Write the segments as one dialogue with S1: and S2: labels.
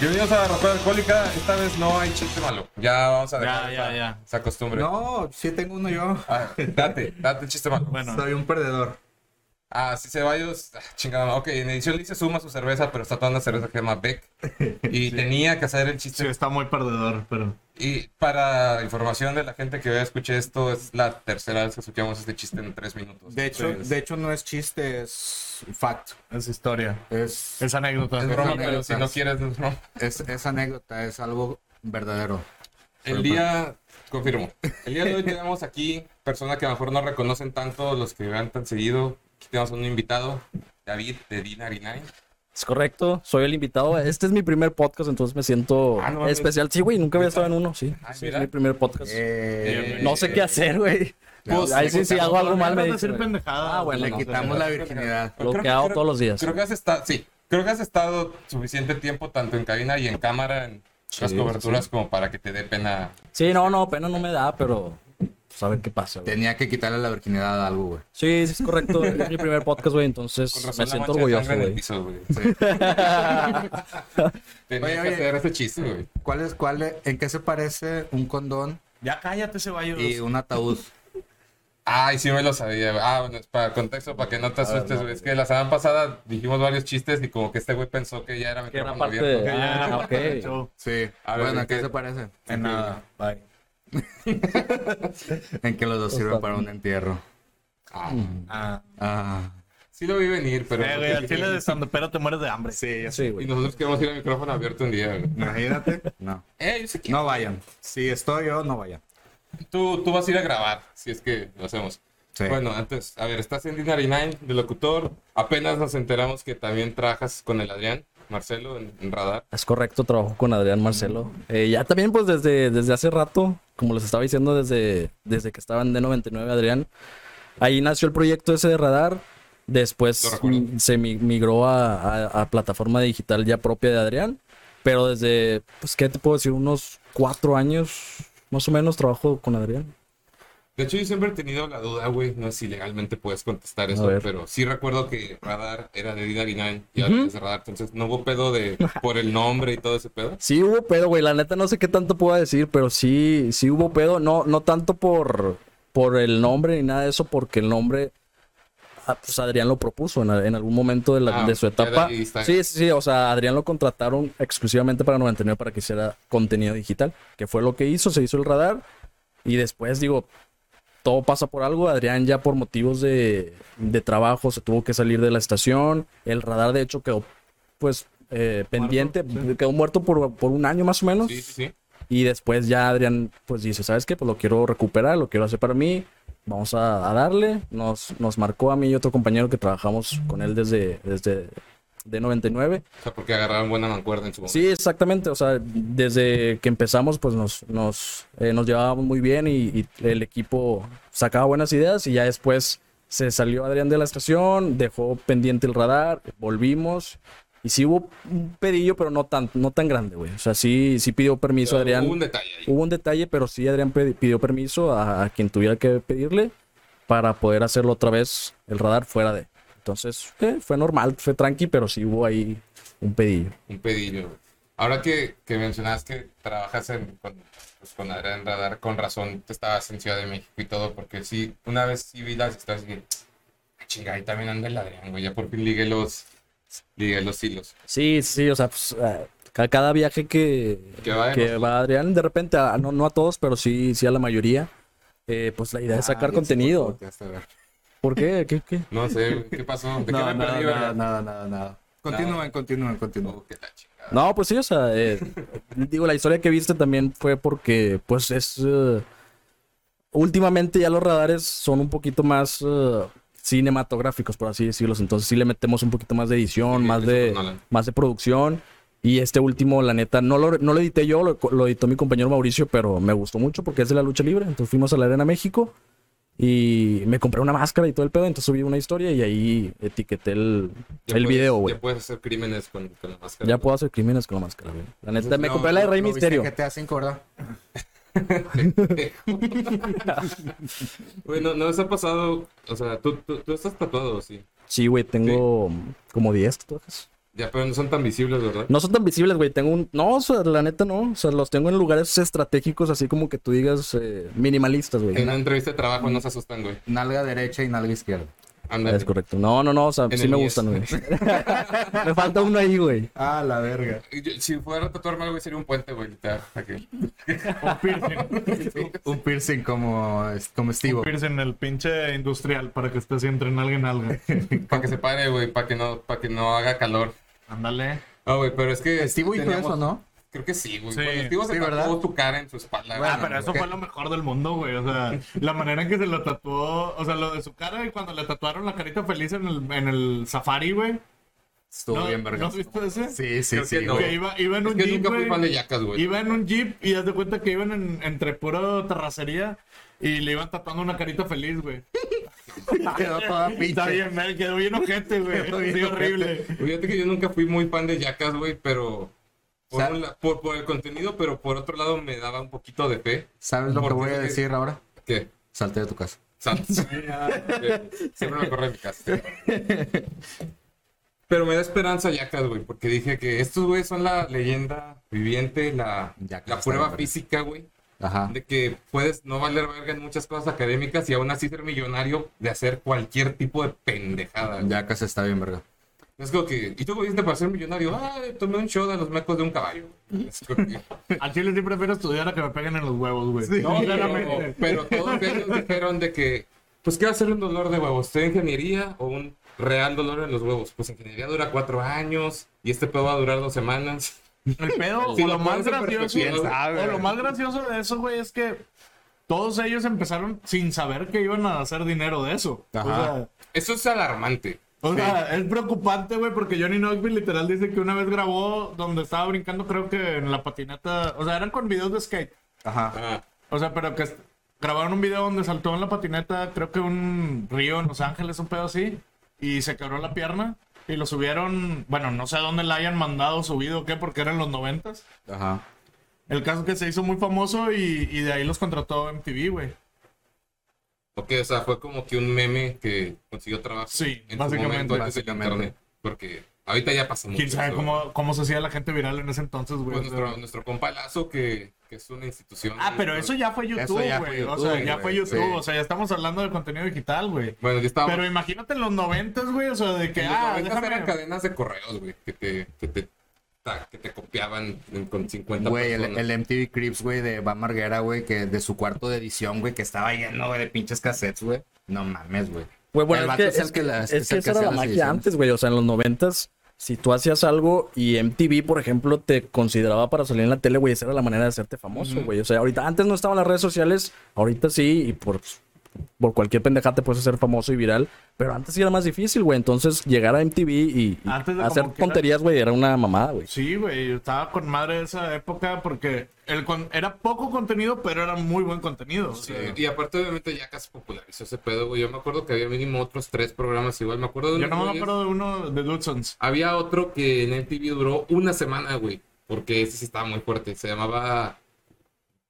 S1: Bienvenidos a Ropa Alcohólica. Esta vez no hay chiste malo. Ya vamos a dejar
S2: Ya, ya,
S1: esa,
S2: ya.
S1: esa costumbre.
S3: No, sí tengo uno yo.
S1: Ah, date, date el chiste malo.
S2: Bueno,
S3: Soy un perdedor.
S1: Ah, si Ceballos, ah, chingada. Ok, en edición le hice suma su cerveza, pero está tomando una cerveza que se llama Beck. Y tenía que hacer el
S2: sí,
S1: chiste.
S2: está muy perdedor, pero.
S1: Y para información de la gente que hoy escuche esto, es la tercera vez que escuchamos este chiste en tres minutos.
S3: De hecho,
S1: Entonces,
S3: de hecho no es chiste, es fact.
S2: Es historia.
S3: Es,
S2: Es anécdota.
S1: es broma, pero si no quieres, es broma.
S3: es, es anécdota, es algo verdadero.
S1: El día, confirmo, el día de hoy tenemos aquí personas que a lo mejor no reconocen tanto los que vean tan seguido. Aquí tenemos un invitado, David de D99.
S4: Es correcto, soy el invitado. Este es mi primer podcast, entonces me siento
S1: Ah, no
S4: especial. Sí, güey, nunca había estado en uno, sí.
S1: Ay,
S4: Sí,
S1: mira.
S4: es mi primer podcast.
S3: Eh,
S4: no sé qué hacer, güey.
S1: Pues,
S4: Ahí sí, sí, hago algo mal, me
S2: pendejadas.
S4: Ah, bueno,
S3: Le
S4: no,
S3: quitamos
S1: no,
S3: la virginidad.
S4: Lo que hago todos los días.
S1: Creo que has estado, sí, creo que has estado suficiente tiempo tanto en cabina y en cámara en las
S4: Sí,
S1: coberturas como para que te dé pena.
S4: Sí, no, no, pena no me da, pero pues a ver qué pasa, güey.
S3: Tenía que quitarle la virginidad a algo, güey.
S4: Sí, sí, es correcto. Es mi primer podcast, güey, entonces
S1: Con
S4: me
S1: razón la
S4: siento orgulloso, güey.
S1: piso, güey.
S3: Oye,
S1: Tenía que
S3: oye.
S1: hacer ese chiste, güey.
S3: ¿Cuál es, cuál es- ¿En qué se parece un condón
S2: Ya cállate, Ceballos.
S3: y un ataúd?
S1: Ay, sí me lo sabía. güey. Ah, bueno, es para contexto, para que no te asustes, güey. Es que la semana pasada dijimos varios chistes y como que este güey pensó que ya era
S4: Que era
S1: micrófono
S4: parte
S1: abierto.
S4: de-
S2: Que
S4: Ah, ok.
S3: Sí.
S1: A ver,
S3: bueno,
S1: ¿en
S3: ¿en qué
S1: qué?
S3: se parece?
S2: En nada. Bye.
S3: En que los dos sirven para un entierro.
S1: Ah,
S2: Ah.
S3: Ah.
S1: sí lo vi venir, pero...
S2: Eh, güey, al chile de San pero te mueres de hambre.
S3: Sí,
S4: Sí,
S1: Y
S4: güey.
S1: nosotros queremos ir al micrófono abierto un día, güey.
S3: Imagínate. No.
S1: Eh, yo sé que...
S3: No vayan. Si estoy yo, no vayan.
S1: Tú, tú vas a ir a grabar, si es que lo hacemos.
S3: Sí.
S1: Bueno, antes, a ver, estás en D99 de locutor. Apenas nos enteramos que también trabajas con el Adrián Marcelo en, en Radar.
S4: Es correcto, trabajo con Adrián Marcelo. Eh, ya también, pues desde, desde hace rato, como les estaba diciendo, desde, desde que estaba en D99 Adrián, ahí nació el proyecto ese de radar. Después se mi- migró a, a- a plataforma digital ya propia de Adrián. Pero desde, pues, ¿qué te puedo decir? Unos cuatro años, más o menos, trabajo con Adrián.
S1: De hecho, yo siempre he tenido la duda, güey, no sé si legalmente puedes contestar eso, pero sí recuerdo que Radar era de D99 y ahora es de Radar, entonces no hubo pedo de por el nombre y todo ese pedo.
S4: Sí hubo pedo, güey. La neta no sé qué tanto puedo decir, pero sí, sí hubo pedo. No, no tanto por, por el nombre ni nada de eso, porque el nombre, ah, pues Adrián lo propuso en, en algún momento de, la-
S1: Ah,
S4: de su
S1: de
S4: etapa. Sí, sí, sí. O sea, Adrián lo contrataron exclusivamente para 99 para que hiciera contenido digital, que fue lo que hizo. Se hizo el radar y después, digo, todo pasa por algo. Adrián ya por motivos de, de trabajo se tuvo que salir de la estación. El radar, de hecho, quedó pues eh, pendiente, quedó muerto por, por un año más o menos.
S1: Sí, sí, sí.
S4: Y después ya Adrián pues dice, ¿sabes qué? Pues lo quiero recuperar, lo quiero hacer para mí. Vamos a, a darle. Nos, nos marcó a mí y otro compañero que trabajamos con él desde, desde de 99.
S1: O sea, porque agarraron buena mancuerda en su momento.
S4: Sí, exactamente. O sea, desde que empezamos, pues nos, nos, eh, nos llevábamos muy bien y, y el equipo sacaba buenas ideas y ya después se salió Adrián de la estación, dejó pendiente el radar, volvimos. Y sí hubo un pedillo, pero no tan, no tan grande, güey. O sea, sí, sí pidió permiso
S1: Pero
S4: Adrián.
S1: Hubo un detalle ahí.
S4: Hubo un detalle, pero sí Adrián pidió permiso a, a quien tuviera que pedirle para poder hacerlo otra vez el radar fuera de. Entonces, eh, fue normal, fue tranqui, pero sí hubo ahí un pedillo.
S1: Un pedillo. Ahora que, que mencionas que trabajas en, con, pues, con Adrián Radar, con razón te estabas en Ciudad de México y todo, porque sí, una vez sí vi las historias y "Ah, chinga, ahí también anda el Adrián, güey, ya por fin ligué los, ligué los hilos.
S4: Sí, sí, o sea, pues, eh, ca- cada viaje que,
S1: Que va
S4: que va Adrián, de repente, a- no, no a todos, pero sí, sí a la mayoría, eh, pues la idea es sacar
S1: Ah, sé
S4: contenido.
S1: por
S4: ¿Por qué? ¿Qué? qué?
S1: No sé, ¿qué pasó? ¿De qué
S3: No,
S1: me
S3: nada,
S1: perdí,
S3: nada, nada, nada, nada. Continúen, continúen, continúen.
S1: Oh.
S4: No, pues sí, o sea, eh, digo, la historia que viste también fue porque, pues es... eh, últimamente ya los radares son un poquito más eh, cinematográficos, por así decirlo. Entonces sí le metemos un poquito más de edición,
S1: Sí,
S4: más de,
S1: Nolan.
S4: más de producción. Y este último, la neta, no lo, no lo edité yo, lo, lo editó mi compañero Mauricio, pero me gustó mucho porque es de la lucha libre. Entonces fuimos a la Arena México y me compré una máscara y todo el pedo. Entonces subí una historia y ahí etiqueté el,
S1: Ya
S4: el
S1: puedes-
S4: video, güey.
S1: Ya puedes hacer crímenes con, con la máscara.
S4: Ya puedo hacer crímenes con la máscara, güey. La neta, me compré la de Rey Misterio.
S3: en GTA 5, ¿verdad?
S1: Güey, no, se ha pasado, o sea, tú, tú, tú estás tatuado, sí.
S4: Sí, güey, tengo como 10 tatuajes.
S1: Ya, pero no son tan visibles, ¿verdad?
S4: No son tan visibles, güey. Tengo un. No, o sea, la neta no. O sea, los tengo en lugares estratégicos, así como que tú digas eh, minimalistas, güey.
S1: En una entrevista de trabajo no se asustan, güey.
S3: Nalga derecha y nalga izquierda.
S4: Es correcto. No, no, no. O sea,
S1: En
S4: sí me gustan, güey. me falta uno ahí, güey.
S3: Ah, la verga.
S1: Yo- Si fuera a tatuarme algo, sería un puente, güey. aquí.
S2: Un piercing.
S3: Un piercing como, como Steve.
S2: piercing el pinche industrial para que esté así entre nalga y nalga.
S1: Para que se pare, güey. Para que, no, para que no haga calor.
S2: Ándale.
S1: Ah, güey, pero es que.
S3: Steve hizo
S1: teníamos-
S3: eso, ¿no?
S1: Creo que sí, güey.
S2: Sí.
S1: Cuando Steve se
S3: Sí,
S1: tatuó
S3: ¿verdad?
S1: tu cara en su espalda.
S2: ah,
S1: güey.
S2: pero eso fue lo mejor del mundo, güey. O sea, la manera en que se lo tatuó, o sea, lo de su cara y cuando le tatuaron la carita feliz en el, en el safari, güey.
S3: Estuvo
S2: ¿No,
S3: bien, verga.
S2: ¿No has visto ese?
S3: Sí, sí,
S1: Creo
S3: sí,
S1: que no.
S3: güey.
S2: Que iba, iba en
S1: Es
S2: un
S1: que
S2: jeep,
S1: nunca fui fan de yacas, güey.
S2: Iba en un jeep y haz de cuenta que iban en, entre puro terracería y le iban tatuando una carita feliz, güey.
S3: Quedó toda
S2: Está
S3: pinche.
S2: bien, me quedó bien ojete, güey.
S3: Quedó bien
S2: horrible.
S1: Fíjate que yo nunca fui muy fan de yacas, güey, pero. Por,
S3: O sea-
S1: un la- por, por el contenido, pero por otro lado me daba un poquito de fe.
S3: ¿Sabes lo que voy a
S1: que-
S3: decir ahora?
S1: Que.
S3: Salte de tu casa.
S1: Santos. Siempre me corre en mi casa. Pero me da esperanza Yacas, güey, porque dije que estos güey son la leyenda viviente, la, la
S3: está
S1: prueba
S3: bien,
S1: física, güey,
S3: Ajá.
S1: de que puedes no valer verga en muchas cosas académicas y aún así ser millonario de hacer cualquier tipo de pendejada. güey.
S3: Ya casi está bien, verga.
S1: Es como que, ¿y tú qué hiciste para ser millonario? Ah, tomé un show de los mecos de un caballo. Que-
S2: Al chile sí prefiero estudiar a que me peguen en los huevos, güey.
S1: No, pero,
S2: Claramente.
S1: pero todos ellos dijeron de que, pues, ¿qué va a ser un dolor de huevos? ¿Usted ingeniería o un real dolor en los huevos? Pues ingeniería dura cuatro años y este pedo va a durar dos semanas.
S2: El pedo,
S1: Si
S2: o
S1: lo
S2: lo más gracioso, o lo más gracioso de eso, güey, es que todos ellos empezaron sin saber que iban a hacer dinero de eso. O
S3: Ajá.
S2: sea,
S1: Eso es alarmante.
S2: o sea, es preocupante, güey, porque Johnny Knoxville literal dice que una vez grabó donde estaba brincando, creo que en la patineta, o sea, eran con videos de skate.
S3: Ajá.
S1: Ah,
S2: O sea, pero que grabaron un video donde saltó en la patineta, creo que un río en Los Ángeles, un pedo así, y se quebró la pierna. Y lo subieron, bueno, no sé a dónde la hayan mandado subido o qué, porque eran los noventas.
S3: Ajá.
S2: El caso que se hizo muy famoso y, y de ahí los contrató MTV, güey.
S1: ok, o sea, fue como que un meme que consiguió trabajo
S2: Sí,
S1: en
S2: básicamente.
S1: su momento antes del internet. Porque ahorita ya pasa mucho.
S2: Quién sabe
S1: eso.
S2: cómo, cómo se hacía la gente viral en ese entonces, güey.
S1: Pues nuestro, nuestro compa Lazo, que, que es una institución.
S2: Ah, pero eso ya fue YouTube,
S3: ya
S2: güey. O sea, ya fue YouTube.
S3: sí.
S2: O sea, ya estamos hablando de contenido digital, güey.
S1: Bueno, yo estaba.
S2: Pero imagínate en los noventas, güey. O sea, de que,
S1: en los
S2: ah,
S1: 90
S2: déjame...
S1: eran cadenas de correos, güey, que te, que te, ta- que te copiaban con 50
S3: Güey, el, MTV Crips, güey, de Van Marguera, güey, que de su cuarto de edición, güey, que estaba lleno, güey, de pinches cassettes, güey. No mames, güey.
S4: Güey, bueno,
S3: El
S4: es que,
S3: es el
S4: es
S3: que las-
S4: es
S3: es
S4: que
S3: el que
S4: esa era la magia
S3: ediciones.
S4: antes, güey. O sea, en los noventas, si tú hacías algo y MTV, por ejemplo, te consideraba para salir en la tele, güey, esa era la manera de hacerte famoso, güey. O sea, ahorita, antes no estaban las redes sociales, ahorita sí, y por, por cualquier pendejada te puedes hacer famoso y viral. Pero antes sí era más difícil, güey. Entonces, llegar a MTV y, y
S2: Antes de
S4: hacer tonterías, güey, era una mamada, güey.
S2: Sí, güey, estaba con madre esa época porque el con- era poco contenido, pero era muy buen contenido. o
S1: Sí,
S2: sea,
S1: y aparte, obviamente, ya casi popularizó ese pedo, güey. Yo me acuerdo que había mínimo otros tres programas igual. Me acuerdo de
S2: yo no me acuerdo de uno de Dudsons.
S1: Había otro que en MTV duró una semana, güey. Porque ese sí estaba muy fuerte. Se llamaba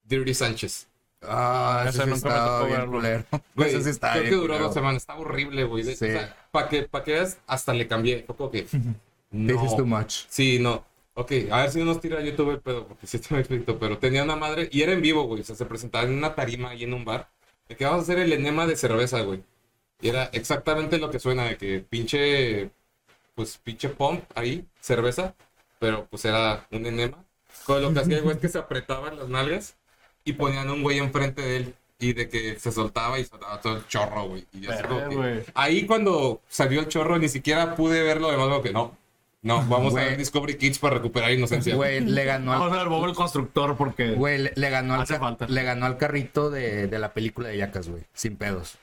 S1: Dirty Sánchez.
S3: Ah,
S2: Ese
S3: sí
S2: me tocó
S3: bien culero.
S1: Güey,
S3: Ese sí
S1: creo que duró
S3: culero.
S1: dos semanas. Estaba horrible, güey.
S3: Sí.
S1: O sea, para que, pa' que veas, hasta le cambié. Fue como que...
S3: This
S1: No.
S3: is too much.
S1: Sí, no. Ok, a ver si no nos tira YouTube el pedo, porque sí está muy explícito, pero tenía una madre, y era en vivo, güey, o sea, se presentaba en una tarima ahí en un bar, de que vamos a hacer el enema de cerveza, güey. Y era exactamente lo que suena, de que pinche, pues pinche pump ahí, cerveza, pero pues era un enema. Con lo que hacía güey es que se apretaban las nalgas y ponían un güey enfrente de él. Y de que se soltaba y soltaba todo el chorro, güey. Y yo así que-
S2: güey.
S1: Ahí cuando salió el chorro ni siquiera pude verlo, además como que no. No, vamos a ver Discovery Kids para recuperar inocencia.
S3: Güey, le ganó
S2: Vamos
S3: al,
S2: a ver Bob el constructor porque...
S3: güey, le, le ganó al,
S2: Hace
S3: ca-
S2: falta.
S3: le ganó al carrito de, de la película de Yacas, güey. Sin pedos.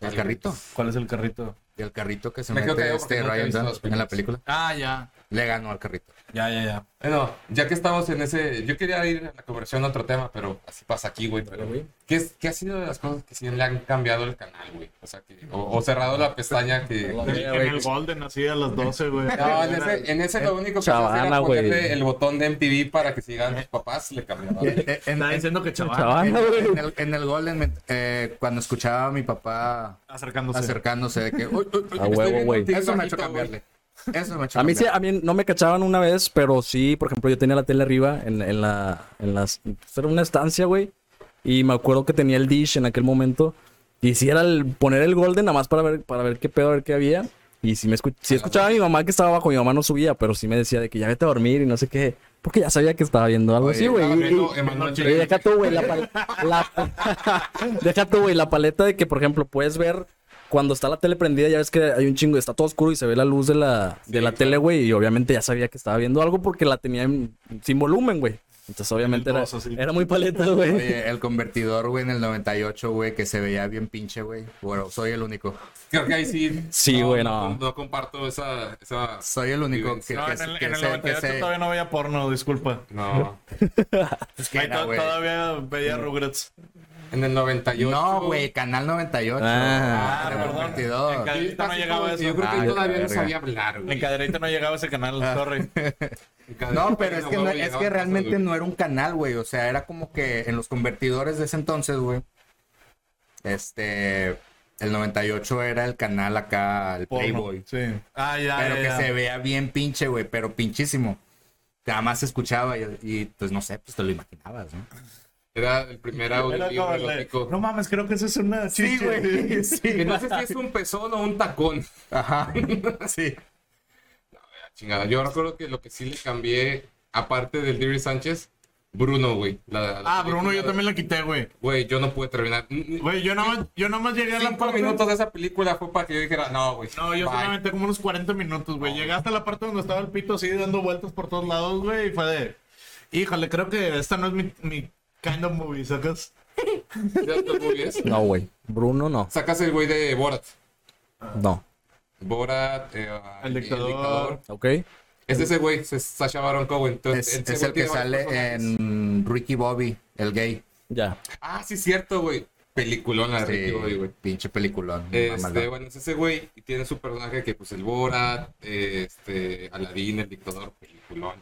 S3: El carrito.
S2: ¿Cuál es el carrito?
S3: El carrito que se
S1: Me
S3: mete este Ryan en la película.
S2: Ah, ya.
S3: Le ganó al carrito.
S2: Ya, ya, ya.
S1: Bueno, ya que estamos en ese. Yo quería ir a la conversión a otro tema, pero así pasa aquí, güey. Pero, ¿qué, es, ¿Qué ha sido de las cosas que sí le han cambiado el canal, güey? O sea, que. O, o cerrado la pestaña que.
S2: En, en el Golden, así a las 12, güey.
S1: No, en ese, en ese lo único que se hacía
S4: Chavana,
S1: era
S4: güey.
S1: ponerle el botón de MTV para que sigan tus papás, le cambiaba.
S3: Eh, eh, en,
S2: Estaba
S3: en-
S2: diciendo que
S4: güey.
S3: en el, en el Golden, me- eh, cuando escuchaba a mi papá
S2: Acercándose.
S3: acercándose de que, uy, uy, uy,
S4: A huevo, güey.
S3: Eso me ha hecho
S1: güey.
S3: Eso me
S4: A mí sí, a mí no me cachaban una vez, pero sí, por ejemplo, yo tenía la tele arriba en, en la, en las, era una estancia, güey, y me acuerdo que tenía el dish en aquel momento, y sí era el poner el golden nada más para ver, para ver qué pedo, a ver qué había, y sí me escu- sí escuchaba a mi mamá que estaba abajo, mi mamá no subía, pero sí me decía de que ya vete a dormir y no sé qué, porque ya sabía que estaba viendo algo
S3: Oye,
S4: así, güey. Deja tú, güey, la, pal- la- deja tú, güey, la paleta de que, por ejemplo, puedes ver cuando está la tele prendida, ya ves que hay un chingo, está todo oscuro y se ve la luz de la, de la
S1: claro.
S4: tele, güey, y obviamente ya sabía que estaba viendo algo porque la tenía en- sin volumen, güey. Entonces, obviamente era, era muy paleta, güey.
S3: Oye, el convertidor, güey, en el 98, güey, que se veía bien pinche, güey. Bueno, soy el único.
S1: Creo que ahí sí.
S4: Sí, güey, no.
S1: No, comparto esa. esa
S3: Soy el único que,
S2: No,
S3: que,
S2: en el,
S3: que
S2: en el
S3: se- que
S2: 98
S3: se-
S2: todavía no veía porno, disculpa.
S1: No.
S3: pues, que
S2: Ahí
S3: era,
S2: todavía veía Rugrats.
S1: En el 98.
S3: No, güey, Canal 98.
S4: Ah,
S3: el
S2: perdón.
S3: convertidor.
S2: En
S1: Sí,
S2: Cadereyta no llegaba eso.
S1: Yo creo que
S3: Ah,
S1: todavía no sabía hablar,
S2: En
S1: güey.
S2: Cadereyta no llegaba ese canal, sorry.
S1: En Cadereyta
S3: No, pero es que, no- es que realmente no era un canal, güey. O sea, era como que en los convertidores de ese entonces, güey. Este. El 98 era el canal acá, el
S2: Porno.
S3: Playboy.
S2: Sí. Ah, ya,
S3: Pero
S2: ya,
S3: que
S2: ya.
S3: se vea bien pinche, güey, pero pinchísimo. Nada más se escuchaba y, y, pues no sé, pues te lo imaginabas, ¿no?
S1: Era el primer audio.
S2: No mames, creo que eso es una
S3: Sí,
S2: chiche".
S3: güey. Sí.
S1: Que no sé si es un pezón o un tacón.
S3: Ajá. Sí.
S1: Chingada. Yo recuerdo que lo que sí le cambié, aparte del Diri Sánchez, Bruno, güey. La- la
S2: Ah, Bruno, yo
S1: de-
S2: también la quité, güey.
S1: Güey, yo no pude terminar.
S2: Güey, yo nada más, yo nada más llegué a la parte...
S1: minutos de esa película fue para que yo dijera, no, güey.
S2: No, yo
S1: bye".
S2: solamente como unos 40 minutos, güey. Llegué hasta la parte donde estaba el pito así dando vueltas por todos lados, güey, y fue de... Híjole, creo que esta no es mi, mi kind of movie, ¿sacas?
S4: No, güey. Bruno no.
S1: Sacas el güey de Borat.
S4: No.
S1: Borat, eh,
S2: El dictador.
S4: ¿Ok?
S1: Es ese güey, es Sacha Baron Cohen. Entonces,
S3: Es,
S1: ese
S3: es
S1: güey
S3: el que sale en Ricky Bobby, el gay.
S4: Ya.
S1: Ah, sí, cierto, güey. Peliculón la Ricky Bobby, güey.
S3: pinche peliculón.
S1: Este, bueno, es ese güey y tiene su personaje que, pues, el Borat, este, Aladín, el dictador, peliculón.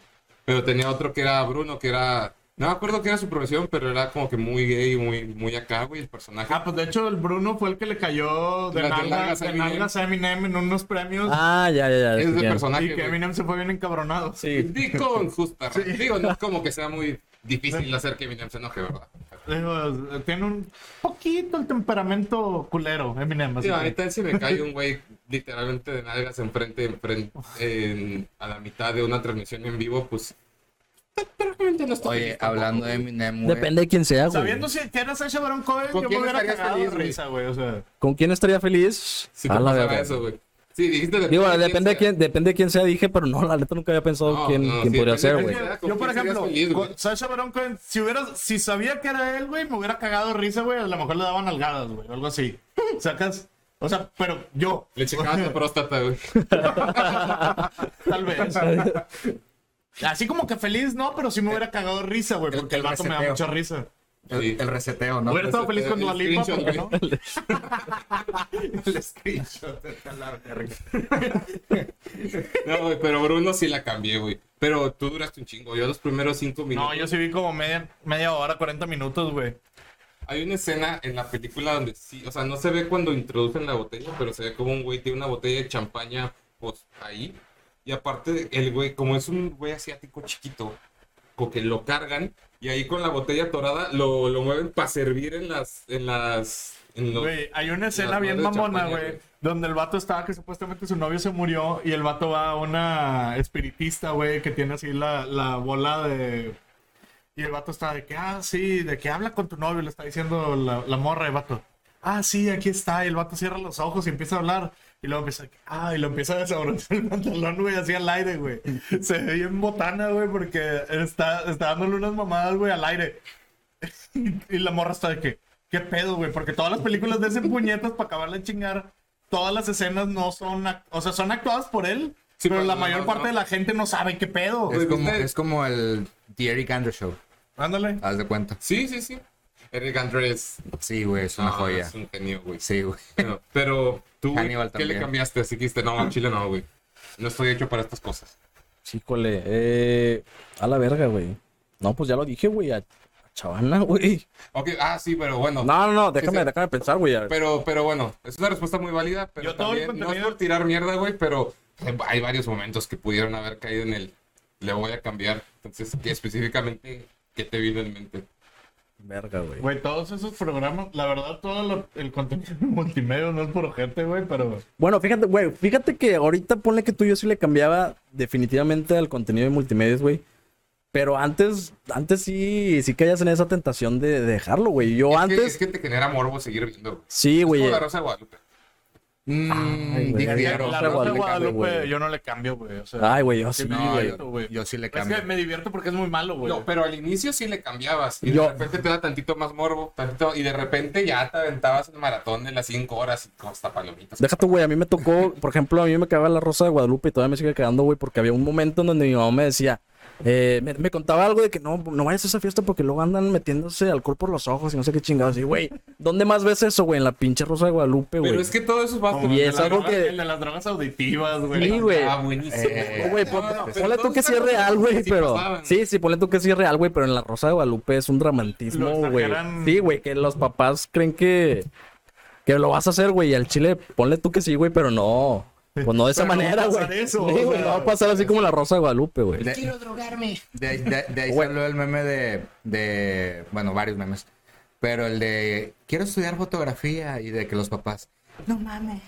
S1: Pero tenía otro que era Bruno, que era, no me acuerdo qué era su profesión, pero era como que muy gay, muy, muy acá, güey, el personaje.
S2: Ah, pues de hecho el Bruno fue el que le cayó de nalgas,
S1: nalgas
S2: de
S1: a Eminem.
S2: nalgas a Eminem en unos premios.
S4: Ah, ya, ya, ya.
S1: es de personaje,
S2: y que
S1: güey.
S2: Eminem se fue bien encabronado.
S4: Sí.
S1: Y con justa. Digo, no es como que sea muy difícil hacer que Eminem se enoje, ¿verdad?
S2: Digo, tiene un poquito el temperamento culero, Eminem. así
S1: Sí, ahorita si me cae un güey literalmente de nalgas enfrente, enfrente en- a la mitad de una transmisión en vivo, pues prácticamente no estoy
S3: Oye,
S1: feliz
S3: hablando de. Eminem, güey.
S4: Depende de quién sea, güey.
S2: Sabiendo si que era Sacha Baron Cohen,
S1: ¿Con
S2: yo me hubiera cagado
S1: feliz,
S2: de risa, güey. O sea,
S4: ¿Con quién estaría feliz?
S1: Si
S4: A la
S1: eso, güey. Sí, dijiste de
S4: Digo,
S1: quién
S4: depende de quién, depende de quién sea, dije, pero no, la neta nunca había pensado
S1: No,
S4: quién,
S1: no,
S4: quién
S1: sí,
S4: podría
S1: depende
S4: ser, güey.
S1: quién sea. ¿con
S2: yo, por ejemplo,
S1: feliz,
S2: con Baron Cohen, si, hubiera, si sabía que era él, güey, me hubiera cagado de risa, güey. A lo mejor le daban nalgadas, güey, o algo así. ¿Sacas? O sea, pero yo.
S1: Le checabas la próstata, güey.
S2: Tal vez. Así como que feliz, no, pero sí me hubiera cagado risa, güey, porque el,
S3: el
S2: vato me da mucha risa.
S3: El,
S1: Sí.
S3: el reseteo, ¿no?
S2: Hubiera estado feliz con
S1: el
S2: Dua Lipa, ¿por qué no?
S1: screenshot,
S3: El screenshot. está la verga.
S1: No, güey, pero Bruno sí la cambié, güey. Pero tú duraste un chingo. Yo los primeros cinco minutos.
S2: No, yo sí vi como media, media hora, 40 minutos, güey.
S1: Hay una escena en la película donde sí, o sea, no se ve cuando introducen la botella, pero se ve como un güey tiene una botella de champaña, pues ahí. Y aparte, el güey, como es un güey asiático chiquito, como que lo cargan y ahí con la botella atorada lo, lo mueven para servir en las, en las, en los-
S2: Güey, hay una escena bien mamona, güey. donde el vato estaba que supuestamente su novio se murió y el vato va a una espiritista, güey, que tiene así la, la bola de... Y el vato está de que, ah, sí, de que habla con tu novio, le está diciendo la, la morra, el vato. Ah, sí, aquí está. Y el vato cierra los ojos y empieza a hablar. Y luego empieza, ah, y lo empieza a desabrochar el pantalón, güey, así al aire, güey. Se ve bien botana, güey, porque está, está dándole unas mamadas, güey, al aire. Y, y la morra está de que, ¿qué pedo, güey? Porque todas las películas de ese puñetas para acabarle de chingar, todas las escenas no son, o sea, son actuadas por él,
S1: Sí,
S2: pero
S1: pero
S2: la
S1: no,
S2: mayor
S1: no,
S2: parte
S1: no.
S2: de la gente no sabe qué pedo.
S3: Es
S1: Güey,
S3: como, es como el The Eric Andrews Show.
S2: Ándale.
S3: Haz de cuenta.
S1: Sí, sí, sí. Eric Andrés.
S3: Sí, güey, es una
S1: no,
S3: joya.
S1: Es un genio, güey.
S3: Sí, güey.
S1: Pero, pero tú, güey,
S3: Hannibal
S1: ¿qué le cambiaste? Así que dijiste, no, al chile no, güey. No estoy hecho para estas cosas.
S4: Chícole, eh, a la verga, güey. No, pues ya lo dije, güey, a, a Chavana, güey.
S1: Ok, ah, sí, pero bueno.
S4: No, no, no, déjame,
S1: sí.
S4: déjame pensar, güey. a-
S1: Pero, pero bueno, es una respuesta muy válida, pero
S2: Yo todo el
S1: también no es
S2: contenido-
S1: por tirar mierda, güey, pero hay varios momentos que pudieron haber caído en el le voy a cambiar. Entonces, ¿qué específicamente qué te vino en mente?
S4: Verga, güey.
S2: Güey, todos esos programas, la verdad, todo lo- el contenido multimedia no es por gente, güey, pero...
S4: Bueno, fíjate, güey, fíjate que ahorita ponle que tú yo sí le cambiaba definitivamente al contenido de multimedia, güey. Pero antes, antes sí, sí caías en esa tentación de, de dejarlo, güey. Yo
S1: Es que-
S4: antes,
S1: es que te genera morbo seguir viendo. güey.
S4: sí,
S1: Es
S4: güey.
S1: como la Rosa de Guadalupe.
S3: Mm,
S4: Ay, güey.
S3: difiero.
S2: La
S4: Rosa de
S2: Rosa de
S4: Guadalupe,
S2: Guadalupe,
S4: güey.
S2: yo no le cambio, güey. O sea,
S4: Ay, güey, yo
S2: sí me
S3: No,
S2: divierto, güey.
S3: Yo sí le
S2: Es
S3: cambio.
S2: que me divierto porque es muy malo, güey.
S1: No, pero al inicio sí le cambiabas. Y
S4: Yo-
S1: de repente te da tantito más morbo. Tantito, y de repente ya te aventabas el maratón de las 5 horas y con hasta palomitas.
S4: Déjate, güey, a mí me tocó, por ejemplo, a mí me cagaba la Rosa de Guadalupe y todavía me sigue cagando, güey, porque había un momento en donde mi mamá me decía, eh, me, me contaba algo de que no, no vayas a esa fiesta porque luego andan metiéndose alcohol por los ojos y no sé qué chingados. Y, güey, ¿dónde más ves eso, güey? En la pinche Rosa de Guadalupe, güey.
S1: Pero es que todo eso va
S2: de
S4: es
S2: las
S4: algo
S2: drogas-
S4: que-
S2: El de las drogas auditivas, güey.
S4: Sí, güey.
S1: Ah, buenísimo.
S3: Eh,
S4: güey,
S1: No, no,
S4: ponle tú que sí es real, güey, pero...
S1: pasaban.
S4: Sí, sí, ponle tú que sí es real, güey, pero en la Rosa de Guadalupe es un dramatismo, güey. Sí, güey, que los papás creen que... Que lo vas a hacer, güey, y al chile ponle tú que sí, güey, pero no... Pues no de esa
S2: Pero no va a
S4: manera, güey.
S2: pasar eso,
S4: Sí,
S2: o
S4: güey,
S2: sea.
S4: no va a pasar así como la Rosa de Guadalupe, güey.
S3: De,
S1: drogarme.
S3: de, ahí- de- de ahí salió el meme de, de, bueno, varios memes, pero el de, quiero estudiar fotografía y de que los papás, no mames,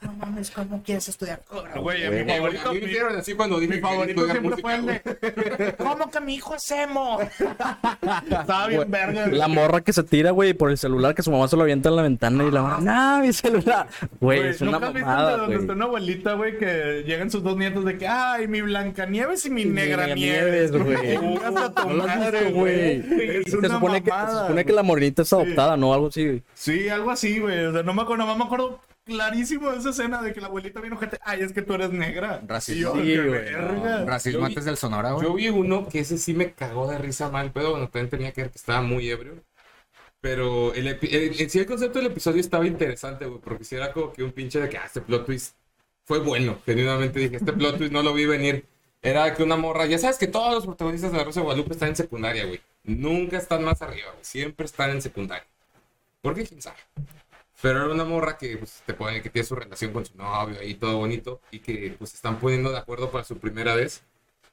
S3: no mames, ¿cómo quieres estudiar fotografía?
S2: Güey, mi favorito,
S1: a mí me así cuando dije
S2: mi favorito
S1: estudiar
S2: siempre fue el
S1: música,
S2: de... ¿Cómo que mi hijo es emo? Estaba bien
S4: Güey,
S2: verga.
S4: La morra que se tira, güey, por el celular que su mamá se lo avienta en la ventana y la morra, no, mi celular. Güey,
S2: Güey,
S4: es una
S2: ¿nunca has visto el de
S4: mamada,
S2: donde está una abuelita, güey, que llegan sus dos nietos de que, ay, mi Blancanieves y mi Negra
S4: Nieves,
S2: Nieves,
S4: güey. Güey.
S2: Es
S4: Se
S2: una
S4: supone, que, se
S2: mamada,
S4: supone que
S2: güey.
S4: la morenita es adoptada, ¿no? Algo así.
S2: Sí, algo así, güey. O sea, no me acuerdo, nomás me acuerdo clarísimo esa escena de que la abuelita vino gente, ay, es que tú eres negra.
S3: Racismo.
S2: Yo,
S4: Sí,
S2: qué
S4: güey,
S2: verga.
S3: Racismo
S1: Yo vi-
S3: antes del Sonora, güey.
S1: Yo vi uno que ese sí me cagó de risa mal, pero bueno, también tenía que ver que estaba muy ebrio. Pero el, epi- el- en sí el concepto del episodio estaba interesante, güey, porque si era como que un pinche de que, ah, este plot twist fue bueno. Genuinamente dije, este plot twist no lo vi venir. Era que una morra, ya sabes que todos los protagonistas de La Rosa de Guadalupe están en secundaria, güey. Nunca están más arriba, güey. Siempre están en secundaria. ¿Por qué? ¿Quién sabe? Pero era una morra que pues, te pone que tiene su relación con su novio ahí, todo bonito, y que pues están poniendo de acuerdo para su primera vez.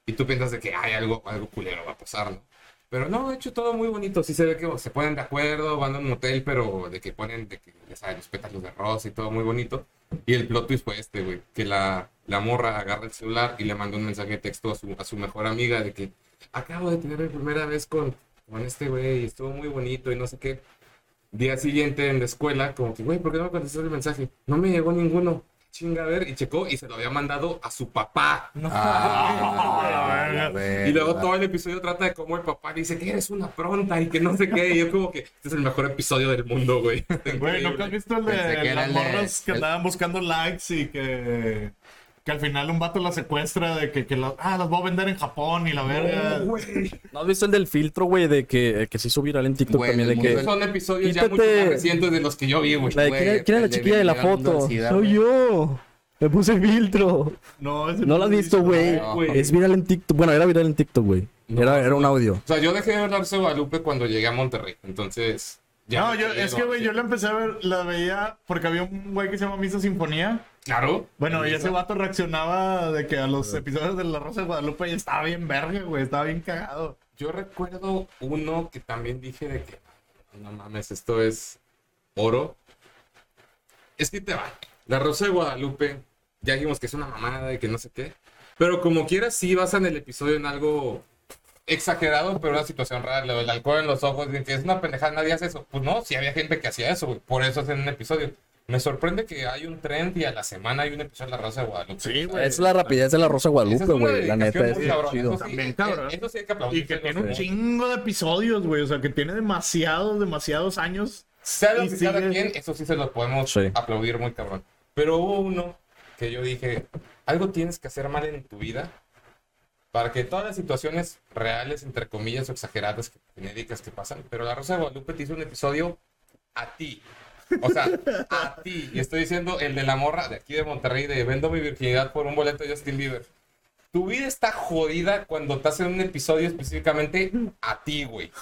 S1: Y tú piensas de que hay algo, algo culero va a pasar, ¿no? Pero no, de hecho todo muy bonito. Sí se ve que se ponen de acuerdo, van a un hotel, pero de que ponen, de que, ya sabes, los pétalos de rosa y todo muy bonito. Y el plot twist fue este, güey, que la, la morra agarra el celular y le manda un mensaje de texto a su, a su mejor amiga de que acabo de tener mi primera vez con, con este güey y estuvo muy bonito y no sé qué. Día siguiente en la escuela, como que, güey, ¿por qué no me contestaste el mensaje? No me llegó ninguno. Chinga, a ver, y checó y se lo había mandado a su papá.
S3: Ah,
S2: verga.
S3: güey,
S1: Y luego todo el episodio trata de cómo el papá dice que eres una pronta y que no sé qué. Y yo como que este es el mejor episodio del mundo, güey.
S2: Güey. ¿nunca has visto el de las morras que
S3: el-
S2: andaban buscando likes y que, que al final un vato la secuestra de que, que la- ah, las voy a vender en Japón y la verga?
S4: ¿No has visto el del filtro, güey, de que, que se hizo viral en TikTok
S3: Güey,
S4: también? De que...
S1: Son episodios ya mucho más recientes de los que yo vi, güey.
S4: La de
S3: Güey,
S4: ¿quién, quién es la chiquilla de la foto? Soy
S3: güey.
S4: yo. Me puse filtro.
S2: No, ese
S4: ¿No lo has visto, güey?
S3: No.
S4: Es viral en TikTok. Bueno, era viral en TikTok, güey.
S1: No,
S4: Era, era un audio.
S1: O sea, yo dejé de ver de Guadalupe cuando llegué a Monterrey. Entonces. ya
S2: No, yo, es que, güey, yo la empecé a ver, la veía porque había un güey que se llama Misa Sinfonía.
S1: Claro.
S2: Bueno, y ese vato reaccionaba de que a los episodios de La Rosa de Guadalupe y estaba bien verga, güey, estaba bien cagado.
S1: Yo recuerdo uno que también dije de que. No mames, esto es oro. Es que te va. La Rosa de Guadalupe. Ya dijimos que es una mamada y que no sé qué. Pero como quieras, sí basan el episodio en algo exagerado, pero una situación real. Lo del alcohol en los ojos, de que es una pendejada, nadie hace eso. Pues no, sí había gente que hacía eso, güey. Por eso hacen un episodio. Me sorprende que hay un trend y a la semana hay un episodio de La Rosa de Guadalupe.
S2: Sí, güey.
S4: Es la rapidez de la Rosa
S1: Esa
S4: Guadalupe,
S1: es
S4: güey. La neta es
S1: cabrón.
S4: chido.
S1: Eso sí,
S2: También
S1: eh,
S2: cabrón.
S1: Eso sí hay que
S2: Y que tiene un chingo de episodios, güey. O sea, que tiene demasiados, demasiados años.
S1: Sea lo
S2: Y
S1: cada
S2: sigue-
S1: quien, eso sí se lo podemos
S4: Sí.
S1: aplaudir muy cabrón. Pero hubo uno que yo dije, algo tienes que hacer mal en tu vida para que todas las situaciones reales, entre comillas, o exageradas, genéricas que pasan, pero La Rosa de Guadalupe te hizo un episodio a ti. O sea, a ti. Y estoy diciendo el de la morra de aquí de Monterrey, de vendo mi virginidad por un boleto de Justin Bieber. Tu vida está jodida cuando te hacen un episodio específicamente a ti, güey.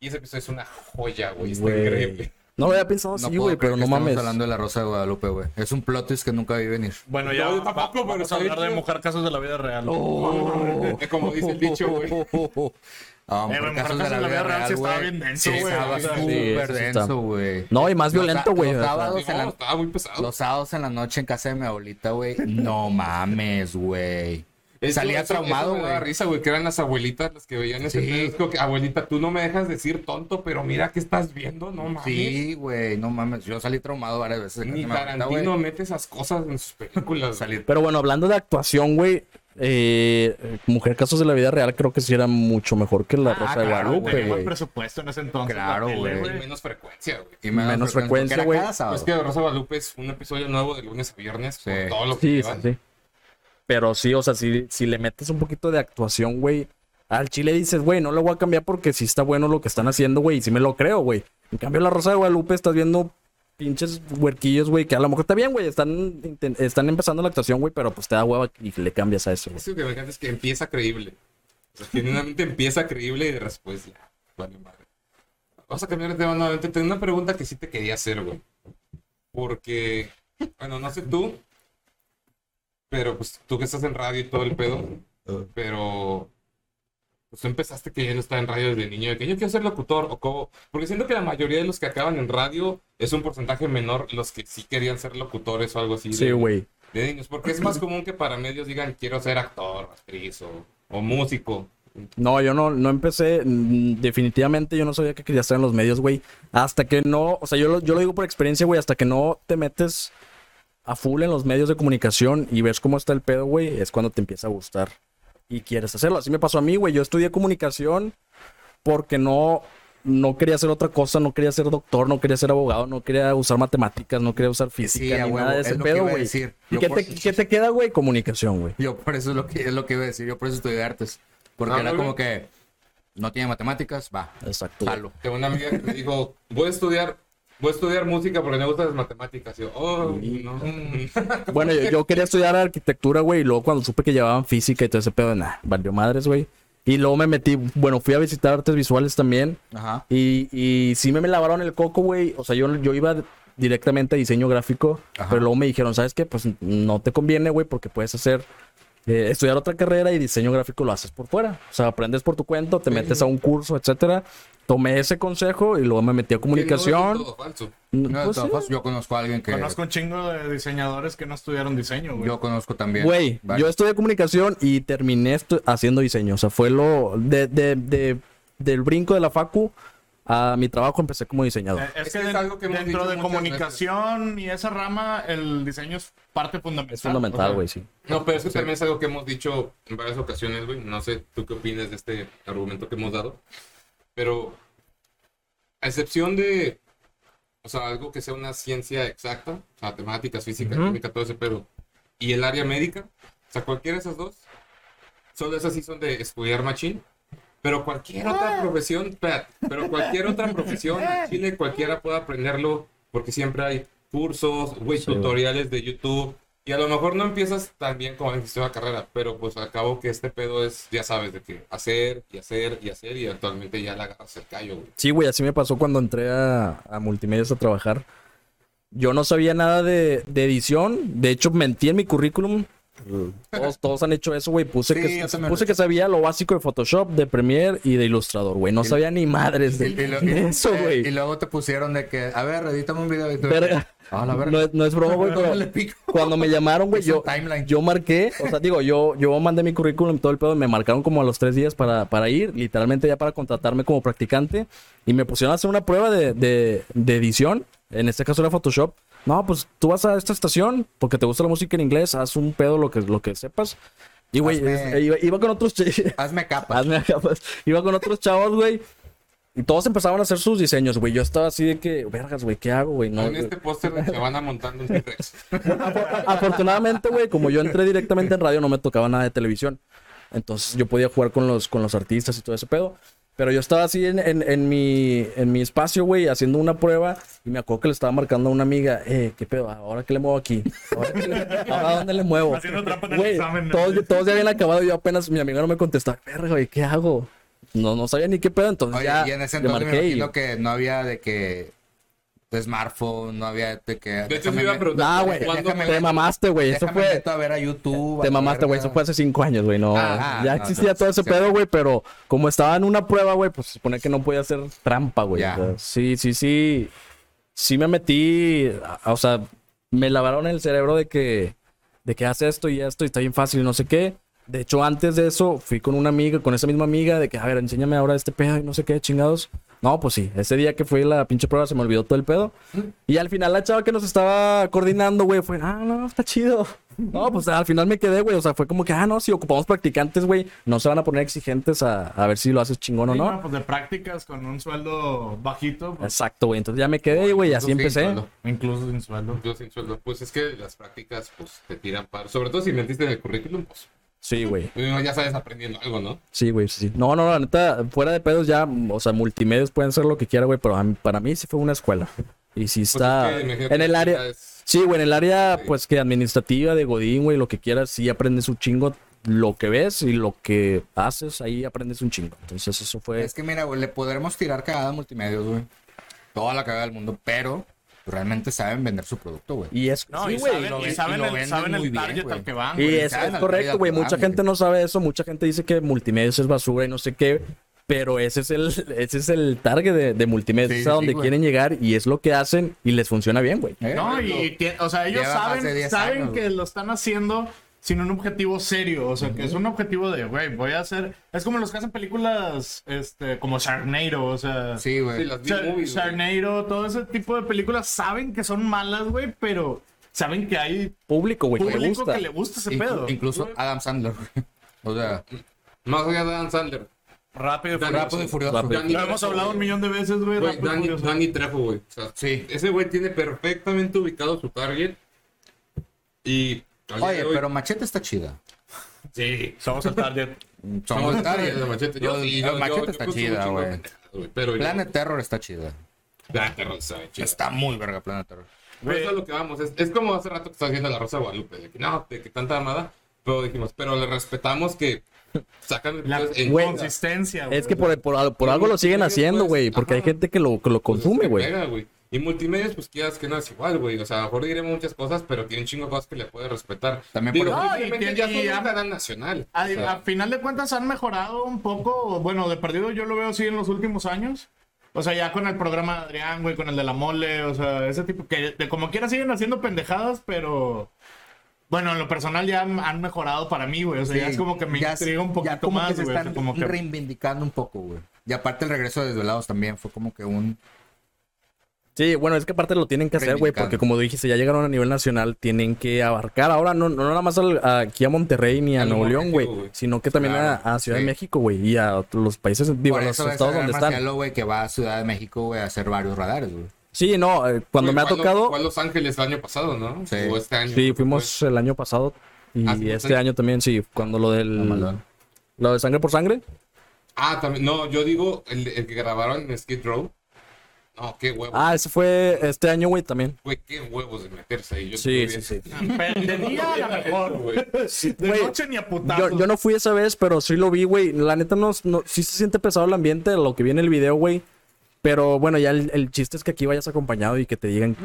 S1: Y ese episodio es una joya, güey. Está
S4: Güey.
S1: increíble.
S4: No había pensado
S3: No
S4: así, güey,
S3: creer
S4: pero no
S3: estamos
S4: mames.
S3: hablando de la Rosa de Guadalupe, güey. Es un plot twist que nunca vi venir.
S2: Bueno,
S1: No,
S2: ya
S1: yo
S2: va-
S1: tampoco, pero
S2: vamos a hablar de mujer casos de la vida real.
S1: Eh, Como dice el dicho, güey.
S2: Eh,
S3: por
S2: güey,
S3: casos de la vida real,
S2: sí estaba
S3: güey.
S2: bien denso,
S3: Sí,
S2: güey.
S3: estaba
S2: O sea,
S4: sí,
S3: súper
S4: sí está.
S3: denso, güey.
S4: No, y más
S3: Los
S4: violento, güey.
S3: los sábados en
S1: No,
S3: la-
S1: estaba muy pesado.
S3: Los sábados en la noche en casa de mi abuelita, güey. No mames, güey.
S1: Eso-
S3: Salía
S1: eso-
S3: traumado,
S1: eso me daba
S3: güey.
S1: risa, güey, que eran las abuelitas las que veían ese
S3: Sí.
S1: pedo. Que, abuelita, tú no me dejas decir tonto, pero mira que estás viendo, no mames.
S3: Sí, güey, no mames. Yo salí traumado varias veces.
S1: Ni
S3: abuelita,
S1: Tarantino
S3: güey.
S1: mete esas cosas en sus películas.
S3: Salí-
S4: Pero bueno, hablando de actuación, güey. Eh, Mujer Casos de la Vida Real creo que sí era mucho mejor que la
S3: Ah,
S4: Rosa de Guadalupe,
S2: presupuesto en ese entonces.
S3: Claro, güey.
S1: Y menos frecuencia, güey.
S3: Y
S4: Menos frecuencia, güey.
S1: Es que Rosa Guadalupe es un episodio nuevo de lunes a viernes
S3: Sí.
S1: todo lo que
S4: Sí, sí, sí. Pero sí, o sea, si, si le metes un poquito de actuación, güey, al chile dices, güey, no lo voy a cambiar porque sí está bueno lo que están haciendo, güey, y sí me lo creo, güey. En cambio, la Rosa de Guadalupe estás viendo pinches huerquillos, güey, que a lo mejor está bien, güey, están, están empezando la actuación, güey, pero pues te da hueva y le cambias a eso, güey.
S1: Eso que me encanta es que empieza creíble. O sea, empieza creíble y después ya. Vale, madre. Vamos a cambiar de tema nuevamente. Tengo una pregunta que sí te quería hacer, güey. Porque, bueno, no sé tú, pero pues tú que estás en radio y todo el pedo, pero pues tú empezaste que ya no estaba en radio desde niño, de que yo quiero ser locutor o cómo, porque siento que la mayoría de los que acaban en radio es un porcentaje menor los que sí querían ser locutores o algo así.
S4: Sí,
S1: de-
S4: güey.
S1: de niños, porque es más común que para medios digan quiero ser actor, actriz o, o músico.
S4: No, yo no, no empecé, mm, definitivamente yo no sabía que quería estar en los medios, güey. Hasta que no, o sea, yo lo, yo lo digo por experiencia, güey, hasta que no te metes a full en los medios de comunicación y ves cómo está el pedo, güey, es cuando te empieza a gustar y quieres hacerlo. Así me pasó a mí, güey. Yo estudié comunicación porque no, no quería hacer otra cosa, no quería ser doctor, no quería ser abogado, no quería usar matemáticas, no quería usar física,
S3: Sí, a
S4: ni
S3: huevo,
S4: nada de
S3: es
S4: ese
S3: que
S4: pedo, güey. ¿Y qué
S3: por-
S4: te, qué te queda, güey? Comunicación, güey.
S3: Yo por eso es lo que es lo que iba a decir. Yo por eso estudié artes. Porque
S1: Ah,
S3: era
S1: muy
S3: como que no tiene matemáticas, va.
S4: Exacto.
S1: Tengo una amiga que me dijo, voy a estudiar, voy a estudiar música porque me gustan las matemáticas. Yo, oh, no.
S4: Bueno, yo, yo quería estudiar arquitectura, güey, y luego cuando supe que llevaban física y todo ese pedo, nah, valió madres, güey. Y luego me metí, bueno, fui a visitar artes visuales también.
S3: Ajá.
S4: Y, y sí me, me lavaron el coco, güey. O sea, yo, yo iba directamente a diseño gráfico,
S3: Ajá.
S4: pero luego me dijeron, ¿sabes qué? Pues no te conviene, güey, porque puedes hacer, eh, estudiar otra carrera y diseño gráfico lo haces por fuera. O sea, aprendes por tu cuento, te metes a un curso, etcétera. Tomé ese consejo y luego me metí a
S1: Que no es
S4: comunicación.
S1: todo falso.
S3: No,
S4: Pues,
S3: todas
S4: sí.
S3: formas, yo conozco a alguien que.
S2: Conozco un chingo de diseñadores que no estudiaron diseño, güey.
S3: Yo conozco también.
S4: Güey, yo estudié comunicación y terminé estu- haciendo diseño. O sea, fue lo de, de- de- del brinco de la facu a mi trabajo empecé como diseñador.
S2: Eh, Es, que,
S1: es algo
S2: dentro de comunicación y esa rama, el diseño es parte fundamental.
S4: es fundamental,
S2: O
S4: güey,
S2: sea,
S4: sí.
S1: No, pero eso también es algo que hemos dicho en varias ocasiones, güey. No sé tú qué opinas de este argumento que hemos dado. Pero, a excepción de, o sea, algo que sea una ciencia exacta, o sea, matemáticas, física,
S4: Ujú.
S1: química, todo ese pedo, y el área médica, o sea, cualquiera de esas dos, solo esas sí son de estudiar machín. Pero cualquier otra profesión, espérate, pero cualquier otra profesión, en Chile cualquiera puede aprenderlo, porque siempre hay cursos, güey,
S4: Sí, güey.
S1: tutoriales de YouTube. Y a lo mejor no empiezas tan bien como empezaste la carrera, pero pues al cabo que este pedo es, ya sabes, de que hacer y hacer y hacer y actualmente ya le agarras el callo, güey.
S4: Sí, güey, así me pasó cuando entré a, a Multimedios a trabajar. Yo no sabía nada de, de edición. De hecho, mentí en mi currículum. Todos, todos han hecho eso, güey. Puse,
S3: Sí,
S4: que, puse que sabía lo básico de Photoshop, de Premiere y de Ilustrador, güey. No sabía ni madres de,
S3: Y, y y-
S4: eso,
S3: eh,
S4: güey.
S3: Y luego te pusieron de que, a ver, edítame un video. Y
S4: Verga.
S3: Ah, la verga.
S4: No, es- no es broma, güey, cuando me llamaron, güey, yo,
S3: timeline.
S4: yo marqué, o sea, digo, yo, yo mandé mi currículum y todo el pedo, me marcaron como a los tres días para, para ir, literalmente ya para contratarme como practicante, y me pusieron a hacer una prueba de, de, de edición, en este caso era Photoshop. No, pues tú vas a esta estación porque te gusta la música en inglés, haz un pedo lo que, lo que sepas. Y, güey,
S3: Hazme-
S4: es- iba, iba con otros...
S3: Hazme capa.
S4: Hazme pues. Iba con otros chavos, güey. Y todos empezaban a hacer sus diseños, güey. Yo estaba así de que, vergas, güey, ¿qué hago, güey? No,
S1: en este póster de Chavana montando un T-Rex.
S4: Afortunadamente, güey, como yo entré directamente en radio, no me tocaba nada de televisión. Entonces yo podía jugar con los, con los artistas y todo ese pedo. Pero yo estaba así en, en, en mi, en mi espacio, güey, haciendo una prueba. Y me acuerdo que le estaba marcando a una amiga, eh, ¿qué pedo? ¿Ahora qué le muevo aquí? ¿Ahora, qué le- ahora dónde le muevo?
S2: Haciendo trampa en el
S4: Güey,
S2: examen.
S4: todos, todos ya habían acabado y yo apenas, mi amiga no me contestaba. Verga, güey, ¿qué hago? No, no sabía ni qué pedo, entonces
S3: Oye,
S4: ya
S3: y en ese
S4: le
S3: entonces me
S4: y...
S3: imagino que no había de que smartphone, no había de que...
S1: De hecho, me iba a preguntar.
S4: Nah, güey. Te mamaste, güey. Eso fue.
S3: a ver a YouTube.
S4: Te mamaste, güey. Eso fue hace cinco años, güey. No,
S3: Ah,
S4: ya
S3: no,
S4: existía
S3: no,
S4: todo ese
S3: sí.
S4: pedo, güey, pero como estaba en una prueba, güey, pues se supone que no podía hacer trampa, güey.
S3: Ya.
S4: O sea, sí, sí, sí. Sí me metí, o sea, me lavaron el cerebro de que, de que hace esto y esto y está bien fácil y no sé qué. De hecho, antes de eso, fui con una amiga, con esa misma amiga, de que, a ver, enséñame ahora este pedo y no sé qué, chingados. No, pues sí, ese día que fue la pinche prueba se me olvidó todo el pedo. Y al final la chava que nos estaba coordinando, güey, fue, ah, no, está chido. No, pues al final me quedé, güey. O sea, fue como que, ah, no, si ocupamos practicantes, güey, no se van a poner exigentes a, a ver si lo haces chingón o
S2: Sí,
S4: no.
S2: pues de prácticas con un sueldo bajito, pues,
S4: Exacto, güey. Entonces ya me quedé, güey, y así empecé.
S1: sueldo.
S2: incluso sin sueldo.
S1: Incluso sin sueldo. Pues es que las prácticas, pues, te tiran para... Sobre todo si metiste en el currículum, pues,
S4: Sí, güey.
S1: ya sabes aprendiendo algo, ¿no?
S4: Sí, güey, sí. No, no, la neta, fuera de pedos ya, o sea, multimedios pueden ser lo que quiera, güey, pero mí- para mí sí fue una escuela. Y sí
S1: Pues
S4: está
S1: es que
S4: en el área...
S1: es-
S4: Sí, güey, en el área,
S1: Sí.
S4: pues que administrativa, de Godín, güey, lo que quieras, sí aprendes un chingo lo que ves y lo que haces, ahí aprendes un chingo. Entonces eso fue...
S3: Es que mira, güey, le podremos tirar cagada a multimedios, güey. Toda la cagada del mundo, pero realmente saben vender su producto, güey.
S4: Y es...
S2: No,
S4: sí,
S2: y
S4: güey.
S2: saben,
S3: lo
S2: y saben
S3: y lo
S2: el,
S3: venden
S2: saben
S3: muy
S2: el
S3: bien,
S2: target al que van,
S4: Y es, correcto, güey. Mucha
S3: van,
S4: gente no sabe eso. Mucha gente dice que multimedios es basura y no sé qué. Pero ese es el, ese es el target de, de multimedios.
S3: Sí,
S4: es a
S3: sí,
S4: donde quieren llegar y es lo que hacen y les funciona bien, güey.
S3: ¿Eh?
S2: No, y, o sea, ellos
S3: Lleva
S2: saben,
S3: 10
S2: saben
S3: años,
S2: que lo están haciendo sin un objetivo serio. O sea, que es un objetivo de, güey, voy a hacer. Es como los que hacen películas este, como Sharknado, o sea.
S3: Sí, güey.
S1: Sí, las
S2: Char- todo ese tipo de películas saben que son malas, güey, pero saben que hay
S4: Público, güey, que le
S2: público
S4: gusta.
S2: que le gusta ese
S3: Inclu-
S2: pedo.
S3: incluso Adam Sandler, güey. O sea,
S1: Más allá de Dan Sandler.
S2: Rápido y
S1: Danny-
S2: furioso.
S3: rápido y furioso.
S4: Rápido.
S2: Lo hemos
S1: Trejo,
S2: hablado un millón de veces, güey.
S1: Danny. Danny Trejo, güey. O sea,
S3: Sí.
S1: Ese güey tiene perfectamente ubicado su target. Y.
S3: Oye,
S1: hoy-
S3: pero Machete está chida.
S1: Sí.
S2: Somos el target.
S3: Somos el target.
S1: de Machete. Yo,
S3: Yo-
S1: sí,
S3: yo-
S1: yo-
S3: Machete
S1: yo- yo
S3: está
S1: consumo
S3: chida,
S1: un chingo de
S3: güey.
S1: pendejadas, güey, Pero yo-
S3: Planet Terror está chida.
S1: Planet Terror está chida.
S3: Está muy verga Planet Terror.
S1: Pero eso es lo que vamos. Es, es como hace rato que estaba haciendo la Rosa de Guadalupe. De que no, de que tanta amada. Pero dijimos, pero le respetamos que sacan
S2: La
S1: en
S4: Güey,
S2: consistencia, güey.
S4: Es que por, por, por algo lo siguen haciendo, güey. Porque hay gente que lo, que lo consume, güey.
S1: pega, güey. Y multimedios, pues quieras que no es igual, güey. O sea, a lo mejor diremos muchas cosas, pero tiene un chingo de cosas que le puede respetar.
S3: También
S1: Digo,
S3: por
S2: ejemplo- No, y
S1: ya
S2: tiene-
S1: son
S2: y am-
S1: canal nacional.
S2: A,
S1: O sea,
S2: a final de cuentas han mejorado un poco, bueno, de perdido yo lo veo así en los últimos años. O sea, ya con el programa de Adrián, güey, con el de la mole, o sea, ese tipo que de como quiera siguen haciendo pendejadas, pero bueno, en lo personal ya han, mejorado para mí, güey. O sea, ya es como que me intriga un
S3: ya
S2: poquito
S3: como
S2: más,
S3: que se
S2: güey. o sea,
S3: están
S2: como que
S3: reivindicando un poco, güey. Y aparte el regreso de Desvelados también fue como que un...
S4: Sí, bueno, es que aparte lo tienen que hacer, güey, porque como dijiste, ya llegaron a nivel nacional, tienen que abarcar ahora no, no nada más al- aquí a Monterrey ni a Nuevo León, güey, sino que también a-
S3: Claro,
S4: a, Ciudad
S3: sí.
S4: de México, güey, y a los países, digo, a los estados donde están.
S3: Güey, que va a Ciudad de México, güey, a hacer varios radares, güey.
S4: Sí, no, eh, cuando me ha tocado,
S1: Fue a Los Ángeles el año pasado, ¿no?
S3: Sí.
S1: O este año.
S4: sí, fuimos el año pasado y
S1: Ah,
S4: este
S1: sí.
S4: año también, sí, cuando lo del, lo de sangre por sangre.
S1: Ah, también. No, yo digo el, el que grabaron en Skid Row. No, qué huevos.
S4: Ah, ese fue este año, güey, también.
S1: Güey, qué huevos de meterse ahí. Yo
S4: Sí, sí, sí.
S2: Pero de día a la mejor,
S1: güey.
S2: De
S4: Güey,
S2: noche ni a putazos.
S4: Yo, yo no fui esa vez, pero sí lo vi, güey. La neta no, no- sí se siente pesado el ambiente, lo que viene el video, güey. Pero bueno, ya el, el chiste es que aquí vayas acompañado y que te digan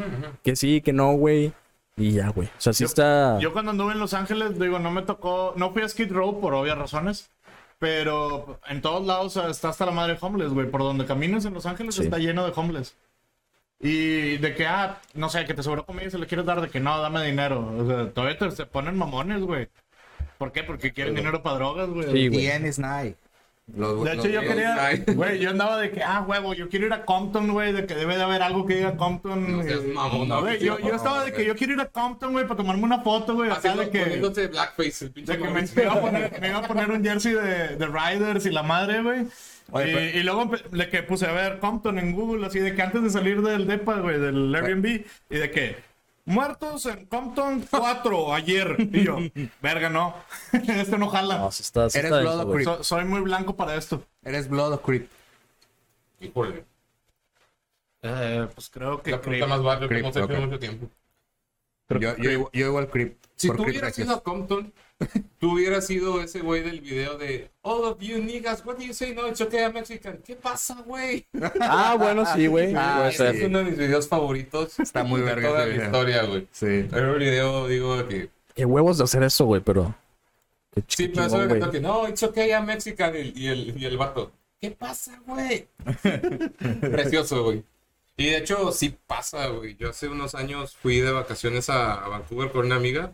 S4: que sí, que no, güey. Y ya, güey. O sea, sí
S2: Yo-
S4: está.
S2: Yo cuando anduve en Los Ángeles, digo, no me tocó, no fui a Skid Row por obvias razones, pero en todos lados está hasta la madre homeless, güey. Por donde camines en Los Ángeles
S4: Sí.
S2: está lleno de homeless. Y de que, ah, no sé, que te sobró comida y se le quieres dar, de que no, dame dinero. O sea, todavía te, se ponen mamones, güey. ¿Por qué? Porque quieren dinero para drogas, güey.
S4: Sí, güey.
S3: Bien is nice. Los-
S2: De hecho,
S3: los-
S2: yo quería, güey, yo andaba de que, ah, huevo, yo quiero ir a Compton, güey, de que debe de haber algo que diga Compton.
S1: No seas mamón,
S2: no,
S1: no,
S2: güey, yo, yo estaba de que yo quiero ir a Compton, güey, para tomarme una foto, güey, acá
S1: Haciendo,
S2: de que...
S1: poniéndose blackface, el pinche
S2: De que me, me iba a poner, me iba a poner un jersey de, de Riders y la madre, güey.
S3: Oye,
S2: y,
S3: pero-
S2: y luego de que puse a ver Compton en Google, así de que antes de salir del DEPA, güey, del Airbnb, y de que muertos en Compton 4 ayer. Y yo, verga, no, esto no jala.
S4: No, sí está, sí
S3: Eres
S4: está
S3: Blood. Creep.
S2: So- soy muy blanco para esto.
S3: Eres Blood of Creep.
S1: Híjole,
S2: Eh, pues creo que
S1: La pregunta
S2: creo-
S1: más barrio que
S3: Creep,
S1: hemos hecho
S3: ok.
S1: mucho tiempo.
S3: Yo, yo, yo igual Creep.
S1: Si tú hubieras
S3: Records.
S1: ido a Compton, tú hubieras sido ese güey del video de All of you niggas, what do you say? No, it's okay, I'm Mexican. ¿Qué pasa, güey?
S4: Ah, bueno, sí, güey.
S3: Ah,
S4: ser.
S1: Es uno de mis videos favoritos.
S3: Está muy verga
S1: toda la historia, güey.
S3: Sí.
S1: Era un video, digo, que...
S4: Qué huevos de hacer eso, güey, pero. Qué
S1: Sí, pero eso
S4: güey.
S1: que no, it's okay, I'm Mexican. Y, y el, y el vato, ¿qué pasa, güey? Precioso, güey. Y de hecho, sí pasa, güey. Yo hace unos años fui de vacaciones a, a Vancouver con una amiga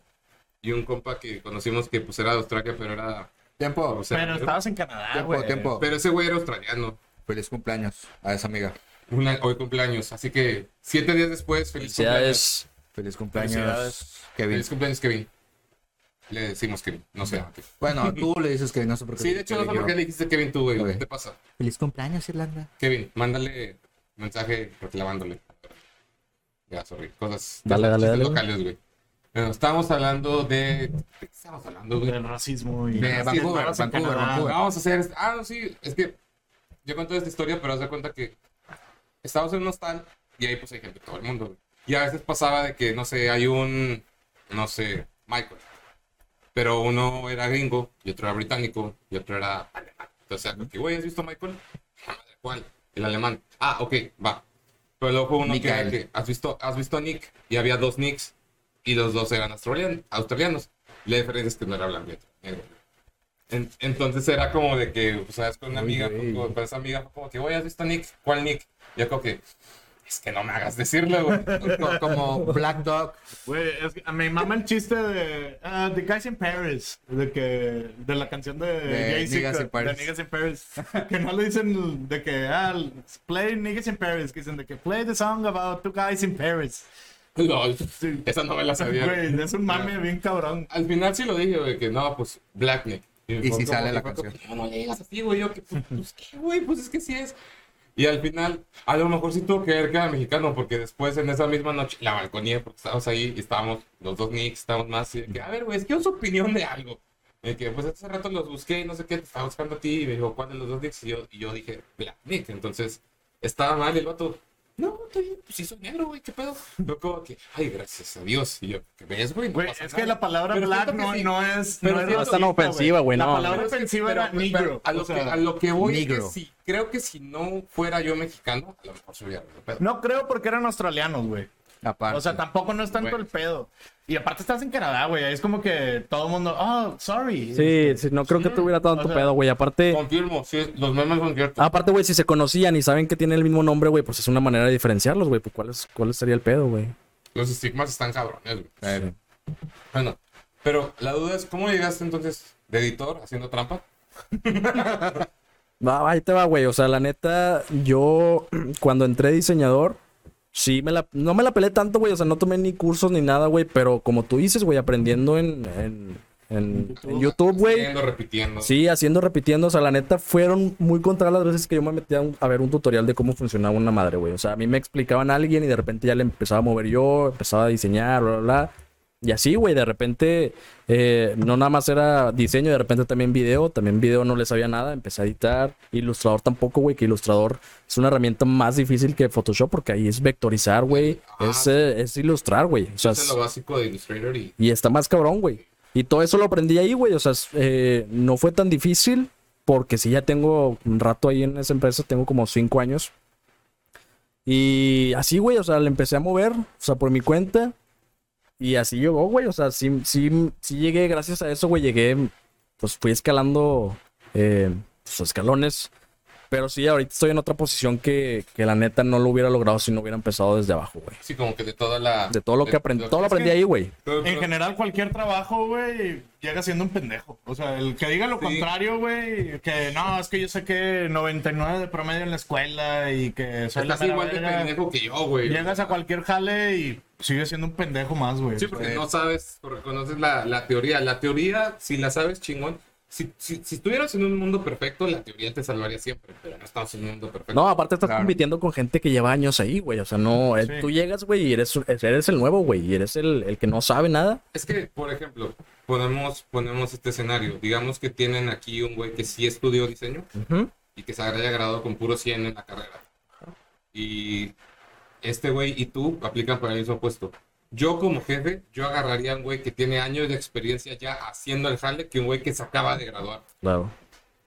S1: y un compa que conocimos que pues era de Australia, pero era...
S3: Tiempo.
S1: o sea,
S2: Pero estabas en Canadá,
S3: tiempo,
S2: güey.
S3: tiempo.
S1: Pero ese güey era australiano.
S3: Feliz cumpleaños a esa amiga.
S1: Una- hoy cumpleaños. Así que siete días después, feliz cumpleaños.
S3: Feliz cumpleaños. Kevin.
S1: Feliz cumpleaños, Kevin. Le decimos Kevin, no sé.
S3: Bueno, tú le dices que no sé por qué.
S1: Sí, de hecho, no sé por qué le dijiste Kevin tú, güey. ¿Qué te pasa?
S3: Feliz cumpleaños, Irlanda.
S1: Kevin, mándale mensaje reclamándole. Ya, sorry. Cosas
S4: Dale, dale, dale,
S1: locales, güey. Bueno, estábamos hablando de. ¿De qué estábamos hablando, güey?
S2: Del racismo y...
S3: De
S2: Sí,
S3: Vancouver, Vancouver. Vancouver.
S1: Vamos a hacer. este- Ah, no, sí. Es que yo cuento esta historia, pero haz de cuenta que estábamos en un hostal y ahí pues hay gente de todo el mundo, güey. Y a veces pasaba de que, no sé, hay un. No sé, Michael. Pero uno era gringo y otro era británico y otro era alemán. Entonces, güey, ¿has visto a Michael? "Ah, madre, ¿Cuál? El alemán. Ah, ok, va. Pero luego fue uno que,
S3: Mikael.
S1: que, ¿has visto, has visto a Nick y había dos Nicks y los dos eran australian- australianos. La diferencia es que no era blanco negro. En- entonces era como de que, pues, sabes, con una
S3: Uy,
S1: amiga, con, con esa amiga, como que, güey, ¿has visto a Nick? ¿Cuál Nick? Y yo como que, es que no me hagas decirlo, güey.
S3: Co- Como Black Dog.
S2: Güey, es que a mi mamá el chiste de ah, The Guys in Paris, de que de la canción de,
S3: De Niggas in
S2: de
S3: Paris.
S2: Niggas in Paris, que no le dicen de que ah, play Niggas in Paris, que dicen de que play the song about two guys in Paris.
S1: Lol. Esa no me la sabía.
S2: Güey, es un mame bien cabrón.
S1: Al final sí lo dije, güey, que no, pues, Black Nick.
S3: Y
S1: fue
S3: si sale la
S1: como,
S3: canción.
S1: No, no le digas así, güey. Yo, que, pues, pues, ¿qué, güey? Pues es que sí es. Y al final, a lo mejor sí tuvo que ver que era mexicano, porque después en esa misma noche la balconía, porque estábamos ahí y estábamos los dos Nicks, estábamos más. Y que, a ver, güey, es que su opinión de algo. Y que, pues hace rato los busqué y no sé qué, te estaba buscando a ti. Y me dijo, ¿cuál de los dos Nicks? Y yo, y yo dije, Black Nick. Entonces, estaba mal el vato. No, estoy bien, pues sí soy negro, güey, ¿qué pedo? Yo como que, ay, gracias a Dios. Y yo, ¿qué ves, güey? No
S2: es que
S1: nada".
S2: la palabra
S1: Pero
S2: black no,
S1: sí.
S2: no es.
S1: Pero
S2: no es
S1: es tan
S4: ofensiva, güey,
S2: La
S4: no.
S2: palabra
S1: Pero
S2: ofensiva
S1: pero-
S2: era negro.
S1: A lo,
S2: o sea,
S1: que, a lo que voy
S3: negro.
S1: es que sí, creo que si no fuera yo mexicano, a lo mejor se hubiera.
S2: No creo porque eran australianos, güey.
S3: Aparte.
S2: O sea, tampoco no es tanto el pedo. Y aparte estás en Canadá, güey. Es como que todo el mundo, oh, sorry.
S4: Sí, sí, no creo que tuviera tanto
S2: O sea,
S4: pedo, güey. Aparte,
S1: Confirmo, sí, los memes son ciertos.
S4: aparte, güey, si se conocían y saben que tienen el mismo nombre, güey, pues es una manera de diferenciarlos, güey. Pues cuál, es, cuál sería el pedo, güey.
S1: Los estigmas están cabrones, güey. Bueno, pero la duda es, ¿cómo llegaste entonces de editor haciendo trampa?
S4: Va, ahí te va, güey. O sea, la neta, yo cuando entré diseñador, sí me la, no me la pelé tanto, güey. O sea, no tomé ni cursos ni nada, güey. Pero como tú dices, güey, aprendiendo en, en, en- YouTube, güey.
S1: Haciendo, repitiendo.
S4: Sí, haciendo, repitiendo. O sea, la neta, fueron muy contra las veces que yo me metía a ver un tutorial de cómo funcionaba una madre, güey. O sea, a mí me explicaban a alguien y de repente ya le empezaba a mover yo, empezaba a diseñar, bla, bla, bla. Y así, güey, de repente, eh, no nada más era diseño, de repente también video, también video no le sabía nada, empecé a editar, ilustrador tampoco, güey, que ilustrador es una herramienta más difícil que Photoshop porque ahí es vectorizar, güey,
S1: Ah,
S4: es, eh, es ilustrar, güey. O sea,
S1: Eso es lo básico de Illustrator y
S4: y está más cabrón, güey. Y todo eso lo aprendí ahí, güey. O sea, eh, no fue tan difícil porque sí ya tengo un rato ahí en esa empresa, tengo como cinco años. Y así, güey, o sea, le empecé a mover, o sea, por mi cuenta. Y así llegó, güey. O sea, sí, sí, sí llegué, gracias a eso, güey, llegué, pues fui escalando eh, pues, escalones. Pero sí, ahorita estoy en otra posición que, que la neta no lo hubiera logrado si no hubiera empezado desde abajo, güey.
S1: sí, como que de toda la...
S4: De todo lo que aprendí, todo lo aprendí ahí, güey.
S2: En general, cualquier trabajo, güey, llega siendo un pendejo. O sea, el que diga lo
S1: Sí.
S2: contrario, güey, que no, es que yo sé que 99 de promedio en la escuela y que soy la
S1: Estás
S2: mera
S1: igual de pendejo que yo, güey.
S2: Llegas a cualquier jale y sigue siendo un pendejo más, güey.
S1: Sí, porque no sabes, porque conoces la, la teoría. La teoría, si la sabes, chingón. Si, si, si estuvieras en un mundo perfecto, la teoría te salvaría siempre, pero no estamos en un mundo perfecto.
S4: No, aparte estás
S3: Claro.
S4: compitiendo con gente que lleva años ahí, güey. O sea, no, eh,
S2: Sí.
S4: tú llegas, güey, y eres, eres el nuevo, güey. Y eres el, el que no sabe nada.
S1: Es que, por ejemplo, ponemos, ponemos este escenario. Digamos que tienen aquí un güey que sí estudió diseño
S4: Ujú.
S1: y que se haya graduado con puro 100 en la carrera. Y este güey y tú aplican para el mismo puesto. Yo como jefe, yo agarraría a un güey que tiene años de experiencia ya haciendo el jale que un güey que se acaba de graduar.
S4: Claro.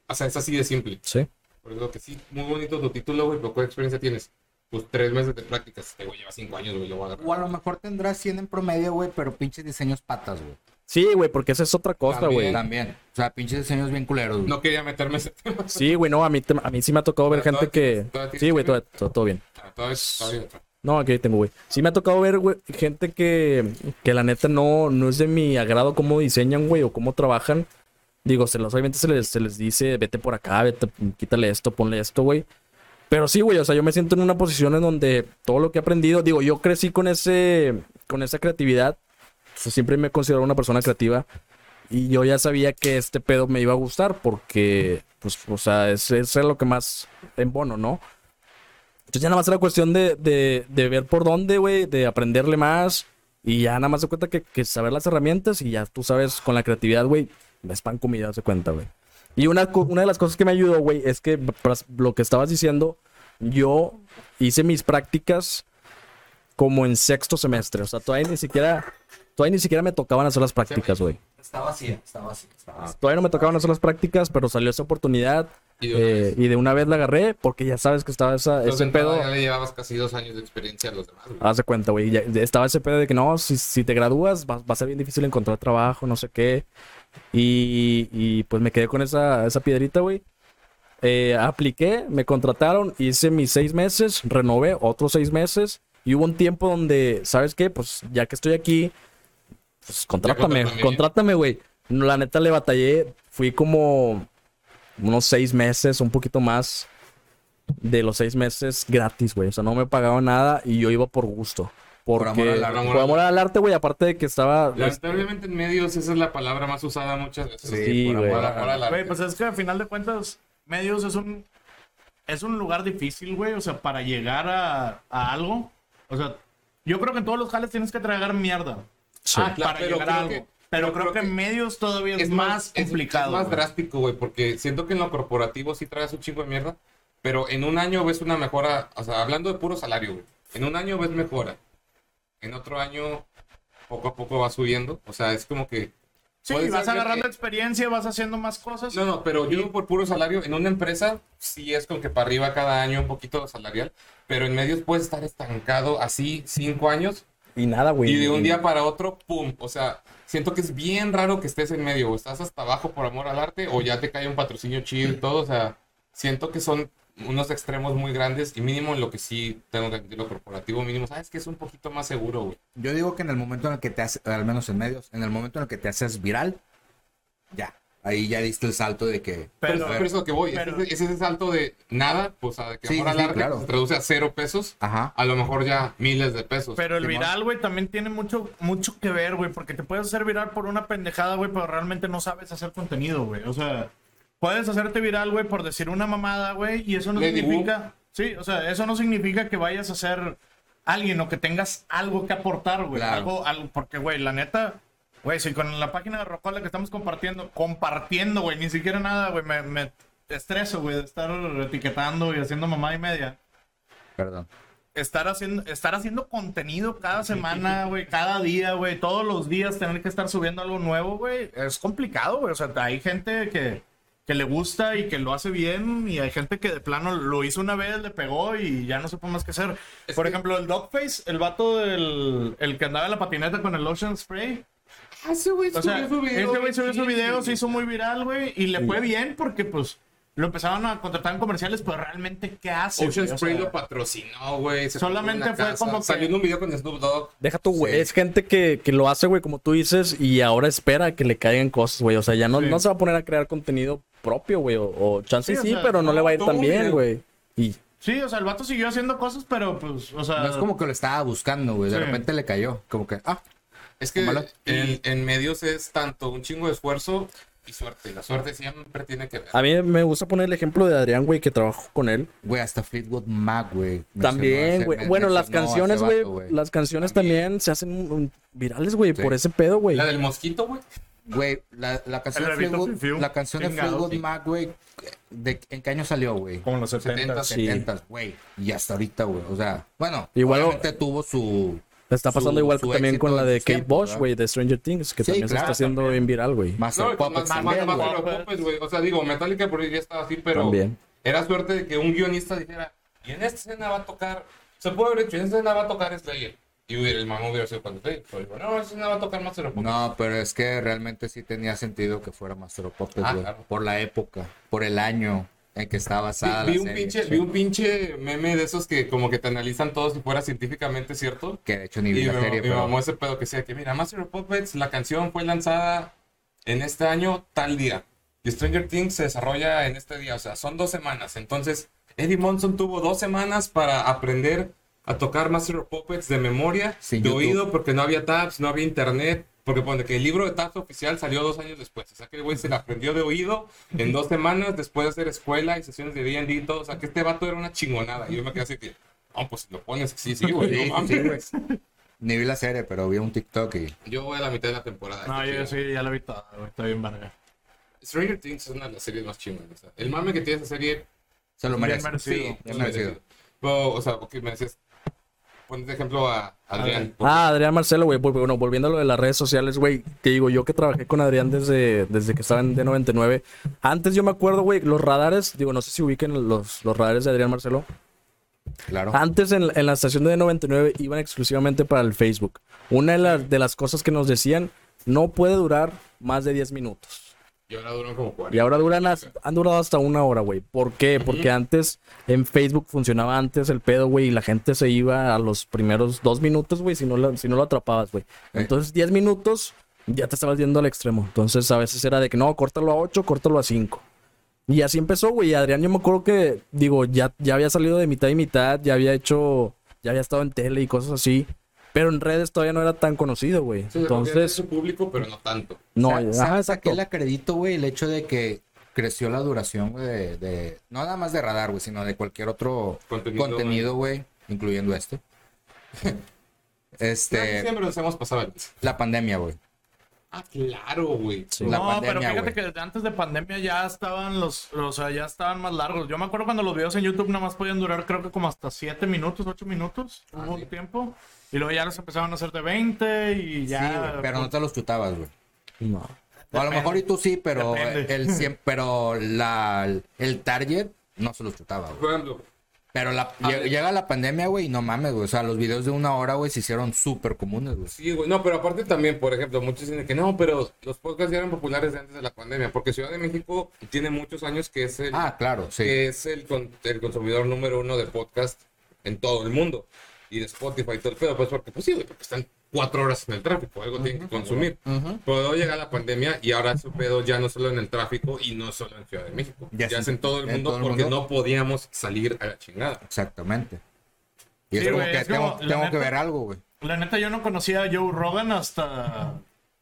S1: O sea, es así de simple.
S4: Sí.
S1: Por eso que sí, muy bonito tu título, güey, pero ¿cuál experiencia tienes? Pues tres meses de prácticas. Este güey lleva cinco años, güey, lo voy a agarrar.
S3: O a lo mejor tendrás 100 en promedio, güey, pero pinches diseños patas, güey.
S4: Sí, güey, porque esa es otra cosa,
S1: También.
S4: güey.
S3: También. O sea, pinches diseños bien culeros, güey.
S1: No quería meterme ese tema.
S4: Sí, güey, no, a mí, a mí sí me ha tocado ver gente que... Sí, güey, todo, todo, todo bien. No, aquí tengo, güey. Sí me ha tocado ver, güey, gente que, que la neta no, no es de mi agrado cómo diseñan, güey, o cómo trabajan. Digo, se los, obviamente se les, se les dice, vete por acá, vete, quítale esto, ponle esto, güey. Pero sí, güey, o sea, yo me siento en una posición en donde todo lo que he aprendido, digo, yo crecí con ese, con esa creatividad. Siempre me he considerado una persona creativa. Y yo ya sabía que este pedo me iba a gustar porque, pues, o sea, es, es lo que más en bono, ¿no? Entonces ya nada más era cuestión de, de, de ver por dónde, güey, de aprenderle más. Y ya nada más se cuenta que, que saber las herramientas y ya tú sabes, con la creatividad, güey, es pan comida, se cuenta, güey. Y una, una de las cosas que me ayudó, güey, es que lo que estabas diciendo, yo hice mis prácticas como en sexto semestre. O sea, todavía ni siquiera, todavía ni siquiera me tocaban hacer las prácticas, güey.
S3: Está vacía, está vacía, está vacía.
S4: Todavía no me tocaban hacer las prácticas, pero salió esa oportunidad.
S1: Y de una
S4: eh, y de una vez la agarré porque ya sabes que estaba esa,
S1: Entonces,
S4: ese pedo.
S1: Ya le llevabas casi dos años de experiencia a los demás, güey.
S4: Haz de cuenta, güey. ya Estaba ese pedo de que no, si, si te gradúas va, va a ser bien difícil encontrar trabajo, no sé qué. Y, y, pues me quedé con esa, esa piedrita, güey. Eh, apliqué, me contrataron, hice mis seis meses, renové otros seis meses. Y hubo un tiempo donde, ¿sabes qué? Pues ya que estoy aquí, pues contrátame,
S1: contrátame.
S4: güey. La neta le batallé, fui como unos seis meses, un poquito más de los seis meses gratis, güey. O sea, no me pagaban nada y yo iba por gusto. Porque,
S3: amor al arte.
S4: por amor al arte, güey. Aparte de que estaba.
S1: Lamentablemente en medios esa es la palabra más usada muchas veces.
S4: Sí,
S1: por
S4: güey.
S1: amor, amor al arte.
S2: Güey, pues es que al final de cuentas, medios es un es un lugar difícil, güey. O sea, para llegar a, a algo. O sea, yo creo que en todos los jales tienes que tragar mierda.
S4: Sí.
S2: Ah,
S1: claro,
S2: para
S1: pero
S2: llegar a
S1: creo
S2: algo.
S1: que-
S2: pero creo,
S1: creo
S2: que en medios todavía es, más complicado.
S1: Es, más
S2: güey.
S1: drástico, güey, porque siento que en lo corporativo sí traes un chingo de mierda, pero en un año ves una mejora, o sea, hablando de puro salario, güey. En un año ves mejora. En otro año poco a poco va subiendo, o sea, es como que
S2: Sí, vas
S1: ser que-
S2: agarrando experiencia, vas haciendo más cosas.
S1: No, no, pero yo por puro salario, en una empresa sí es con que para arriba cada año un poquito salarial, pero en medios puedes estar estancado así cinco años
S4: Y nada, güey.
S1: y de un día para otro, pum. O sea, siento que es bien raro que estés en medio, o estás hasta abajo por amor al arte, o ya te cae un patrocinio chido y todo. O sea, siento que son unos extremos muy grandes y mínimo en lo que sí tengo que admitir lo corporativo, mínimo, sabes que es un poquito más seguro, güey.
S3: Yo digo que en el momento en el que te haces, al menos en medios, en el momento en el que te haces viral, ya. Ahí ya diste el salto de que.
S1: Pero,
S2: Pero-
S1: pero eso es lo que voy,
S2: pero-
S1: es ese, ese salto de nada, pues a de que
S3: Sí,
S1: amor
S3: sí,
S1: al
S3: sí,
S1: arte
S3: claro.
S1: se traduce a cero pesos,
S3: Ajá.
S1: a lo mejor ya miles de pesos.
S2: Pero el viral, güey, también tiene mucho, mucho que ver, güey, porque te puedes hacer viral por una pendejada, güey, pero realmente no sabes hacer contenido, güey. O sea, puedes hacerte viral, güey, por decir una mamada, güey, y eso no
S1: Le
S2: significa... Sí, o sea, eso no significa que vayas a ser alguien o que tengas algo que aportar, güey.
S3: Claro.
S2: Algo, algo, porque, güey, la neta... Güey, si con la página de Rocola que estamos compartiendo, compartiendo, güey, ni siquiera nada, güey, me, me estreso, güey, de estar etiquetando y haciendo mamada y media
S3: Perdón.
S2: estar haciendo, estar haciendo contenido cada semana, güey, cada día, güey, todos los días tener que estar subiendo algo nuevo, güey, es complicado, güey. O sea, hay gente que, que le gusta y que lo hace bien, y hay gente que de plano lo hizo una vez, le pegó y ya no supo más qué hacer.
S1: Es
S2: Por
S1: que-
S2: ejemplo, el Dogface, el vato del el que andaba en la patineta con el Ocean Spray.
S1: Ah, ese güey
S2: O sea,
S1: subió su video.
S2: ese güey subió su video, se hizo muy viral, güey, y le fue bien porque, pues, lo empezaron a contratar en comerciales, pero realmente, ¿qué hace?
S1: Ocean?
S2: O
S1: Spray
S2: sea,
S1: lo patrocinó, güey.
S2: Solamente fue
S1: casa,
S2: como que-
S1: Salió en un video con Snoop Dogg.
S4: Deja tú, güey.
S3: Sí.
S4: Es gente que, que lo hace, güey, como tú dices, y ahora espera que le caigan cosas, güey. O sea, ya no,
S2: Sí.
S4: no se va a poner a crear contenido propio, güey. O, o chance
S2: Sí, o
S4: sí,
S2: sea,
S4: pero no, le va a ir tan bien, güey. Y
S2: Sí, o sea, el vato siguió haciendo cosas, pero pues, o sea.
S3: No es como que lo estaba buscando, güey. De
S2: Sí.
S3: repente le cayó. Como que, ah,
S1: Es que en, en medios es tanto un chingo de esfuerzo y suerte. La suerte siempre tiene que ver.
S4: a mí me gusta poner el ejemplo de Adrián, güey, que trabajó con él.
S3: güey, hasta Fleetwood Mac, güey.
S4: También, güey. Bueno, las canciones, güey. Las canciones también se hacen virales, güey,
S3: Sí.
S4: por ese pedo, güey.
S1: La del mosquito, güey.
S3: Güey, la, la canción de Fleetwood, la canción de Fleetwood
S1: sí.
S3: Mac, güey, ¿de, ¿en qué año salió, güey?
S2: Como los 70.
S1: 70.
S4: Sí.
S3: 70, güey. Y hasta ahorita, güey. O sea, bueno,
S4: Igual-
S3: obviamente tuvo su,
S4: Está pasando
S3: su-
S4: igual
S3: su
S4: también con la de Kate Bosch, güey, de Stranger Things, que
S3: Sí,
S4: también se
S3: claro,
S4: está haciendo
S1: también.
S4: bien viral, güey.
S3: Master
S1: No,
S3: Puppets
S1: más, más,
S3: también,
S1: más los Puppets, güey. O sea, digo, Metallica por ahí ya estaba así, pero
S4: También.
S1: era suerte de que un guionista dijera, y en esta escena va a tocar, se puede haber hecho, en esta escena va a tocar Slayer. Y hubiera, el mamá hubiera sido cuando Slayer. Pero digo, no, en esta escena va a tocar Master of Puppets.
S3: No, pero es que realmente sí tenía sentido que fuera Master of Puppets,
S1: Ah,
S3: güey.
S1: claro.
S3: Por la época, por el año en que está basada
S1: vi, vi
S3: la
S1: un
S3: serie.
S1: pinche, vi un pinche meme de esos que como que te analizan todo si fuera científicamente cierto.
S3: Que de hecho ni vi
S1: Y
S3: la
S1: me,
S3: serie,
S1: me
S3: pero...
S1: mamó ese pedo que decía que, mira, Master of Puppets, la canción fue lanzada en este año, tal día. Y Stranger Things se desarrolla en este día, o sea, son dos semanas. Entonces, Eddie Monson tuvo dos semanas para aprender a tocar Master of Puppets de memoria,
S3: Sin
S1: de
S3: YouTube.
S1: oído, porque no había tabs, no había internet. Porque pone que el libro de tabs oficial salió dos años después. O sea, que el güey se la aprendió de oído en dos semanas después de hacer escuela y sesiones de D&D y todo. O sea, que este vato era una chingonada. Y yo me quedé así que, no, pues si lo pones, sí, sí, güey.
S3: Sí,
S1: no mames.
S3: sí, güey. Ni vi la serie, pero vi un TikTok y...
S1: Yo voy a la mitad de la temporada.
S2: No, yo
S1: chido.
S2: sí, ya la vi toda, güey. Está bien verga.
S1: Stranger Things es una de las series más chingonas. o sea, El mame que tiene esa serie,
S3: Se lo
S2: Bien
S3: merece.
S2: merecido.
S1: sí,
S3: bien merecido.
S1: merecido. Pero, o sea, ok, me decías, pones de ejemplo a Adrián.
S4: Ah, Adrián Marcelo, güey. Bueno, volviendo a lo de las redes sociales, güey. Te digo, yo que trabajé con Adrián desde, desde que estaba en D99. Antes yo me acuerdo, güey, los radares, digo, no sé si ubiquen los, los radares de Adrián Marcelo.
S3: Claro.
S4: Antes en, en la estación de D99 iban exclusivamente para el Facebook. Una de las, de las cosas que nos decían, no puede durar más de 10 minutos.
S1: Y ahora duran como 40.
S4: Y ahora duran as- han durado hasta una hora, güey. ¿Por qué? Porque antes en Facebook funcionaba antes el pedo, güey, y la gente se iba a los primeros dos minutos, güey, si no lo, si no lo atrapabas, güey. Entonces, 10 minutos ya te estabas yendo al extremo. Entonces, a veces era de que no, córtalo a 8, córtalo a 5. Y así empezó, güey. Y Adrián, yo me acuerdo que, digo, ya, ya había salido de mitad y mitad, ya había hecho, ya había estado en tele y cosas así. Pero en redes todavía no era tan conocido, güey.
S1: Sí,
S4: Entonces,
S1: su público, pero no tanto.
S4: no,
S3: Sa-
S4: ajá,
S3: ¿Sabes a
S4: exacto.
S3: qué le acredito, güey? El hecho de que creció la duración, güey, de, de- No nada más de radar, güey, sino de cualquier otro
S1: Contenido,
S3: güey, incluyendo este. este...
S1: Siempre nos hemos pasado.
S3: La pandemia, güey.
S1: Ah, claro, güey.
S4: Sí.
S2: No,
S3: pandemia,
S2: pero fíjate
S3: güey.
S2: que desde antes de pandemia ya estaban los, o sea, ya estaban más largos. Yo me acuerdo cuando los videos en YouTube nada más podían durar creo que como hasta 7 minutos, 8 minutos,
S1: Ah,
S2: hubo
S1: sí.
S2: un tiempo. Y luego ya los empezaban a hacer de 20 y ya...
S3: sí, güey, pero no te los chutabas, güey.
S4: No.
S3: O a lo mejor y tú sí, pero
S2: Depende.
S3: el cien- pero la, el target no se los chutaba, güey.
S1: Por ejemplo,
S3: Pero la,
S1: Ah,
S3: lle- llega la pandemia, güey, y no mames, güey. O sea, los videos de una hora, güey, se hicieron súper comunes, güey.
S1: sí, güey. No, pero aparte también, por ejemplo, muchos dicen que no, pero los podcasts ya eran populares de antes de la pandemia. Porque Ciudad de México tiene muchos años que es el,
S3: Ah, claro, sí.
S1: que es el, con- el consumidor número uno de podcast en todo el mundo. Y de Spotify y todo el pedo, pues porque, pues sí, güey, porque están cuatro horas en el tráfico, algo tienen que consumir. Pero luego llega la pandemia y ahora su pedo ya no solo en el tráfico y no solo en Ciudad de México.
S3: Ya
S1: Ya, es en todo el mundo
S3: todo el
S1: porque
S3: mundo.
S1: no podíamos salir a la chingada.
S3: Exactamente. Y es
S2: Sí,
S3: como que
S2: es
S3: tengo,
S2: como, la
S3: tengo que ver algo, güey.
S2: La neta yo no conocía a Joe Rogan hasta...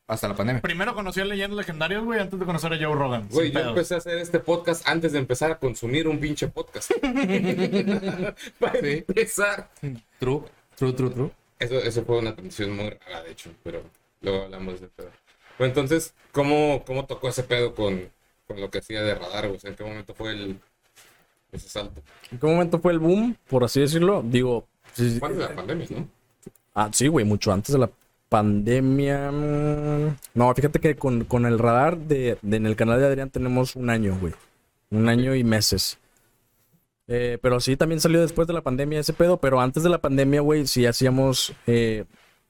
S3: Hasta la pandemia.
S2: Primero conocí a Leyendas Legendarias, güey, antes de conocer a Joe Rogan.
S1: Güey, yo
S2: pedos.
S1: empecé a hacer este podcast antes de empezar a consumir un pinche podcast. Para
S3: Sí.
S1: empezar.
S3: True, true, true, true.
S1: Eso, eso fue una transición muy rara, de hecho, pero luego hablamos de pedo. Bueno, entonces, ¿cómo, cómo tocó ese pedo con, con lo que hacía de radar? güey? O sea, ¿En qué momento fue el, ese salto?
S4: ¿En qué momento fue el boom, por así decirlo? Digo, sí, sí.
S1: De la pandemia, ¿no?
S4: Ah, sí, güey, mucho antes de la pandemia. mm, No, fíjate que con, con el radar de, de- en el canal de Adrián tenemos un año, güey. Un año y meses. Eh, pero sí, también salió después de la pandemia ese pedo, pero antes de la pandemia, güey, sí hacíamos... eh,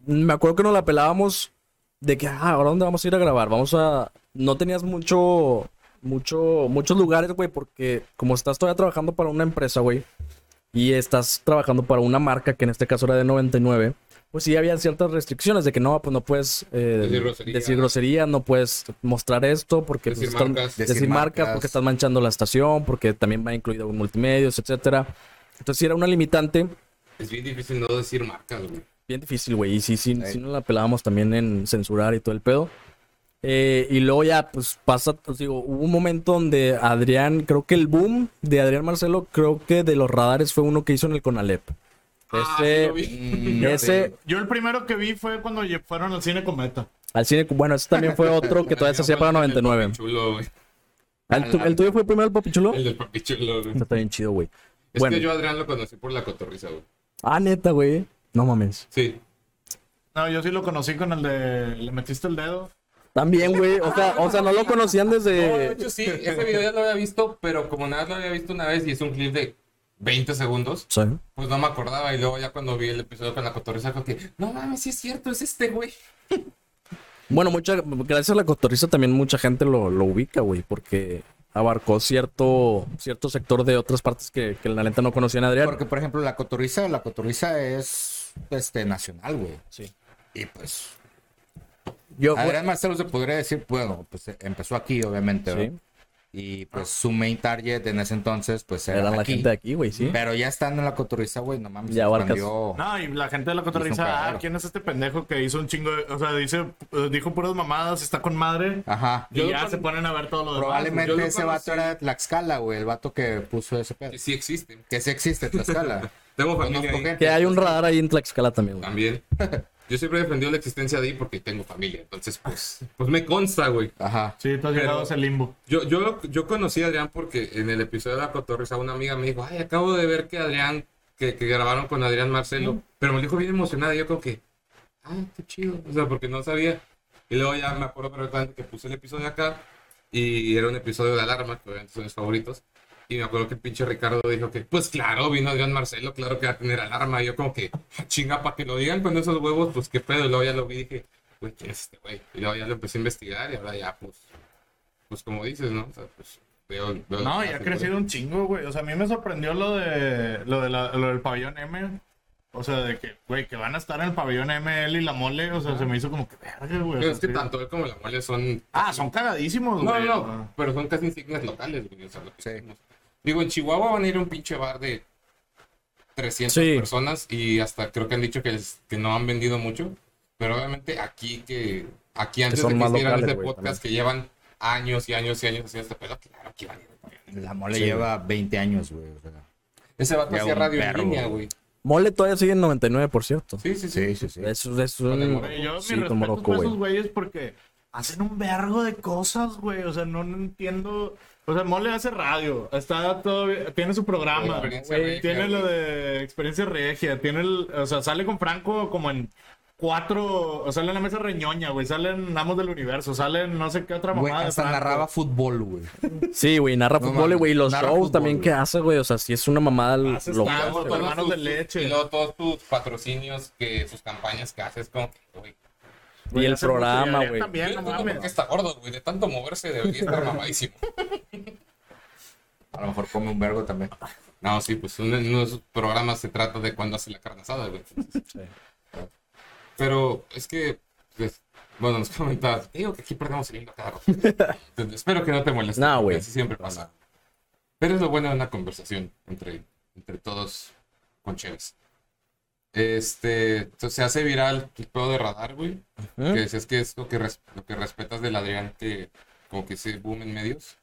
S4: me acuerdo que nos la pelábamos de que, ah, ¿ahora dónde vamos a ir a grabar? Vamos a... No tenías mucho, mucho, muchos lugares, güey, porque como estás todavía trabajando para una empresa, güey, y estás trabajando para una marca que en este caso era de 99, pues sí había ciertas restricciones de que no, pues no puedes eh,
S1: Decir
S4: decir groserías, no puedes mostrar esto porque
S1: Decir
S4: pues, están-
S1: marcas.
S4: decir,
S3: Decir
S4: marcas
S3: marcas.
S4: porque estás manchando la estación, porque también va incluido multimedios, etcétera. Entonces sí era una limitante
S1: Es bien difícil no decir marcas, güey.
S4: bien difícil, güey. Y sí, sí, sí nos la pelábamos también en censurar y todo el pedo. Eh, y luego ya, pues pasa, pues digo, hubo un momento donde Adrián, creo que el boom de Adrián Marcelo, creo que de los radares fue uno que hizo en el Conalep.
S1: Ah,
S4: Ese,
S1: sí.
S3: Mm,
S4: ese,
S2: Yo el primero que vi fue cuando fueron al cine Cometa.
S4: al cine, bueno, ese también fue otro que todavía se hacía para 99.
S1: El chulo.
S4: ¿El, tu- el tuyo fue primero el papichulo?
S1: El del papi chulo, güey.
S4: Está bien chido, güey.
S1: Es
S4: Bueno.
S1: que yo a Adrián lo conocí por la cotorriza, güey.
S4: Ah, neta, güey. No mames.
S1: Sí.
S2: No, yo sí lo conocí con el de. Le metiste el dedo.
S4: También, güey. O sea, o sea, no lo conocían
S1: No, de
S4: desde.
S1: hecho sí, ese video ya lo había visto, pero como nada más lo había visto una vez y es un clip de 20 segundos,
S4: Sí.
S1: pues no me acordaba. Y luego ya cuando vi el episodio con la cotorriza, que, no mames, sí es cierto, es este güey.
S4: Bueno, mucha, gracias a la cotorriza también mucha gente lo, lo ubica, güey, porque abarcó cierto, cierto sector de otras partes que, que la neta no conocían a Adrián.
S3: Porque, por ejemplo, la cotorriza, la cotorriza es este, nacional, güey.
S4: Sí.
S3: Y pues,
S4: Yo,
S3: Adrián Marcelo se podría decir, bueno, pues empezó aquí, obviamente,
S4: Sí.
S3: ¿verdad? Y pues su main target en ese entonces, pues era,
S4: era la
S3: aquí.
S4: gente de aquí, güey, sí.
S3: Pero ya estando en la cotorriza, güey, no mames,
S4: Ya
S3: expandió.
S2: No, y la gente de la cotorriza, ah. ¿quién es este pendejo que hizo un chingo de. O sea, dice, eh, dijo puras mamadas, está con madre.
S3: Ajá.
S2: Y
S1: Yo
S2: ya se ponen a ver todo lo demás.
S3: Probablemente
S1: yo
S3: ese vato era de Tlaxcala, güey, el vato que puso ese pedo.
S1: Que sí existe.
S3: Que sí existe Tlaxcala.
S1: Tengo familia ahí.
S3: gente.
S4: Que hay un radar ahí en Tlaxcala también, güey.
S1: También. Yo siempre he defendido la existencia de ahí porque tengo familia. Entonces, pues, pues me consta, güey.
S3: Ajá.
S2: Sí, tú has llegado a ese limbo.
S1: Yo, yo, yo conocí a Adrián porque en el episodio de la cotorriza una amiga me dijo, ay, acabo de ver que Adrián, que, que grabaron con Adrián Marcelo, pero me dijo bien emocionada y yo como que, ah, qué chido, o sea, porque no sabía. Y luego ya me acuerdo perfectamente que puse el episodio acá y era un episodio de alarma, que obviamente son mis favoritos. Y me acuerdo que el pinche Ricardo dijo que, pues claro, vino Adrián Marcelo, claro que va a tener alarma. Y yo como que, "Ah, chinga, para que lo digan con esos huevos, pues qué pedo. Y luego ya lo vi y dije, güey, ¿quién es este güey? Y luego ya lo empecé a investigar y ahora ya, pues, pues como dices, ¿no? O sea, pues veo... veo
S2: No,
S1: la
S2: y ha crecido un chingo, güey. O sea, a mí me sorprendió lo de lo, de la- lo del pabellón M. O sea, de que, güey, que van a estar en el pabellón M él y la mole. O sea, se me hizo como que verga, güey.
S1: Pero es que tanto él como la mole son...
S2: Ah, son cagadísimos,
S1: No,
S2: güey.
S1: no, no, pero son casi insignias locales, güey. O sea, lo que
S3: Sí.
S1: Digo, en Chihuahua van a ir a un pinche bar de 300
S4: Sí.
S1: personas y hasta creo que han dicho que, les- que no han vendido mucho. Pero obviamente aquí que aquí antes
S4: son
S1: de que
S4: más
S1: hicieran
S4: locales,
S1: este podcast que llevan años y años y años haciendo este pedo, claro que van a ir.
S3: La mole
S4: Sí,
S3: lleva 20 años, güey. o sea.
S1: Ese vato hacía radio en línea,
S3: güey.
S4: Mole todavía sigue en 99, por cierto.
S1: Sí, sí, sí.
S3: Sí, sí, sí.
S4: Eso es un...
S1: Morocco.
S2: Güey, yo
S4: Sí,
S2: mi para
S4: güey.
S2: esos güeyes porque hacen un vergo de cosas, güey. O sea, no, no entiendo. O sea, Mole hace radio, está todo, bien- tiene su programa, güey,
S1: regia,
S2: tiene lo
S1: güey.
S2: de experiencia regia, tiene el, o sea, sale con Franco como en cuatro, o sale en la mesa reñoña, güey, salen Amos del Universo, salen no sé qué otra
S3: Güey,
S2: mamada de
S3: hasta
S2: Franco.
S3: narraba fútbol, güey.
S4: Sí, güey, narra
S3: No
S4: fútbol, güey. Y los shows
S3: fútbol,
S4: también
S3: güey.
S4: que hace, güey. O sea, sí es una mamada
S2: Hace
S4: loca.
S2: hermanos
S1: sus-
S2: de leche.
S1: Y luego todos tus patrocinios, que sus campañas que haces, como que, güey.
S4: Y el programa, güey.
S2: También, no mames.
S1: qué está gordo, güey. De tanto moverse debería estar mamadísimo.
S3: A lo mejor come un vergo también.
S1: No, sí, pues uno, en uno de sus programas se trata de cuando hace la carne asada, güey. Pero es que, pues, bueno, nos comentabas, digo que aquí perdemos el hilo. Entonces, espero que no te moleste.
S4: No, güey.
S1: Así siempre pasa. Pero es lo bueno de una conversación entre, entre todos con Chévez. Este, se hace viral el pedo de radar, güey.
S4: Ujú.
S1: Que es, es que es lo que, res- lo que respetas del Adrián, que como que se boom en medios.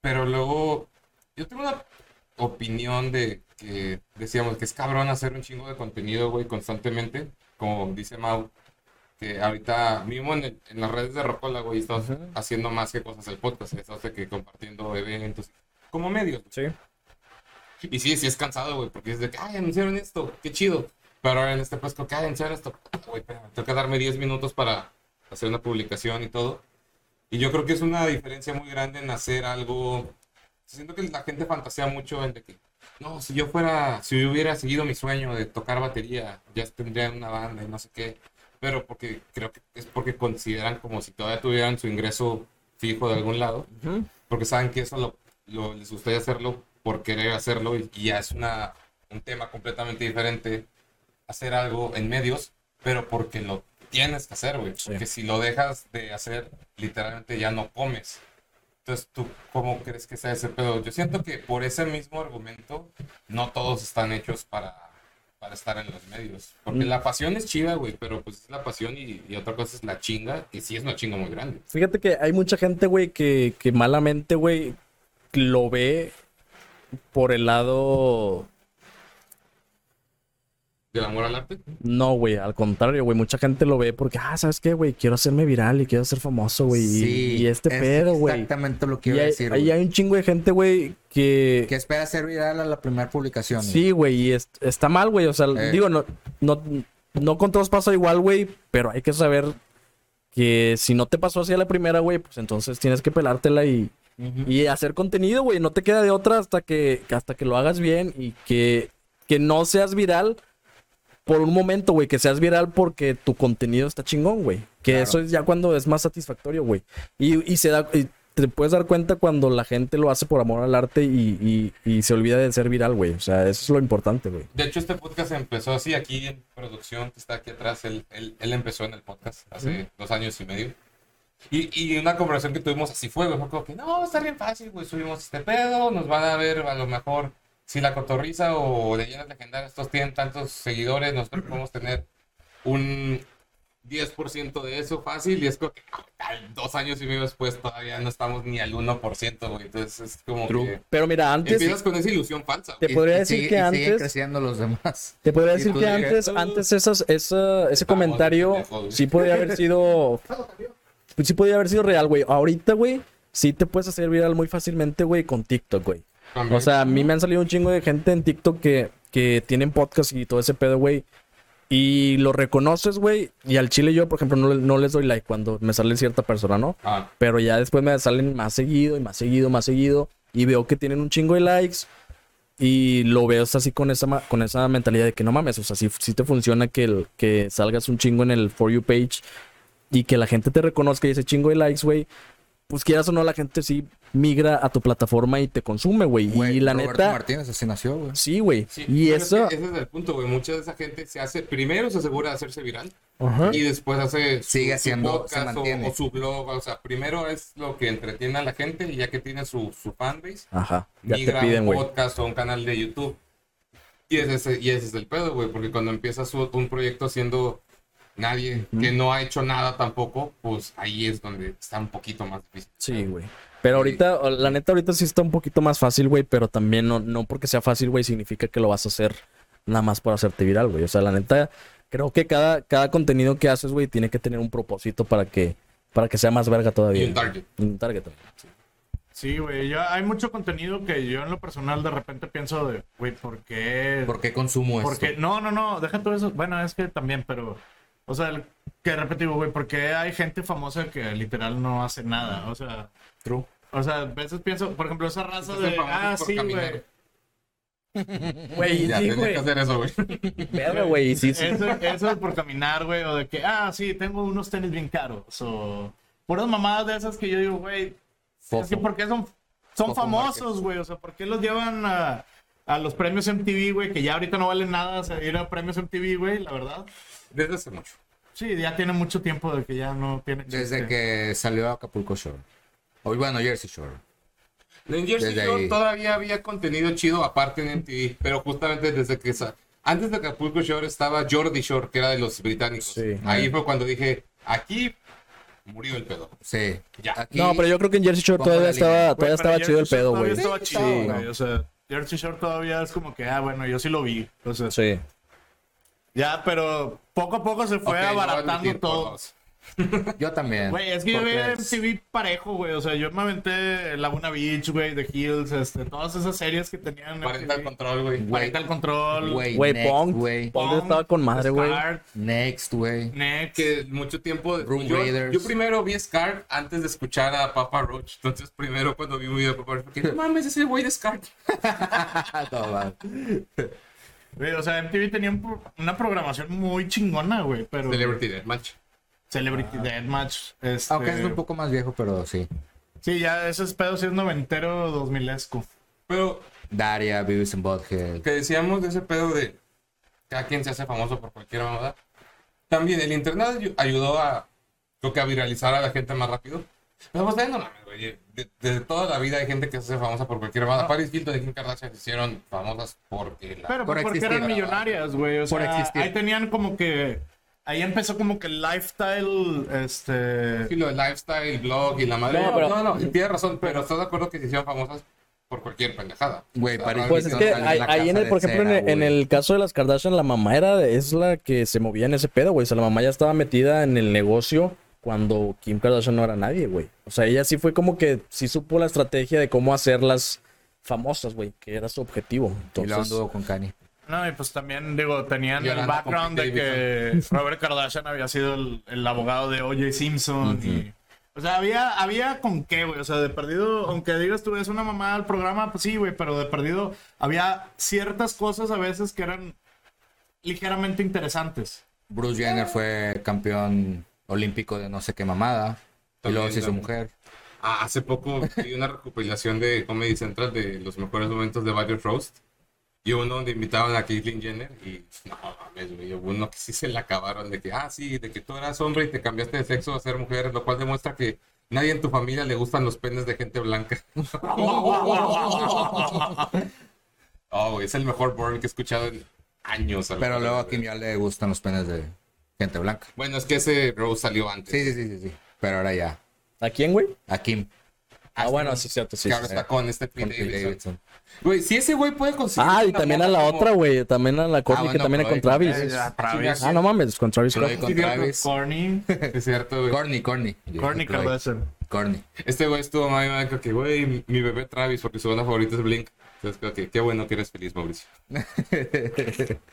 S1: Pero luego, yo tengo una opinión de que decíamos que es cabrón hacer un chingo de contenido, güey, constantemente. Como dice Mau, que ahorita mismo en, el- en las redes de Rocola, güey, estamos
S4: Ujú.
S1: haciendo más que cosas el podcast, estamos que compartiendo eventos, como medios.
S4: Sí.
S1: Y sí, sí es cansado, güey, porque es de que, ay, anunciaron esto, qué chido. Pero ahora en este pues, que, ay, anunciaron esto, güey, tengo que darme 10 minutos para hacer una publicación y todo. Y yo creo que es una diferencia muy grande en hacer algo. Siento que la gente fantasea mucho en de que, no, si yo fuera, si yo hubiera seguido mi sueño de tocar batería, ya tendría una banda y no sé qué. Pero porque creo que es porque consideran como si todavía tuvieran su ingreso fijo de algún lado
S4: Ujú.
S1: porque saben que eso lo, lo- les gustaría hacerlo por querer hacerlo y, ya es una, un tema completamente diferente hacer algo en medios, pero porque lo tienes que hacer, güey.
S4: Sí.
S1: Porque si lo dejas de hacer, literalmente ya no comes. Entonces, ¿tú cómo crees que sea ese pedo? Yo siento que por ese mismo argumento, no todos están hechos para, para estar en los medios. Porque
S4: Mm.
S1: la pasión es chida, güey, pero pues es la pasión y, y otra cosa es la chinga, que sí es una chinga muy grande.
S4: Fíjate que hay mucha gente, güey, que, que malamente, güey, lo ve por el lado.
S1: ¿Del amor al arte?
S4: No, güey, al contrario, güey. Mucha gente lo ve porque, ah, ¿sabes qué, güey? Quiero hacerme viral y quiero ser famoso, güey. y-
S3: Sí,
S4: y, este
S3: es
S4: pedo, güey.
S3: Exactamente lo que
S4: Y
S3: iba a decir.
S4: ahí
S3: güey.
S4: hay un chingo de gente, güey, que.
S3: Que espera ser viral a la primera publicación.
S4: Sí, güey, y es- está mal, güey. O sea,
S3: Eh.
S4: digo, no, no, no con todos pasa igual, güey, pero hay que saber que si no te pasó así a la primera, güey, pues entonces tienes que pelártela y, y hacer contenido, güey. No te queda de otra hasta que, hasta que lo hagas bien y que, que no seas viral por un momento, güey. Que seas viral porque tu contenido está chingón, güey. Que
S3: Claro.
S4: eso es ya cuando es más satisfactorio, güey. Y, y se da... y te puedes dar cuenta cuando la gente lo hace por amor al arte y, y- y se olvida de ser viral, güey. O sea, eso es lo importante, güey.
S1: De hecho, este podcast empezó así aquí en producción, que está aquí atrás. Él, él, él empezó en el podcast hace dos años y medio. Y, y una conversación que tuvimos así fue, güey. Fue como que, no, está bien fácil, güey. Subimos este pedo, nos van a ver a lo mejor si la cotorriza o leyendas legendarias, estos tienen tantos seguidores, nosotros podemos tener un 10% de eso fácil. Y es como que, tal, dos años y medio después todavía no estamos ni al 1%, güey. Entonces es como que
S4: Pero mira, antes...
S1: empiezas con esa ilusión falsa,
S4: Te podría
S3: Y- y
S4: decir
S3: sigue-
S4: que
S3: y siguen
S4: antes-
S3: creciendo los demás.
S4: Te podría
S3: Y
S4: decir que antes, antes esas, esa, ese comentario
S1: pendejo,
S4: sí podía haber sido. pues sí podía haber sido real, güey. Ahorita, güey, sí te puedes hacer viral muy fácilmente, güey, con TikTok, güey. O sea, a mí me han salido un chingo de gente en TikTok que, que tienen podcast y todo ese pedo, güey. Y lo reconoces, güey. Y al chile yo, por ejemplo, no, no les doy like cuando me sale cierta persona, ¿no?
S1: Ah,
S4: Pero ya después me salen más seguido y más seguido, más seguido. Y veo que tienen un chingo de likes. Y lo veo así con esa, con esa mentalidad de que no mames. O sea, si, si te funciona que, el- que salgas un chingo en el For You page. Y que la gente te reconozca y ese chingo de likes, güey. Pues quieras o no, la gente sí migra a tu plataforma y te consume, güey. Y la
S3: Roberto
S4: neta.
S3: Martínez así nació, güey.
S4: Sí, güey.
S1: sí,
S4: y
S1: pero es
S4: eso.
S1: que ese es el punto, güey. Mucha de esa gente se hace, primero se asegura de hacerse viral
S4: Ajá.
S1: y después hace su,
S3: Sigue
S1: su
S3: haciendo- se
S1: podcast o, o su blog. O sea, primero es lo que entretiene a la gente y ya que tiene su, su fanbase,
S4: Ajá. Ya te
S1: migra a
S4: piden,
S1: un
S4: güey.
S1: podcast o un canal de YouTube. Y ese, es- y ese es el pedo, güey, porque cuando empiezas su- un proyecto siendo nadie, que no ha hecho nada tampoco, pues ahí es donde está un poquito más difícil.
S4: Sí, güey. Pero ahorita, la neta, ahorita sí está un poquito más fácil, güey. Pero también no, no porque sea fácil, güey, significa que lo vas a hacer nada más por hacerte viral, güey. O sea, la neta, creo que cada, cada contenido que haces, güey, tiene que tener un propósito para que, para que sea más verga todavía.
S1: Y un target.
S4: Y un target también. sí.
S2: Sí, güey. yo- Hay mucho contenido que yo en lo personal de repente pienso de, güey, ¿por qué?
S3: ¿Por qué consumo esto?
S2: Porque, no, no, no, deja todo eso. Bueno, es que también, pero, o sea, el- que digo, güey, ¿por qué hay gente famosa que literal no hace nada? O sea,
S3: True.
S2: o sea, a veces pienso, por ejemplo, esa raza de, ah, sí, güey.
S4: Güey,
S1: Ya
S4: sí, güey.
S1: que hacer eso, güey.
S4: Verga, güey. Sí, sí.
S2: Eso, eso es por caminar, güey, o de que, ah, sí, tengo unos tenis bien caros, o puras mamadas de esas que yo digo, güey, es que ¿por qué son, son
S3: Fofo
S2: famosos, güey? O sea, ¿por qué los llevan a, a los premios MTV, güey? Que ya ahorita no valen nada o sea, ir a premios MTV, güey, la verdad.
S1: Desde hace mucho.
S2: Sí, ya tiene mucho tiempo de que ya no tiene
S3: Desde
S2: chiste.
S3: que salió Acapulco Shore. Hoy, bueno, Jersey Shore.
S1: En Jersey
S3: Desde
S1: Shore
S3: ahí.
S1: todavía había contenido chido aparte en MTV, pero justamente desde que sa- antes de Acapulco Shore estaba Jordi Shore, que era de los británicos.
S4: Sí.
S1: Ahí fue cuando dije, aquí murió el pedo.
S3: Sí.
S1: Ya.
S3: Aquí-
S4: No, pero yo creo que en Jersey Shore todavía estaba, todavía estaba chido el pedo,
S2: todavía
S4: güey.
S2: estaba chido, güey. O sea, Jersey Shore todavía es como que, ah, bueno, yo sí lo vi. Sea,
S4: Sí.
S2: ya, pero poco a poco se fue abaratando todo.
S3: Yo también.
S2: Güey, es que yo veía MTV parejo, güey. O sea, yo me aventé Laguna Beach, güey, The Hills, este, todas esas series que tenían. en
S1: Parental
S2: MTV.
S1: control, güey.
S2: Parental Control.
S3: Güey,
S4: Pong.
S3: güey.
S4: Pong estaba con madre, güey.
S3: Next, güey.
S2: Next.
S1: Que mucho tiempo.
S3: Room
S1: yo,
S3: Raiders.
S1: yo primero vi Scar antes de escuchar a Papa Roach. Entonces, primero cuando vi un video de Papa Roach, porque no mames, ese güey de Scar.
S3: Todo mal.
S2: Güey, o sea, MTV tenía un una programación muy chingona, güey. Pero.
S1: Celebrity Deathmatch.
S2: Celebrity Deathmatch. Este...
S3: Aunque es un poco más viejo, pero sí.
S2: Sí, ya ese pedo sí es noventero, dos milesco.
S1: Pero
S3: Daria, Beavis and Butthead.
S1: que decíamos de ese pedo de cada quien se hace famoso por cualquier mamada. También el internet ayu- ayudó a lo que a viralizar a la gente más rápido. Pero pues no mames, güey. De, de toda la vida hay gente que se hace famosa por cualquier mamada. Paris Hilton y Kim Kardashian se hicieron famosas porque la...
S2: Pero
S3: Por
S2: pues, porque
S3: existir.
S2: eran millonarias, güey. O
S3: Por
S2: sea,
S3: existir.
S2: ahí tenían como que. Ahí empezó como que el lifestyle. Este.
S1: Sí, lo del lifestyle, blog y la madre.
S4: No,
S1: No,
S4: pero-
S1: no, no, tienes razón, pero estás de acuerdo que se hicieron famosas por cualquier pendejada.
S3: Güey,
S1: O sea,
S4: Pues es que ahí, en el,
S3: de
S4: por ejemplo, en,
S3: cera,
S4: el, en
S3: güey.
S4: el caso de las Kardashian, la mamá era, es la que se movía en ese pedo, güey. O sea, la mamá ya estaba metida en el negocio cuando Kim Kardashian no era nadie, güey. O sea, ella sí fue como que sí supo la estrategia de cómo hacerlas famosas, güey, que era su objetivo.
S3: Y luego
S4: Entonces,
S3: anduvo con Kanye.
S2: No, y pues también, digo, tenían el background de que Robert Kardashian había sido el, el abogado de O.J. Simpson y... O sea, había, había con qué, güey. O sea, de perdido, aunque digas tú, es una mamá al programa, pues sí, güey, pero de perdido había ciertas cosas a veces que eran ligeramente interesantes.
S3: Bruce Jenner fue campeón olímpico de no sé qué mamada. Y luego se hizo
S1: También,
S3: mujer.
S1: Ah, hace poco vi una recopilación de Comedy Central de los mejores momentos de Various Roast. Y uno donde invitaban a Caitlyn Jenner y no mames, güey, hubo uno que sí se le acabaron de que, ah, sí, de que tú eras hombre y te cambiaste de sexo a ser mujer, lo cual demuestra que nadie en tu familia le gustan los penes de gente blanca. Oh, güey, es el mejor burn que he escuchado en años.
S3: Pero luego a. Kim ya le gustan los penes de gente blanca.
S1: Bueno, es que ese Rose salió antes.
S3: Sí, sí, sí, sí, sí. Pero ahora ya.
S4: ¿A quién, güey?
S3: A Kim.
S4: Ah, bueno, sí, cierto, sí.
S1: que ahora
S4: sí.
S1: está con este Pete
S3: Pete
S1: Davidson.
S3: Davidson.
S1: Güey, si ese güey puede conseguir.
S4: Ah, y también a la
S1: como-
S4: otra, güey. También a la Courtney, que
S3: bueno,
S4: también es con Travis.
S3: con
S2: Travis.
S4: Ah, no mames, con Travis Scott.
S3: con Travis.
S2: Corny.
S1: Es cierto, güey.
S3: Corny, Corny.
S2: Corny. Kardashian.
S3: Corny.
S1: Este güey estuvo muy mal que, güey, mi- bebé Travis, porque su banda favorita es Blink. Entonces, creo que qué bueno que eres feliz, Mauricio.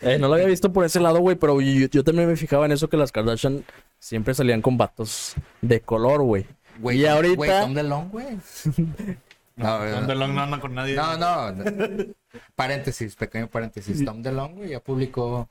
S4: Eh, no lo había visto por ese lado, güey, pero yo, yo también me fijaba en eso que las Kardashian siempre salían con vatos de color, güey.
S3: Güey,
S4: y
S3: Güey,
S4: ahorita...
S3: Tom DeLonge, güey. No,
S2: Tom DeLonge no anda con nadie.
S3: no, no. Paréntesis, pequeño paréntesis. Tom DeLonge, güey, ya publicó,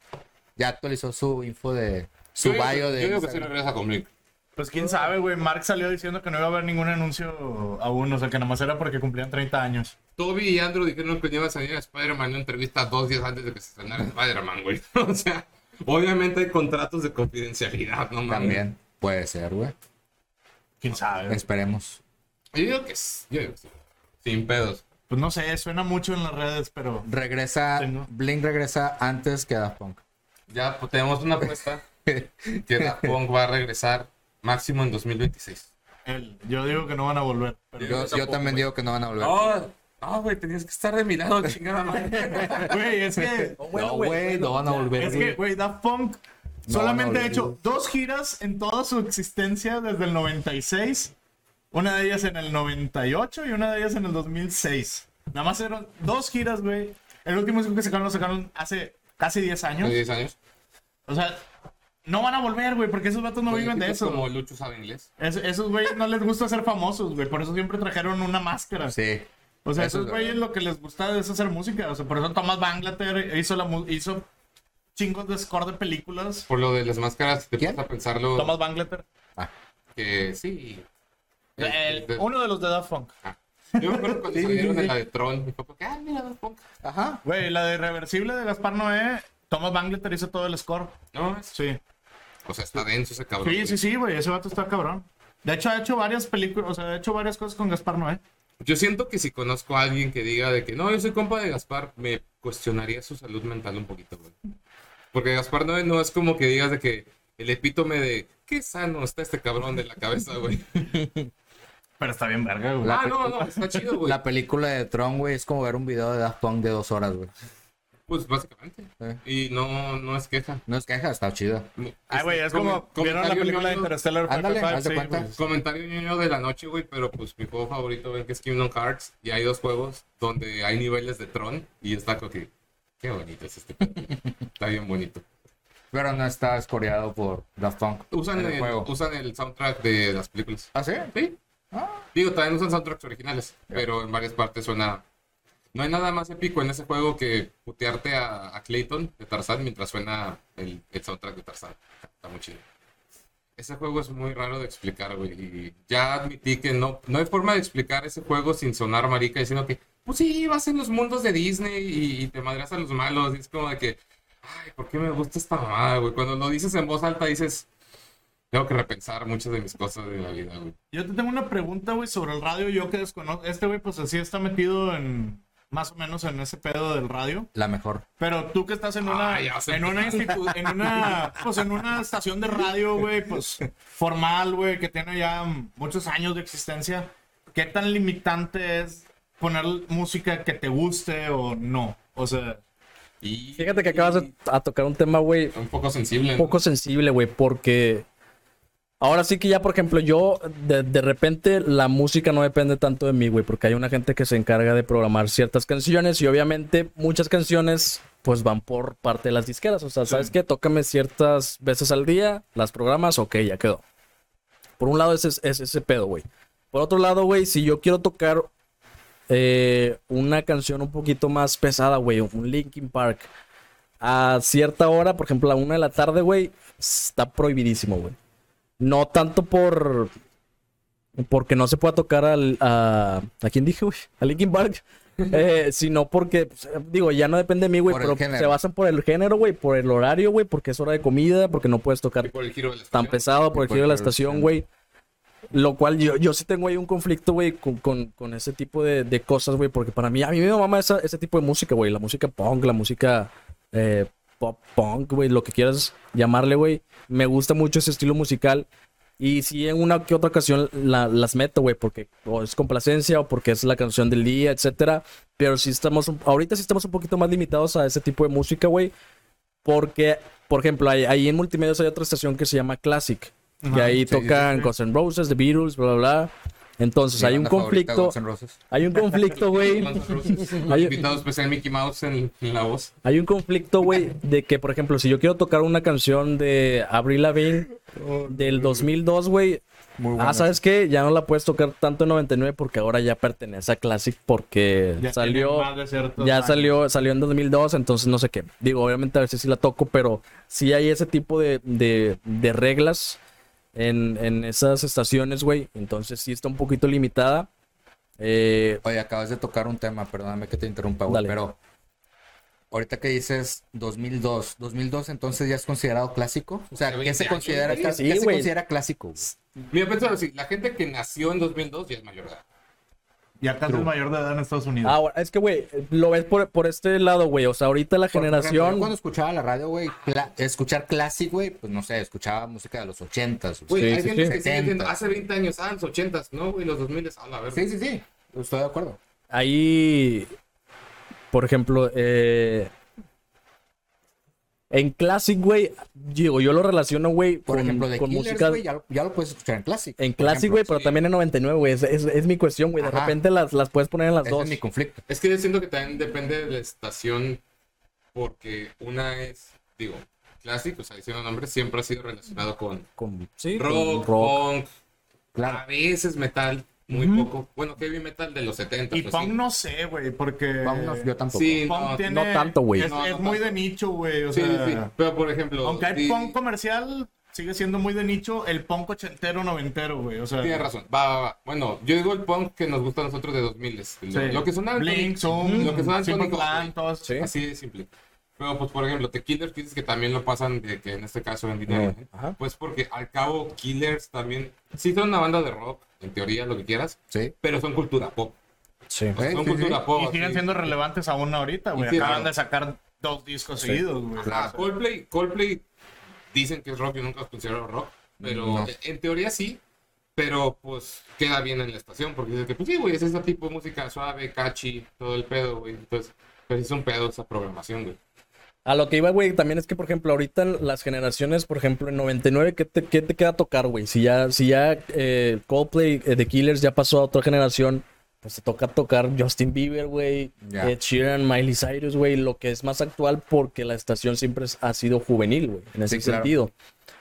S3: ya actualizó su info de su
S1: Yo
S3: bio de
S1: Yo digo que sí regresa con Blink.
S2: Pues quién sabe, güey. Mark salió diciendo que no iba a haber ningún anuncio aún. O sea, que nomás era porque cumplían 30 años.
S1: Toby y Andrew dijeron que iba a salir a Spider-Man en una entrevista dos días antes de que se estrenara Spider-Man, güey. O sea, obviamente hay contratos de confidencialidad, no mames.
S3: También puede ser, güey.
S2: Quién sabe.
S3: Esperemos.
S1: Yo digo que sí. Yo digo que sí. Sin pedos.
S2: Pues no sé, suena mucho en las redes, pero.
S3: Regresa,
S2: Tengo.
S3: Blink regresa antes que Daft Punk.
S1: Ya pues, tenemos una apuesta que Daft Punk va a regresar máximo en 2026.
S2: Él, yo digo que no van a volver. pero-
S3: Yo, yo también digo que no van a volver.
S1: No, no, güey, tenías que estar de mi lado, chingada madre.
S2: Güey, es que.
S3: no, güey, no van a volver.
S2: Es que, güey, Daft Punk
S3: No,
S2: solamente ha hecho dos giras en toda su existencia desde el 96. Una de ellas en el 98 y una de ellas en el 2006. Nada más eran dos giras, güey. El último disco que sacaron lo sacaron hace casi 10
S1: ¿Hace
S2: años.
S1: 10 años?
S2: O sea, no van a volver, güey, porque esos vatos no viven de eso.
S1: Como Lucho sabe inglés.
S2: Es- esos güeyes no les gusta ser famosos, güey. Por eso siempre trajeron una máscara.
S3: Sí.
S2: O sea,
S3: Eso
S2: esos
S3: es
S2: güeyes lo que les gusta es hacer música. O sea, por eso Thomas Banglater hizo, la, hizo chingos de score de películas.
S1: Por lo de las máscaras, te
S3: ¿Quién?
S1: a pensarlo
S2: Thomas Banglater.
S1: que sí.
S2: El-
S1: Este,
S2: uno de los de Daft Punk.
S1: Yo me acuerdo cuando
S3: Sí,
S1: salieron
S3: sí,
S1: la de Tron. Mi papá, ah, mira, Daft Punk.
S3: Ajá.
S2: Güey, la de Irreversible de Gaspar Noé, Thomas Banglater hizo todo el score.
S1: No, es-
S2: Sí.
S1: o sea, está denso ese cabrón.
S2: Sí, sí, sí, güey. Ese vato está cabrón. De hecho, ha hecho varias películas, o sea, ha hecho varias cosas con Gaspar Noé.
S1: Yo siento que si conozco a alguien que diga de que no, yo soy compa de Gaspar, me cuestionaría su salud mental un poquito, güey. Porque Gaspar no, no es como que digas de que el epítome de qué sano está este cabrón de la cabeza, güey.
S2: Pero está bien verga, güey.
S1: Ah, no, no, está chido, güey.
S3: La película de Tron, güey, es como ver un video de Daft Punk de dos horas, güey.
S1: Pues básicamente.
S3: Eh.
S1: Y no, no es queja.
S3: No es queja, está chido.
S2: Ay, güey, es como vieron la película de Interstellar.
S3: Ándale, haz de cuenta.
S1: Comentario ñoño de la noche, güey, pero pues mi juego favorito ven que es Kingdom Hearts y hay dos juegos donde hay niveles de Tron y está como que qué bonito es este. está bien bonito.
S3: Pero no está escoreado por Daft Punk.
S1: Usan
S3: el
S1: el,
S3: juego.
S1: usan el soundtrack de las películas.
S3: ¿Ah, sí?
S1: Sí. Digo, también usan soundtracks originales, pero en varias partes suena. No hay nada más épico en ese juego que putearte a, a Clayton de Tarzán mientras suena el, el soundtrack de Tarzán. Está muy chido. Ese juego es muy raro de explicar, güey. Y ya admití que no, no hay forma de explicar ese juego sin sonar marica diciendo que, pues sí, vas en los mundos de Disney y, y te madreas a los malos. Y es como de que, ay, ¿por qué me gusta esta mamada, güey? Cuando lo dices en voz alta dices, tengo que repensar muchas de mis cosas de la vida, güey.
S2: Yo te tengo una pregunta, güey, sobre el radio. Yo que desconozco. Este güey, pues así está metido en. Más o menos en ese pedo del radio.
S3: La mejor.
S2: Pero tú que estás en una.
S1: Ay, ya sé.
S2: en una institu- en una. Pues en una estación de radio, güey, pues formal, güey, que tiene ya muchos años de existencia. ¿Qué tan limitante es poner música que te guste o no? O sea.
S1: Y,
S4: Fíjate que acabas de a tocar un tema, güey,
S1: Un poco sensible.
S4: un
S1: ¿no?
S4: poco sensible, güey, porque ahora sí que ya, por ejemplo, yo de, de repente la música no depende tanto de mí, güey, porque hay una gente que se encarga de programar ciertas canciones y obviamente muchas canciones pues van por parte de las disqueras. O sea, ¿sabes qué? Tócame ciertas veces al día, las programas, ok, ya quedó. Por un lado, ese es, es ese pedo, güey. Por otro lado, güey, si yo quiero tocar eh, una canción un poquito más pesada, güey, un Linkin Park, a cierta hora, por ejemplo, a una de la tarde, güey, está prohibidísimo, güey. No tanto por. Porque no se pueda tocar al. A, ¿a quién dije, güey? A Linkin Park. Eh, sino porque, pues, digo, ya no depende de mí, güey, pero se basan por el género, güey, por el horario, güey, porque es hora de comida, porque no puedes tocar
S1: por el giro de la
S4: tan
S1: estación.
S4: pesado por el
S3: por
S4: giro de la
S3: el giro de la
S4: estación,
S3: estación.
S4: güey. Lo cual yo, yo sí tengo ahí un conflicto, güey, con, con, con ese tipo de, de cosas, güey, porque para mí, a mí me mama esa, ese tipo de música, güey, la música punk, la música eh, pop punk, güey, lo que quieras llamarle, güey. Me gusta mucho ese estilo musical. Y sí, en una que otra ocasión la- las meto, güey, porque o es complacencia o porque es la canción del día, etcétera. Pero sí estamos, un- ahorita sí estamos un poquito más limitados a ese tipo de música, güey. Porque, por ejemplo, ahí, ahí en Multimedios hay otra estación que se llama Classic. Que
S2: Ajá,
S4: ahí
S3: sí, sí,
S4: tocan
S2: sí.
S4: Guns N' Roses, The Beatles, bla, bla, bla. Entonces hay un
S3: favorita,
S4: conflicto. Hay un conflicto, güey.
S1: Invitado especial Mickey Mouse en, en la voz.
S4: Hay un conflicto, güey, de que, por ejemplo, si yo quiero tocar una canción de Avril Lavigne del 2002, güey. Ah. ¿sabes qué? Ya no la puedes tocar tanto en 99 porque ahora ya pertenece a Classic porque
S2: Ya
S4: salió... Ya
S2: años.
S4: salió, salió en 2002, entonces no sé qué. Digo, obviamente a veces sí la toco, pero sí hay ese tipo de, de, de reglas en, en esas estaciones, güey. Entonces sí está un poquito limitada. Eh,
S3: Oye, acabas de tocar un tema, perdóname que te interrumpa, güey,
S4: Dale.
S3: pero ahorita que dices 2002, 2002 entonces ya es considerado clásico? O sea, ¿qué
S1: 20
S3: se considera, qué
S4: Sí,
S3: se
S4: güey.
S3: considera clásico?
S1: Mira, pensaba así, la gente que nació en 2002 ya es mayor edad.
S2: Ya casi es mayor de edad en Estados Unidos.
S4: ahora, es que, güey, lo ves por, por este lado, güey. O sea, ahorita la
S3: Por ejemplo,
S4: generación...
S3: yo cuando escuchaba la radio, güey, cla- escuchar clásico, güey, pues no sé, escuchaba música de los 80s.
S1: Güey,
S4: Sí,
S1: hay
S4: sí,
S1: gente
S4: sí.
S1: que sigue diciendo,
S3: 70.
S1: hace 20 años, ah, los 80s, no, güey, los 2000 a la verga.
S3: Sí, sí, sí, estoy de acuerdo.
S4: Ahí, por ejemplo, eh, en Classic, güey, digo, yo lo relaciono, güey,
S3: Por
S4: con,
S3: ejemplo, de
S4: con
S3: Killers,
S4: música...
S3: güey, ya, lo- ya lo puedes escuchar en clásico.
S4: En Classic, güey, pero
S1: sí.
S4: también en 99, güey. Es, es, es mi cuestión, güey. De
S3: Ajá.
S4: repente las, las puedes poner en las
S3: Ese
S4: dos.
S3: es mi conflicto.
S1: Es que yo siento que también depende de la estación, porque una es, digo, clásico, o sea, diciendo nombres, siempre ha sido relacionado con
S4: Con, sí, con
S1: rock,
S4: rock.
S1: punk,
S3: Claro.
S1: a veces metal, muy poco. Bueno, heavy metal de los 70.
S2: y
S1: pues,
S2: punk
S1: sí.
S2: no sé, güey, porque...
S3: Vámonos, yo tampoco.
S1: Sí,
S2: Punk
S1: no,
S2: tiene...
S4: no tanto, güey.
S2: Es,
S1: No,
S2: es
S1: no
S2: muy
S1: tanto.
S2: de nicho, güey. O
S1: Sí,
S2: sea,
S1: sí, pero por ejemplo,
S2: aunque hay punk comercial, sigue siendo muy de nicho el punk ochentero, noventero, güey. O sea,
S1: Tienes razón, va, va, va. Bueno, yo digo el punk que nos gusta a nosotros de 2000. Lo,
S2: Sí.
S1: lo que suena
S2: Blink, Zoom,
S1: lo que suena. Así de simple. Pero, pues, por ejemplo, The Killers dices que también lo pasan de que en este caso en dinero. ¿eh?
S4: Ajá.
S1: Pues porque al cabo Killers también, sí son una banda de rock, en teoría, lo que quieras,
S3: Sí.
S1: pero son cultura pop.
S4: Sí.
S1: Son
S3: sí,
S1: cultura
S3: sí.
S1: pop.
S2: Y siguen siendo relevantes aún ahorita, güey.
S1: Y sí,
S2: Acaban
S1: claro.
S2: de sacar dos discos seguidos, güey.
S1: Coldplay, Coldplay dicen que es rock, yo nunca los considero rock, pero
S3: No.
S1: en teoría sí, pero pues queda bien en la estación, porque dice que pues sí, güey, es ese tipo de música suave, catchy, todo el pedo, güey. Entonces, pues es un pedo esa programación, güey.
S4: A lo que iba, güey, también es que, por ejemplo, ahorita las generaciones, por ejemplo, en 99, ¿qué te, qué te queda tocar, güey? Si ya, si ya eh, Coldplay, eh, The Killers ya pasó a otra generación, pues te toca tocar Justin Bieber, güey. Ed Sheeran, Miley Cyrus, güey, lo que es más actual porque la estación siempre ha sido juvenil, güey, en ese
S3: Sí, claro.
S4: sentido.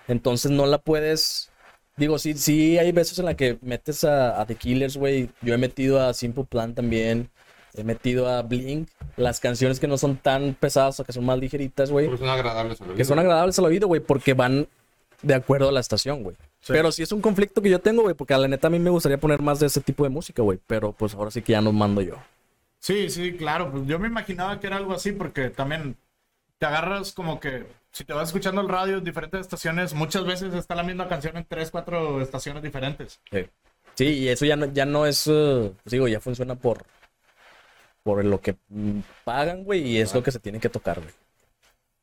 S4: Entonces no la puedes... Digo, sí, sí hay veces en la que metes a, a The Killers, güey. Yo he metido a Simple Plan también. He metido a Blink. Las canciones que no son tan pesadas o que son más ligeritas, güey.
S1: Porque son agradables al oído.
S4: Que son agradables al oído, güey, porque van de acuerdo a la estación, güey.
S2: Sí.
S4: Pero sí es un conflicto que yo tengo, güey, porque a la neta a mí me gustaría poner más de ese tipo de música, güey. Pero pues ahora sí que ya no mando yo.
S2: Sí, sí, claro. Pues yo me imaginaba que era algo así porque también te agarras como que si te vas escuchando el radio en diferentes estaciones, muchas veces está la misma canción en tres, cuatro estaciones diferentes.
S4: Sí, y eso ya no, ya no es, eh, pues digo, ya funciona por, por lo que pagan, güey, y es lo que se tiene que tocar, güey.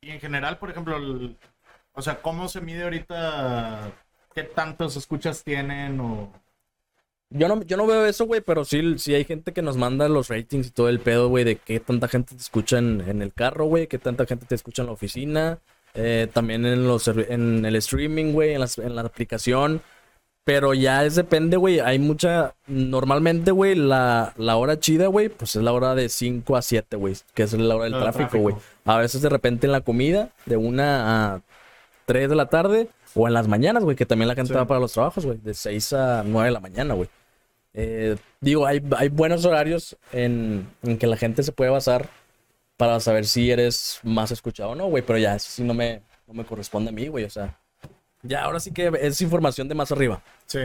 S2: Y en general, por ejemplo, el- o sea, ¿cómo se mide ahorita qué tantos escuchas tienen o...
S4: Yo no, yo no veo eso, güey, pero sí, sí hay gente que nos manda los ratings y todo el pedo, güey, de qué tanta gente te escucha en, en el carro, güey, qué tanta gente te escucha en la oficina, eh, también en, los, en el streaming, güey, en, las- en la aplicación. Pero ya es depende, güey. Hay mucha. Normalmente, güey, la, la hora chida, güey, pues es la hora de 5 a 7, güey. Que es la hora del tráfico,
S2: tráfico.
S4: güey. A veces de repente en la comida, de 1 a 3 de la tarde. O en las mañanas, güey, que también la gente
S2: Sí.
S4: va para los trabajos, güey. De 6 a 9 de la mañana, güey. Eh, digo, hay, hay buenos horarios en, en que la gente se puede basar para saber si eres más escuchado o no, güey. Pero ya, eso sí no me, no me corresponde a mí, güey. O sea, ya ahora sí que es información de más arriba.
S2: Sí.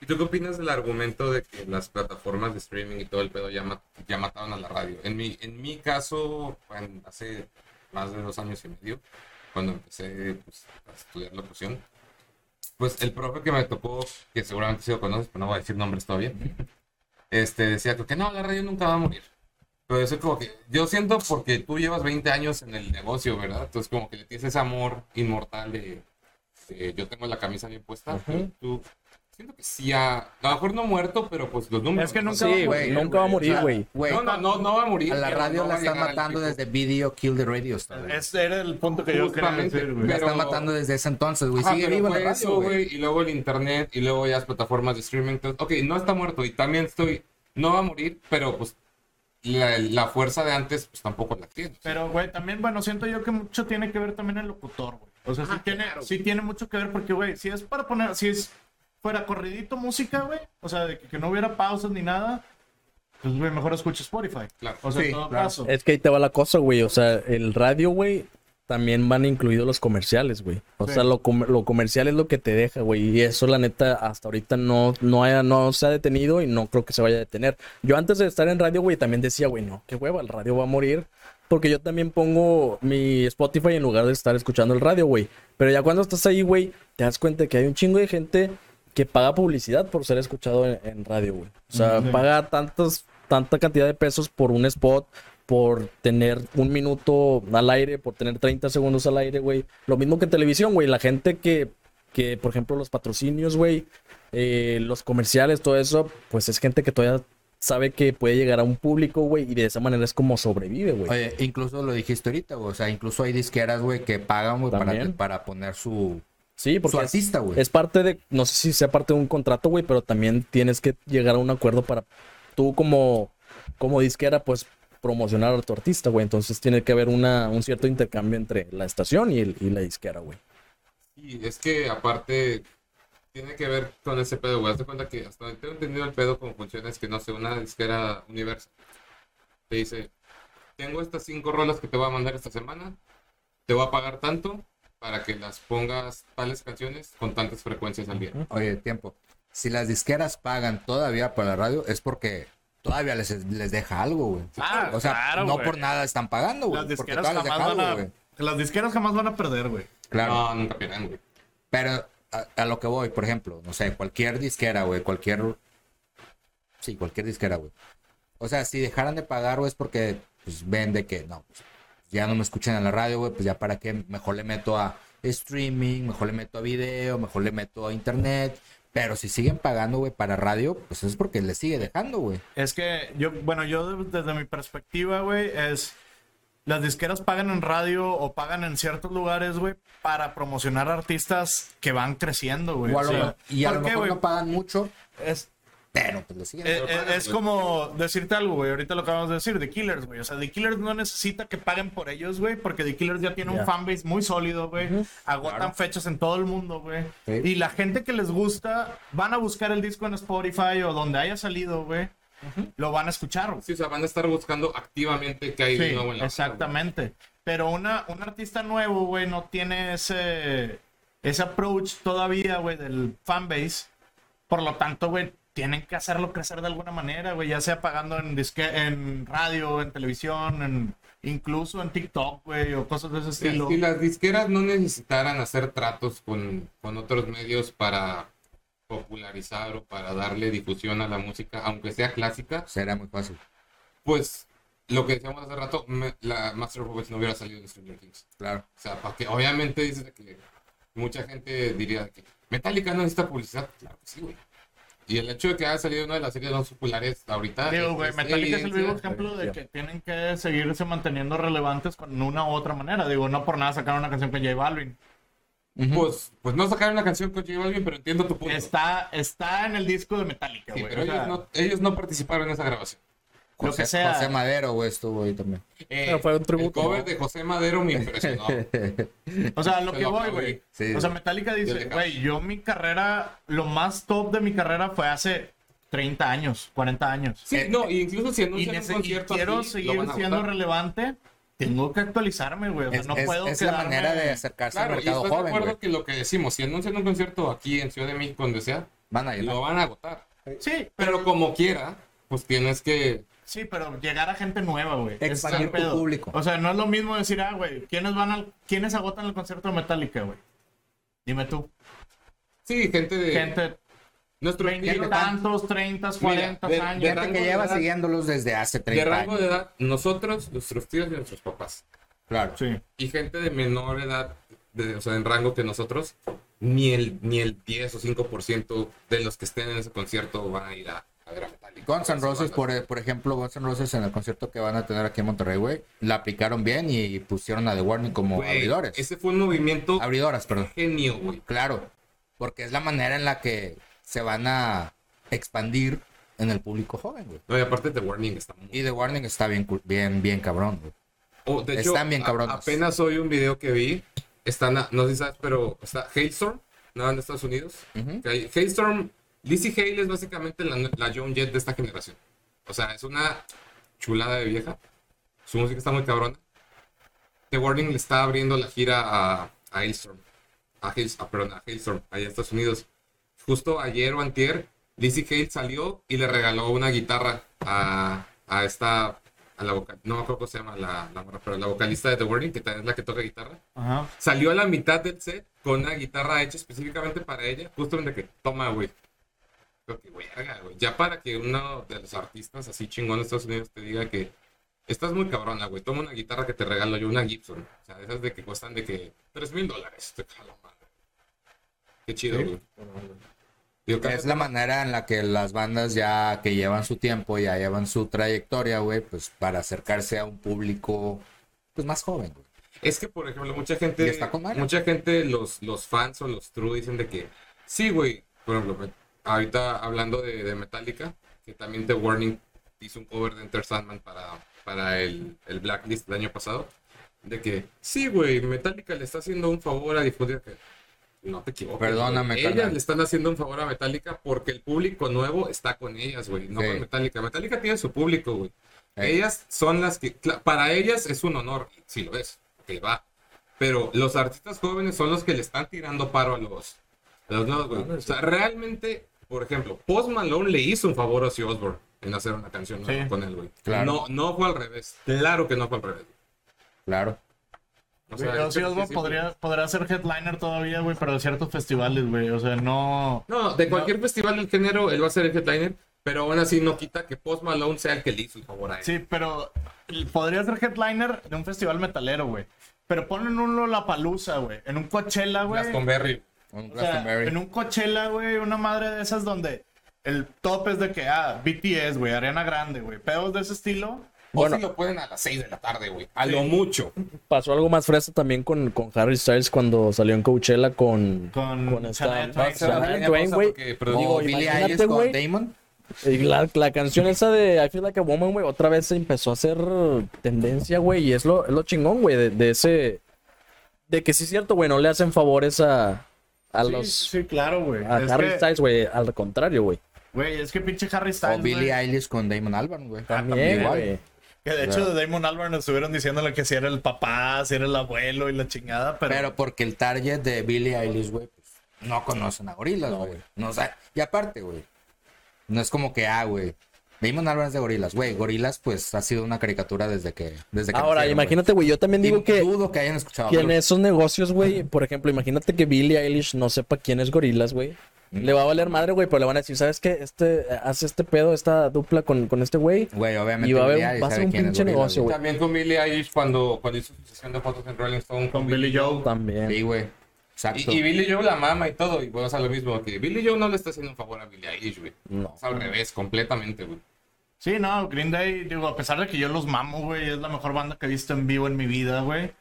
S1: ¿Y tú qué opinas del argumento de que las plataformas de streaming y todo el pedo ya, ma- ya mataron a la radio? En mi, en mi caso, bueno, hace más de dos años y medio, cuando empecé pues, a estudiar locución, pues el profe que me tocó, que seguramente sí lo conoces, pero no voy a decir nombres todavía, este, decía que no, la radio nunca va a morir. Pero eso es como que, yo siento porque tú llevas 20 años en el negocio, ¿verdad? Entonces como que le tienes ese amor inmortal de, de yo tengo la camisa bien puesta, tú, siento que sí ha, a lo mejor no muerto, pero pues los números.
S2: Es que nunca
S1: Sí,
S2: va a
S4: güey,
S2: morir,
S4: nunca va a
S2: güey.
S4: morir,
S3: O sea,
S4: güey.
S3: güey,
S1: No, no, no, no va a morir.
S3: a la radio
S1: no
S3: la están matando desde Video Kill the Radio Star. güey.
S2: Ese era el punto que yo quería
S1: Justamente,
S2: decir, güey.
S3: La están matando desde ese entonces, güey. Sigue viva la radio,
S1: eso,
S3: güey.
S1: güey, y luego el internet, y luego ya las plataformas de streaming. Entonces, ok, no está muerto, y también estoy, no va a morir, pero pues la, la fuerza de antes, pues tampoco la tiene.
S2: Pero, güey, también, bueno, siento yo que mucho tiene que ver también el locutor, güey. O sea, sí, tiene, sí tiene mucho que ver porque, güey, si es para poner, si es fuera corridito música, güey, o sea, de que, que no hubiera pausas ni nada, pues, güey, mejor escucha Spotify.
S1: Claro.
S2: O sea,
S3: Sí,
S2: en todo
S3: claro.
S2: caso.
S4: Es que ahí te va la cosa, güey. O sea, el radio, güey, también van incluidos los comerciales, güey. O
S2: Sí.
S4: sea, lo, com- lo comercial es lo que te deja, güey. Y eso, la neta, hasta ahorita no, no, haya- no se ha detenido y no creo que se vaya a detener. Yo antes de estar en radio, güey, también decía, güey, no, qué hueva, el radio va a morir. Porque yo también pongo mi Spotify en lugar de estar escuchando el radio, güey. Pero ya cuando estás ahí, güey, te das cuenta que hay un chingo de gente que paga publicidad por ser escuchado en, en radio, güey. O sea, paga tantos, tanta cantidad de pesos por un spot, por tener un minuto al aire, por tener 30 segundos al aire, güey. Lo mismo que en televisión, güey. La gente que, que por ejemplo, los patrocinios, güey, eh, los comerciales, todo eso, pues es gente que todavía sabe que puede llegar a un público, güey, y de esa manera es como sobrevive, güey.
S3: Oye, incluso lo dijiste ahorita, güey. O sea, incluso hay disqueras, güey, que pagan, güey, para, para poner su,
S4: Sí,
S3: su
S4: porque es,
S3: artista, güey.
S4: es parte de, no sé si sea parte de un contrato, güey, pero también tienes que llegar a un acuerdo para tú como, como disquera, pues promocionar a tu artista, güey. Entonces tiene que haber una, un cierto intercambio entre la estación y, el, y la disquera, güey.
S1: Y es que aparte tiene que ver con ese pedo, güey. Haz de cuenta que hasta donde tengo entendido el pedo como funciona es que no sé, una disquera Universal te dice, tengo estas cinco rolas que te voy a mandar esta semana, te voy a pagar tanto para que las pongas tales canciones con tantas frecuencias al día.
S3: Oye, tiempo. Si las disqueras pagan todavía para la radio, es porque todavía les, les deja algo, güey.
S2: Ah,
S3: O sea,
S2: claro,
S3: no
S2: güey.
S3: por nada están pagando, güey.
S2: Las disqueras
S3: todavía les
S2: jamás
S3: deja
S2: van
S3: algo,
S2: a...
S3: güey.
S2: Las disqueras jamás van a perder, güey.
S3: Claro.
S1: No, nunca pierden, güey.
S3: Pero a, lo que voy, por ejemplo, no sé, cualquier disquera, güey, cualquier. Sí, cualquier disquera, güey. O sea, si dejaran de pagar, güey, es porque pues, ven de que no, pues, ya no me escuchan en la radio, güey, pues ya para qué, mejor le meto a streaming, mejor le meto a video, mejor le meto a internet. Pero si siguen pagando, güey, para radio, pues es porque le sigue dejando, güey.
S2: Es que yo, bueno, yo de- desde mi perspectiva, güey, es las disqueras pagan en radio o pagan en ciertos lugares, güey, para promocionar artistas que van creciendo, güey.
S3: O
S2: sea,
S3: y a lo no pagan mucho,
S2: Es,
S3: pero pues siguen.
S2: eh,
S1: pero
S2: eh,
S1: pagan,
S2: es
S1: güey.
S2: como decirte algo, güey. Ahorita lo acabamos de decir, The Killers, güey. O sea, The Killers no necesita que paguen por ellos, güey, porque The Killers ya tiene un fanbase muy sólido, güey. Agotan
S3: Claro.
S2: fechas en todo el mundo, güey.
S3: Sí.
S2: Y la gente que les gusta van a buscar el disco en Spotify o donde haya salido, güey. Lo van a escuchar, güey.
S1: Sí, o sea, van a estar buscando activamente qué hay de
S2: Sí,
S1: nuevo en la
S2: exactamente. Pero una, un artista nuevo, güey, no tiene ese, ese approach todavía, güey, del fanbase. Por lo tanto, güey, tienen que hacerlo crecer de alguna manera, güey, ya sea pagando en, disque, en radio, en televisión, en, incluso en TikTok, güey, o cosas de ese estilo.
S1: si las disqueras no necesitaran hacer tratos con, con otros medios para popularizar o para darle difusión a la música, aunque sea clásica,
S3: Será muy fácil.
S1: pues lo que decíamos hace rato, me- la Master of Puppets no hubiera salido de Stranger Things.
S3: Claro.
S1: O sea, porque obviamente dices que mucha gente diría que Metallica no necesita publicidad. Claro que sí, güey. Y el hecho de que haya salido una de las series más populares ahorita.
S2: Digo, güey, Metallica es el vivo ejemplo de que tienen que seguirse manteniendo relevantes con una u otra manera. Digo, no por nada sacaron una canción con J Balvin.
S1: Pues, pues no sacaron una canción con J Balvin, pero entiendo tu punto.
S2: Está, está en el disco de Metallica,
S1: Sí,
S2: güey.
S1: pero
S2: o sea,
S1: ellos, no, ellos no participaron en esa grabación.
S2: Lo
S3: José,
S2: que sea.
S3: José Madero, güey, estuvo ahí también.
S1: Eh,
S4: Pero fue un tributo,
S1: El cover
S4: ¿no?
S1: de José Madero me impresionó.
S2: O sea, lo que
S1: lo
S2: voy, güey.
S3: Sí.
S2: O sea, Metallica dice, güey, yo mi carrera, lo más top de mi carrera fue hace 30 años, 40 años.
S1: Sí, no, e incluso si
S2: Y,
S1: anuncian un
S2: nece- y
S1: concierto
S2: quiero
S1: así, lo
S2: seguir
S1: van a
S2: siendo
S1: agotar.
S2: relevante, tengo que actualizarme, güey. O sea,
S3: Es,
S2: no
S3: es-
S2: puedo
S3: es la
S2: quedarme-
S3: manera de acercarse
S1: Claro,
S3: al
S1: y
S3: mercado
S1: de
S3: joven,
S1: acuerdo
S3: güey.
S1: que lo que decimos, si anuncian un concierto aquí en Ciudad de México, donde sea,
S3: Van a llenar.
S1: lo van a agotar.
S2: Sí,
S1: Pero como quiera, pues tienes que...
S2: Sí, pero llegar a gente nueva, güey.
S3: Expandir tu
S2: pedo.
S3: público.
S2: O sea, no es lo mismo decir, ah, güey, ¿quiénes van al, quiénes agotan el concierto de Metallica, güey? Dime tú.
S1: Sí, gente de...
S2: Gente,
S1: nuestro
S2: veinte
S1: estilo,
S2: tantos, treintas, cuarenta
S1: de- de
S2: años.
S3: Gente
S1: rango
S3: que
S1: de
S3: lleva
S1: edad-
S3: siguiéndolos desde hace
S1: de
S3: 30
S1: rango
S3: años.
S1: de edad, nosotros, nuestros tíos y nuestros papás.
S3: Claro.
S2: Sí.
S1: Y gente de menor edad, de- o sea, en rango que nosotros, ni el, ni el 10 o 5% de los que estén en ese concierto van a ir a, a ver a Metallica.
S3: Guns N' Roses, por,
S1: bandas.
S3: por ejemplo, Guns N' Roses en el concierto que van a tener aquí en Monterrey, güey, la aplicaron bien y pusieron a The Warning como
S1: Güey,
S3: abridores.
S1: Ese fue un movimiento
S3: Abridoras, perdón.
S1: genio, güey.
S3: Claro, porque es la manera en la que se van a expandir en el público joven, güey.
S1: No, y aparte The Warning está muy...
S3: Y The Warning está bien, bien, bien cabrón, güey.
S1: Oh, de hecho,
S3: Están bien
S1: a-
S3: cabrones.
S1: apenas hoy un video que vi, están, a- no sé si sabes, pero está Hailstorm, ¿no? En Estados Unidos.
S3: Ujú.
S1: Que hay- Hailstorm, Lizzie Hale es básicamente la, la John Jett de esta generación. O sea, es una chulada de vieja. Su música está muy cabrona. The Warning le está abriendo la gira a, a Hailstorm. A, Hails- ah, perdón, a Hailstorm, allá en Estados Unidos. Justo ayer o antier, Lizzie Hale salió y le regaló una guitarra a, a esta, a la vocal, no me acuerdo cómo se llama la, la pero la vocalista de The Warning, que también es la que toca guitarra.
S2: Ajá.
S1: Salió a la mitad del set con una guitarra hecha específicamente para ella, justamente que, toma, güey. Creo que, güey, haga, güey. Ya para que uno de los artistas así chingón de Estados Unidos te diga que estás muy cabrona, güey. Toma una guitarra que te regalo yo, una Gibson. O sea, esas de que cuestan de que 3 mil dólares. Te cago, madre. Qué chido,
S2: Sí.
S1: güey. Digo,
S3: Es la manera en la que las bandas ya que llevan su tiempo, ya llevan su trayectoria, güey, pues para acercarse a un público pues más joven, güey.
S1: Es que, por ejemplo, mucha gente,
S3: está con
S1: mucha gente, los, los fans o los true dicen de que, sí, güey, por ejemplo, ahorita hablando de, de Metallica, que también The Warning hizo un cover de Enter Sandman para, para el, el Blacklist del año pasado, de que, sí, güey, Metallica le está haciendo un favor a difundir que... No te equivoques.
S3: Perdóname,
S1: güey. Ellas
S3: carnal.
S1: le están haciendo un favor a Metallica porque el público nuevo está con ellas, güey, no
S3: Sí.
S1: con Metallica. Metallica tiene su público, güey.
S3: Ey.
S1: Ellas son las que, para ellas es un honor, sí lo es, que va. Pero los artistas jóvenes son los que le están tirando paro a los, a los nuevos, güey. O sea, realmente, por ejemplo, Post Malone le hizo un favor a Ozzy Osbourne en hacer una canción nueva
S2: Sí.
S1: con él, güey.
S3: Claro.
S1: No, no fue al revés. Claro que no fue al revés.
S3: Claro.
S1: O
S2: Güey,
S1: sea,
S2: Ozzy
S1: es que
S2: Osbourne podría, podría ser headliner todavía, güey, pero de ciertos festivales, güey. O sea, no.
S1: No, de cualquier festival del género, él va a ser el headliner, pero aún así no quita que Post Malone sea el que le hizo el favor a él.
S2: Sí, pero podría ser headliner de un festival metalero, güey. Pero ponen un Lollapalooza, güey. En un Coachella, güey.
S1: Glastonbury.
S2: O sea, en un Coachella, güey, una madre de esas donde el top es de que, ah, BTS, güey, Arena Grande, güey. Pedos de ese estilo.
S1: O
S4: Bueno.
S1: si lo pueden a las 6 de la tarde, güey. A lo mucho.
S4: Pasó algo más fresa también con, con Harry Styles cuando salió en Coachella con,
S2: Con
S4: esta
S2: Shania Twain.
S4: Güey.
S1: Pero
S3: O
S4: digo,
S3: Billie
S4: imagínate,
S3: Eilish con
S4: güey.
S3: Damon.
S4: Y la, la canción esa de I Feel Like a Woman, güey, otra vez se empezó a hacer tendencia, güey. Y es lo, es lo chingón, güey, de, de ese. De que sí es cierto, güey, no le hacen favores a, a
S2: Sí,
S4: los.
S2: sí, claro, güey.
S4: A
S2: Es
S4: Harry
S2: que-
S4: Styles, güey. Al contrario, güey.
S2: Güey, es que pinche Harry
S3: O
S2: Styles,
S3: Billie
S2: güey.
S3: Eilish con Damon Albarn, güey.
S4: También, güey.
S2: Que de hecho de Damon Albarn estuvieron diciéndole que si era el papá, si era el abuelo y la chingada, pero...
S3: Pero porque el target de Billie Eilish, güey, pues no conocen a gorilas, güey. No, o sea, y aparte, güey, no es como que, ah, güey, Damon Albarn es de gorilas, güey. Gorilas, pues ha sido una caricatura desde que. Desde que
S4: Ahora,
S3: nacieron,
S4: imagínate, güey, yo también digo
S3: Y
S4: que.
S3: Dudo que hayan escuchado.
S4: que en esos negocios, güey, por ejemplo, imagínate que Billie Eilish no sepa quién es Gorilas, güey. Le va a valer madre, güey, pero le van a decir, ¿sabes qué? Este, hace este pedo, esta dupla con, con este güey.
S3: Güey, obviamente.
S4: Y va a haber- va a ser un pinche negocio, güey.
S1: También con Billie Eilish cuando, cuando hizo su sesión de fotos en Rolling Stone
S2: Con Billy Joe.
S4: También.
S3: Sí, güey. Exacto.
S1: Y, y Billy Joe la mama y todo. Y bueno, o sea, lo mismo que Billy Joe no le está haciendo un favor a Billie Eilish, güey.
S4: No.
S1: Es al revés, completamente, güey.
S2: Sí, no, Green Day, digo, a pesar de que yo los mamo, güey, es la mejor banda que he visto en vivo en mi vida, güey.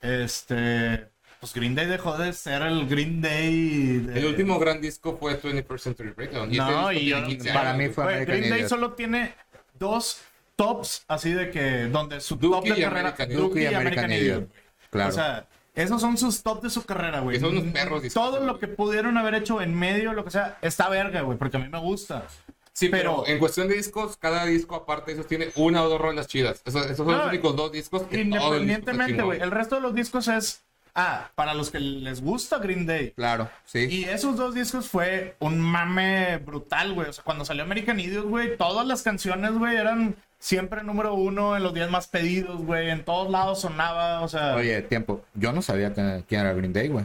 S2: Este, pues Green Day dejó de ser el Green Day. de-
S1: El último gran disco fue 21st Century Breakdown. Y
S2: No, y yo-
S1: tiene 15
S3: para
S1: años,
S3: mí fue American
S2: Green Day
S3: Idiot.
S2: solo tiene dos tops así de que donde su
S1: Dookie
S2: top de carrera
S1: American.
S3: Dookie y American Idiot. Claro.
S2: O sea, esos son sus top de su carrera, güey.
S1: Son unos perros discos,
S2: Todo lo que pudieron haber hecho en medio, lo que sea, está verga, güey, porque a mí me gusta.
S1: Sí, pero,
S2: pero-
S1: en cuestión de discos, cada disco aparte de esos tiene una o dos rolas chidas. Esos, esos son
S2: No,
S1: los únicos dos discos que
S2: Independientemente, güey, el resto de los discos es ah, para los que les gusta Green Day.
S3: Claro, sí.
S2: Y esos dos discos fue un mame brutal, güey. O sea, cuando salió American Idiot, güey, todas las canciones, güey, eran siempre número uno en los días más pedidos, güey. En todos lados sonaba, o sea.
S3: Oye, tiempo. Yo no sabía que- quién era Green Day, güey.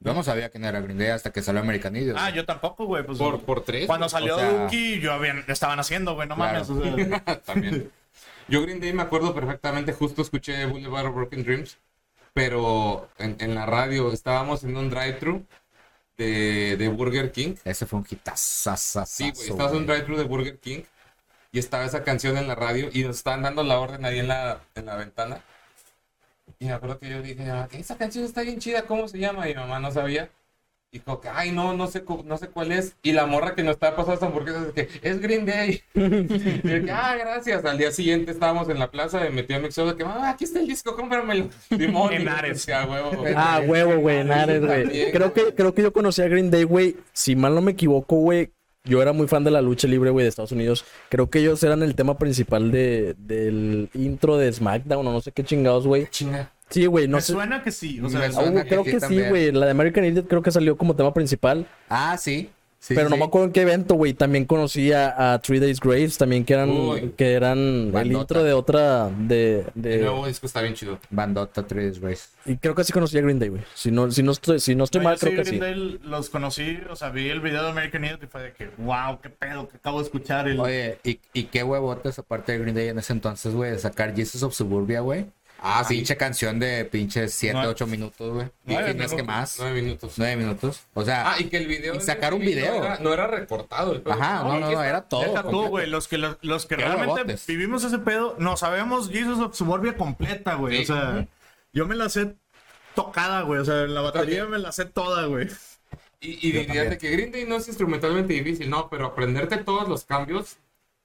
S3: Yo no sabía quién era Green Day hasta que salió American Idiot.
S2: Ah,
S3: güey.
S2: yo tampoco, güey. Pues,
S1: Por, por tres.
S2: Cuando salió
S3: o sea-
S2: Dookie, yo habían, estaban haciendo, güey, no
S3: Claro.
S2: mames. o sea,
S1: También. Yo Green Day me acuerdo perfectamente, justo escuché Boulevard of Broken Dreams, pero en, en la radio estábamos en un drive-thru de, de Burger King.
S3: Ese fue un hitazo.
S1: Sí, güey, estabas en un drive-thru de Burger King y estaba esa canción en la radio y nos estaban dando la orden ahí en la, en la ventana. Y me acuerdo que yo dije, "Ah, esa canción está bien chida, ¿cómo se llama? Y mi mamá no sabía. Y como que, ay, no, no sé, no sé cuál es. Y la morra que nos estaba pasando esa hamburguesa es que es Green Day. y que, ah, gracias. Al día siguiente estábamos en la plaza y metí a mi de que, mamá, aquí está el disco, cómpramelo. Simón,
S2: En Ares.
S1: decía, huevo.
S4: Ah, huevo, güey, en Ares, güey. Creo que, creo que yo conocí a Green Day, güey. Si mal no me equivoco, güey. Yo era muy fan de la lucha libre, güey, de Estados Unidos. Creo que ellos eran el tema principal de, del intro de SmackDown o no sé qué chingados, güey.
S1: Chinga.
S4: Sí, güey, no
S2: me
S4: sé.
S2: suena que sí. O sea,
S3: Me suena
S4: güey,
S3: que
S4: creo
S3: sí
S4: que sí, güey. La de American Idiot creo que salió como tema principal.
S3: Ah, sí. sí,
S4: pero no
S3: sí.
S4: me acuerdo en qué evento, güey. También conocí a, a Three Days Graves, también que eran,
S1: Uy.
S4: que eran el intro de otra, de,
S1: El
S4: de...
S1: nuevo disco está bien chido.
S3: Bandota 3 Race.
S4: Y creo que sí conocí a Green Day, güey. Si no, si no estoy, si no estoy
S2: No,
S4: mal,
S2: yo sí,
S4: creo que sí.
S2: Green Day los conocí, o sea, vi el video de American Idiot y fue de que, wow, qué pedo, que acabo de escuchar. El...
S3: Oye, ¿y, y qué huevotes aparte de Green Day en ese entonces, güey, de sacar Jesus of Suburbia, güey?
S1: Ah, sí.
S3: Pinche canción de pinches 7,
S2: Nueve.
S3: 8 minutos, güey.
S2: Nueve
S3: Y no es que
S2: minutos,
S3: más.
S1: Nueve minutos.
S3: 9 minutos. O sea,
S1: Ah, y que el video.
S3: Y sacar un video.
S1: No era, no era recortado. El pedo.
S3: ajá, no, no, no, era todo.
S2: Tú,
S3: completo.
S2: güey, los que, los, los que realmente vivimos ese pedo, no sabemos Jesus of Suburbia completa, güey.
S1: Sí.
S2: O sea, yo me la sé tocada, güey. O sea, en la batería me la sé toda, güey.
S1: Y, y dirías de que Green Day no es instrumentalmente difícil, no, pero aprenderte todos los cambios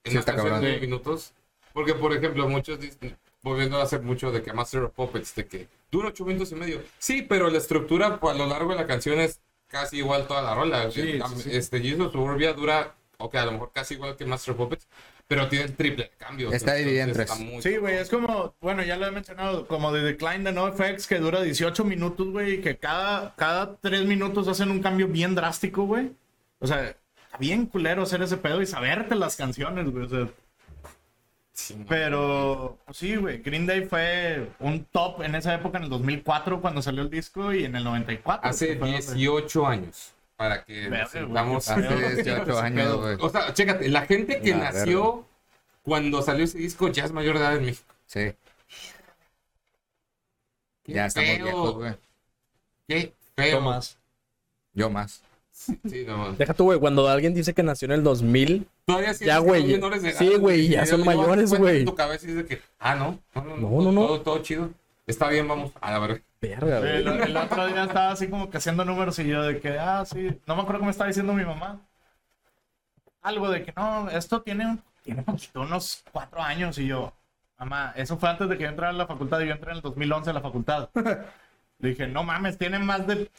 S1: en
S3: Sí, está
S1: canción de minutos. Porque, por ejemplo, muchos dicen, volviendo a hacer mucho de que Master of Puppets, de que dura ocho minutos y medio. Sí, pero la estructura pues, a lo largo de la canción es casi igual toda la rola.
S2: Sí, sí, sí.
S1: Este Jesus Suburbia dura, ok, a lo mejor casi igual que Master of Puppets, pero tiene el triple de cambios.
S3: Está dividida en
S1: entonces
S3: tres.
S2: Sí, güey, es como, bueno, ya lo he mencionado, como de Decline de NoFX que dura 18 minutos, güey, y que cada, cada 3 minutos hacen un cambio bien drástico, güey. O sea, está bien culero hacer ese pedo y saberte las canciones, güey. O sea,
S1: Sí,
S2: pero, pues sí, güey, Green Day fue un top en esa época, en el 2004, cuando salió el disco, y en el 94.
S1: Hace
S2: que fue donde-
S1: 18 años. Para que
S2: qué
S3: Hace
S2: pedo.
S3: 18 años, güey.
S1: O sea, chécate, la gente que
S3: La
S1: nació cuando salió ese disco ya es mayor de edad en México.
S3: Sí.
S1: Qué
S3: Ya estamos viejos, güey.
S1: Qué feo.
S2: Tomás.
S3: Yo más.
S1: Sí, no.
S4: Deja tú, güey, cuando alguien dice que nació en el 2000,
S1: Todavía sí
S4: Ya, güey, sí, güey, ya son mayores, güey.
S1: en tu cabeza y dices que, ah, no, no, no,
S4: No,
S1: todo,
S4: no, no.
S1: Todo, todo chido. Está bien, vamos a la verga.
S4: verga, güey.
S2: El, el otro día estaba así como que haciendo números y yo de que, ah, sí, no me acuerdo qué me estaba diciendo mi mamá. Algo de que no, esto tiene, tiene poquito, unos cuatro años y yo, mamá, eso fue antes de que yo entrara a la facultad y yo entré en el 2011 a la facultad. Le dije, no mames, tiene más de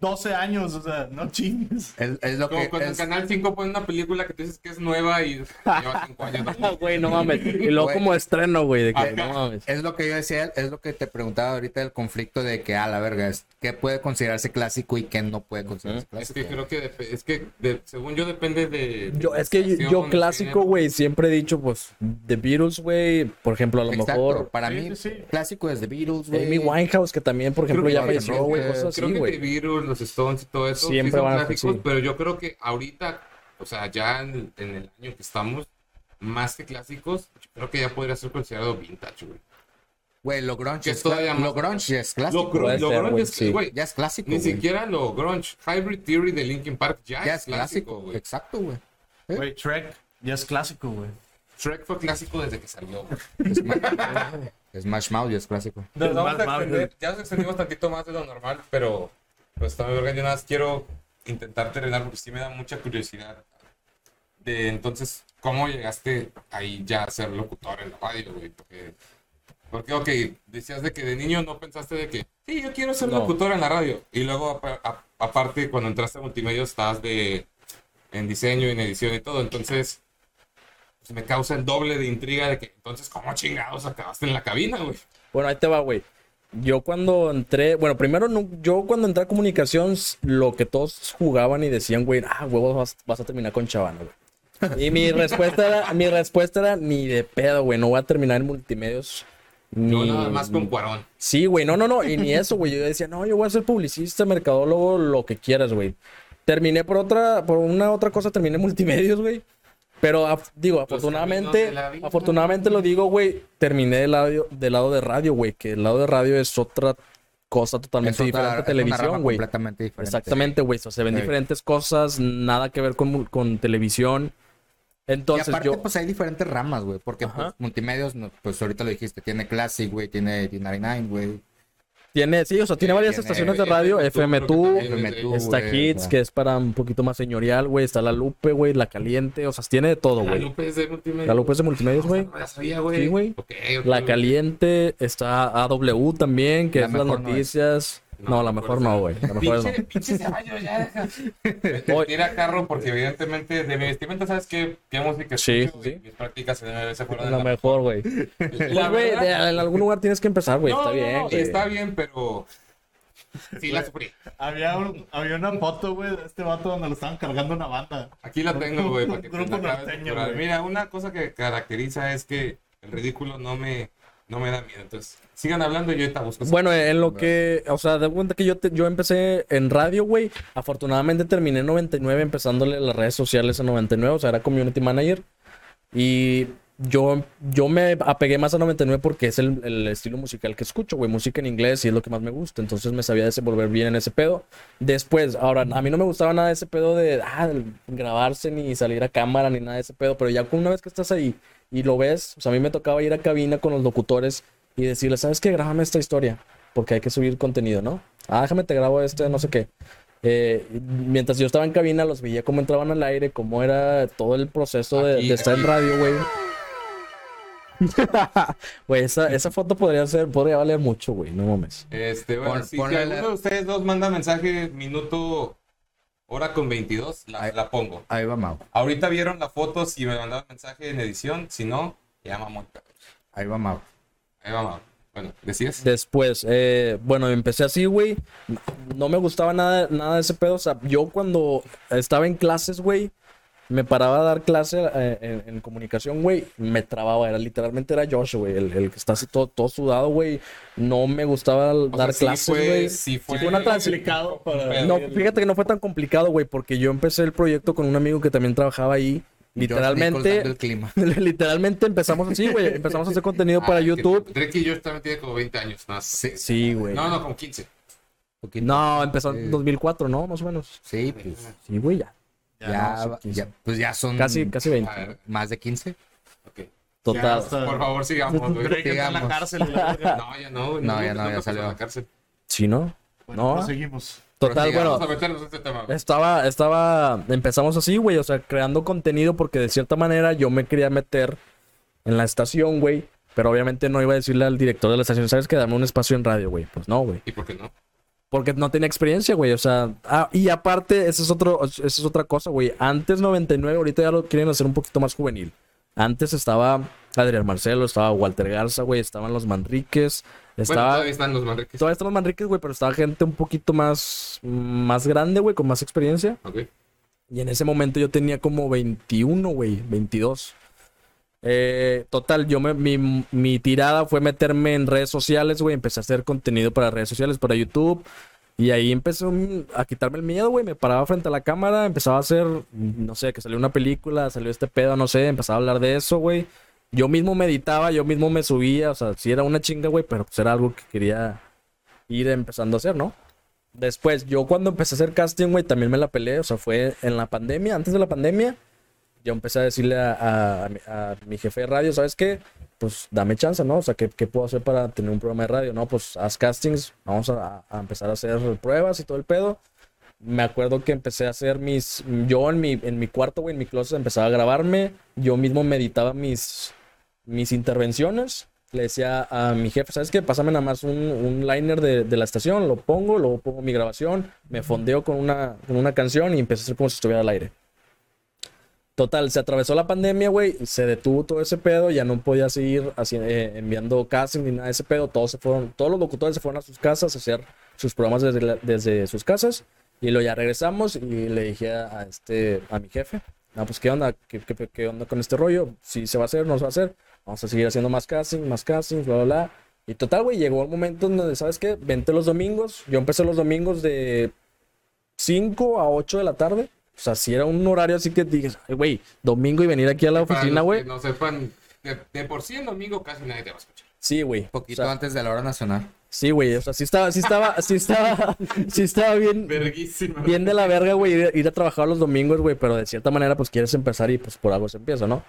S2: 12 años, o sea, no chingues.
S3: Es, es lo
S1: Como
S3: que.
S1: cuando en
S3: es-
S1: Canal 5 ponen una película que tú dices que es nueva y lleva cinco años.
S4: Ah, Güey, no mames. Y luego
S3: Güey.
S4: como estreno, güey, de que
S1: Ajá.
S4: no mames.
S3: Es lo que yo decía, es lo que te preguntaba ahorita del conflicto de que, a la verga, es qué puede considerarse clásico y qué no puede considerarse
S1: Es
S3: clásico.
S1: que creo que, es que de- según yo depende de...
S4: Yo, es que yo, clásico, güey, siempre he dicho, pues, The Beatles, güey, por ejemplo, a lo
S3: Exacto,
S4: mejor
S3: para
S2: Sí,
S3: mí,
S2: sí,
S3: clásico es The Beatles, güey.
S4: Amy Winehouse, que también, por ejemplo,
S1: que
S4: ya falleció, güey, cosas
S1: Creo
S4: así, güey.
S1: Los Stones y todo eso sí
S4: Siempre
S1: son
S4: van a-
S1: clásicos,
S4: sí.
S1: pero yo creo que ahorita, o sea, ya en, en el año que estamos, más que clásicos, yo creo que ya podría ser considerado vintage, güey.
S3: Güey, lo grunge es,
S1: todavía más-
S3: lo grunge es clásico.
S1: Lo, lo
S4: ser,
S1: grunge es,
S4: sí.
S3: ya es clásico,
S1: ni
S3: güey.
S1: siquiera lo grunge. Hybrid Theory de Linkin Park ya,
S3: Ya
S1: es
S3: es clásico,
S1: clásico, güey.
S3: Exacto, güey. ¿Eh?
S2: Güey, Trek ya es clásico, güey.
S1: Shrek fue clásico desde que salió. güey.
S3: Smash Mouth ya es clásico.
S1: Nos vamos a
S2: Más mal,
S1: extender, ya nos extendimos tantito más de lo normal, pero pues también verga, yo nada más quiero intentar terminar porque sí me da mucha curiosidad de entonces cómo llegaste ahí ya a ser locutor en la radio, güey, porque porque ok, decías de que de niño no pensaste de que sí, yo quiero ser
S4: No.
S1: locutor en la radio y luego apa- a- aparte cuando entraste a multimedia estabas de en diseño en edición y todo, entonces pues, me causa el doble de intriga de que entonces cómo chingados acabaste en la cabina, güey.
S4: Bueno, ahí te va, güey. Yo cuando entré, bueno, primero no- yo cuando entré a comunicación, lo que todos jugaban y decían, güey, ah, huevos, vas, vas a terminar con Chavana, güey. Y mi respuesta era, mi respuesta era ni de pedo, güey, no voy a terminar en multimedios. Ni...
S1: nada más con Cuarón.
S4: Sí, güey, no, no, no, y ni eso, güey. Yo decía, no, yo voy a ser publicista, mercadólogo, lo que quieras, güey. Terminé por otra, por una otra cosa, terminé en multimedios, güey. Pero af- digo, afortunadamente, afortunadamente lo digo, güey, terminé del lado, del lado de radio, güey, que el lado de radio es otra cosa totalmente
S3: Es otra-
S4: diferente a televisión, güey.
S3: completamente diferente.
S4: Exactamente, güey. o sea, se ven
S3: Sí.
S4: diferentes cosas, nada que ver con, con televisión. Entonces
S3: y aparte,
S4: yo...
S3: pues hay diferentes ramas, güey. Porque pues, multimedios, no, pues ahorita lo dijiste, tiene Classic, güey, tiene D99, güey.
S4: Tiene, sí, o sea, tiene
S3: Eh,
S4: varias estaciones de radio,
S1: FM2,
S4: FM2,
S1: creo que también,
S3: FM2,
S4: Está Hits, que es para un poquito más señorial, güey. Está La Lupe, güey. La Caliente. O sea, tiene de todo,
S1: La
S4: güey.
S1: Lupe es de multimedia.
S4: La Lupe es de multimedios, güey.
S1: No la sabía, güey.
S4: Sí, güey. La. Caliente. Está AW también, que
S3: La
S4: es las
S3: mejor no.
S4: No, la mejor no, güey. La mejor
S1: Pinche,
S4: no.
S1: pinche caballo, ya
S4: Oye.
S1: tira carro porque evidentemente de mi vestimenta, ¿sabes qué, qué música
S4: Sí,
S1: escucho,
S4: sí.
S1: Mis prácticas en MBS fueron de
S4: La mejor, güey.
S1: La
S4: Pues, güey, en algún lugar tienes que empezar, güey.
S1: No,
S4: Está
S1: no,
S4: bien,
S1: no,
S4: güey.
S1: está bien, pero sí la sufrí.
S2: Había, un- había una foto, güey, de este vato donde lo estaban cargando una banda.
S1: Aquí la tengo, güey, para que te la
S2: norteño.
S1: Mira, una cosa que caracteriza es que el ridículo no me, no me da miedo. Entonces, sigan hablando y yo ahorita busco.
S4: Bueno, en lo que, o sea, de cuenta que yo, te- yo empecé en radio, güey. Afortunadamente terminé en 99 empezándole las redes sociales en 99, o sea, era community manager. Y yo, yo me apegué más a 99 porque es el, el estilo musical que escucho, güey. Música en inglés y es lo que más me gusta. Entonces me sabía desenvolver bien en ese pedo. Después, ahora, a mí no me gustaba nada ese pedo de ah, grabarse ni salir a cámara ni nada de ese pedo. Pero ya una vez que estás ahí y lo ves, o sea, a mí me tocaba ir a cabina con los locutores y decirles, ¿sabes qué? Grábame esta historia. Porque hay que subir contenido, ¿no? Ah, déjame te grabo este, no sé qué. Eh, mientras yo estaba en cabina, los veía cómo entraban al aire, cómo era todo el proceso de,
S1: Aquí,
S4: de estar en radio, güey. Güey, esa, esa foto podría ser, podría valer mucho, güey, no mames.
S1: Este, bueno,
S3: Pon-
S1: si, alguno de ustedes dos manda mensaje minuto, hora con 22, la,
S3: Ahí-
S1: la pongo.
S3: Ahí va Mau.
S1: Ahorita vieron la foto si me mandaban mensaje en edición, si no, ya mamón.
S3: Ahí va Mau.
S1: Ahí vamos. Bueno, decías.
S4: Después, eh, bueno, empecé así, güey. No me gustaba nada, nada de ese pedo. O sea, yo cuando estaba en clases, güey, me paraba a dar clase eh, en, en comunicación, güey, me trababa. Era literalmente era Josh, güey, el, el que está así todo, todo sudado, güey. No me gustaba
S1: O
S4: dar
S1: sea, sí
S4: clases,
S1: fue-
S4: güey.
S1: sí fue
S4: una
S2: complicado para-
S4: No, fíjate que no fue tan complicado, güey, porque yo empecé el proyecto con un amigo que también trabajaba ahí. Literalmente,
S3: el clima.
S4: literalmente empezamos así, güey. Empezamos a hacer contenido para
S1: Ah, que
S4: YouTube.
S1: Drake y yo también tiene como 20 años. No, sí.
S4: Sí, güey.
S1: No, no, como 15.
S3: Poquito.
S4: No, empezó
S3: Sí.
S4: en 2004, ¿no? Más o menos.
S3: Sí, pues
S4: Sí, güey, ya.
S3: Ya,
S4: no, sí,
S3: ya, pues ya son
S4: Casi, casi 20.
S1: A ver,
S3: más de 15.
S1: ok.
S4: Total.
S2: Ya.
S1: Por favor, sigamos, güey.
S2: Está en la cárcel.
S1: No, ya no, güey.
S3: No, ya no, ya salió.
S1: a la cárcel.
S4: Sí, ¿no?
S2: Bueno,
S4: No.
S2: seguimos.
S4: Total, bueno,
S1: este tema.
S4: estaba, estaba, empezamos así, güey, o sea, creando contenido porque de cierta manera yo me quería meter en la estación, güey, pero obviamente no iba a decirle al director de la estación, ¿sabes qué? Dame un espacio en radio, güey. Pues no, güey.
S1: ¿Y por qué no?
S4: Porque no tenía experiencia, güey. O sea, ah, y aparte, esa es, otro, esa es otra cosa, güey. Antes 99, ahorita ya lo quieren hacer un poquito más juvenil. Antes estaba Adrián Marcelo, estaba Walter Garza, güey, estaban los Manriques,
S1: Bueno,
S4: estaba...
S1: todavía están los Manriques.
S4: Todavía están los Manriques, güey, pero estaba gente un poquito más, más grande, güey, con más experiencia.
S1: Ok.
S4: Y en ese momento yo tenía como 21, güey, 22. Eh, total, yo me, mi, mi tirada fue meterme en redes sociales, güey. Empecé a hacer contenido para redes sociales, para YouTube. Y ahí empecé a quitarme el miedo, güey. Me paraba frente a la cámara, empezaba a hacer, no sé, que salió una película, salió este pedo, no sé, empezaba a hablar de eso, güey. Yo mismo meditaba, yo mismo me subía, o sea, sí era una chinga, güey, pero pues era algo que quería ir empezando a hacer, ¿no? Después, yo cuando empecé a hacer casting, güey, también me la peleé, o sea, fue en la pandemia, antes de la pandemia. Yo empecé a decirle a, mi- jefe de radio, ¿sabes qué? Pues dame chance, ¿no? O sea, ¿qué, qué puedo hacer para tener un programa de radio? No, pues haz castings, vamos a, a empezar a hacer pruebas y todo el pedo. Me acuerdo que empecé a hacer mis. Yo en mi, en mi cuarto, güey, en mi closet, empezaba a grabarme. Yo mismo meditaba mis, mis intervenciones. Le decía a mi jefe, ¿sabes qué? Pásame nada más un, un liner de, de la estación, lo pongo, luego pongo mi grabación, me fondeo con una, con una canción y empecé a hacer como si estuviera al aire. Total, se atravesó la pandemia, güey, se detuvo todo ese pedo, ya no podía seguir así, eh, enviando casting ni nada de ese pedo, todos se fueron, todos los locutores se fueron a sus casas a hacer sus programas desde, desde sus casas y luego ya regresamos y le dije a, este, a mi jefe, no, pues qué onda, ¿Qué, qué, qué onda con este rollo, si se va a hacer, no se va a hacer, vamos a seguir haciendo más casting, más casting, bla, bla, bla. Y total, güey, llegó el momento en donde, ¿sabes qué? Vente los domingos, yo empecé los domingos de 5 a 8 de la tarde. O sea, si era un horario así que digas, "Ay, güey, domingo y venir aquí a la
S1: Para
S4: oficina, güey.
S1: que No sepan, de, de por sí el domingo casi nadie te va a escuchar.
S4: Sí, güey.
S3: Un
S4: O
S3: poquito
S4: sea,
S3: antes de la hora nacional.
S4: sí, güey. O sea, sí estaba, sí estaba, sí estaba, sí estaba bien,
S1: Verguísima.
S4: bien de la verga, güey, ir, ir a trabajar los domingos, güey. Pero de cierta manera, pues quieres empezar y pues por algo se empieza, ¿no?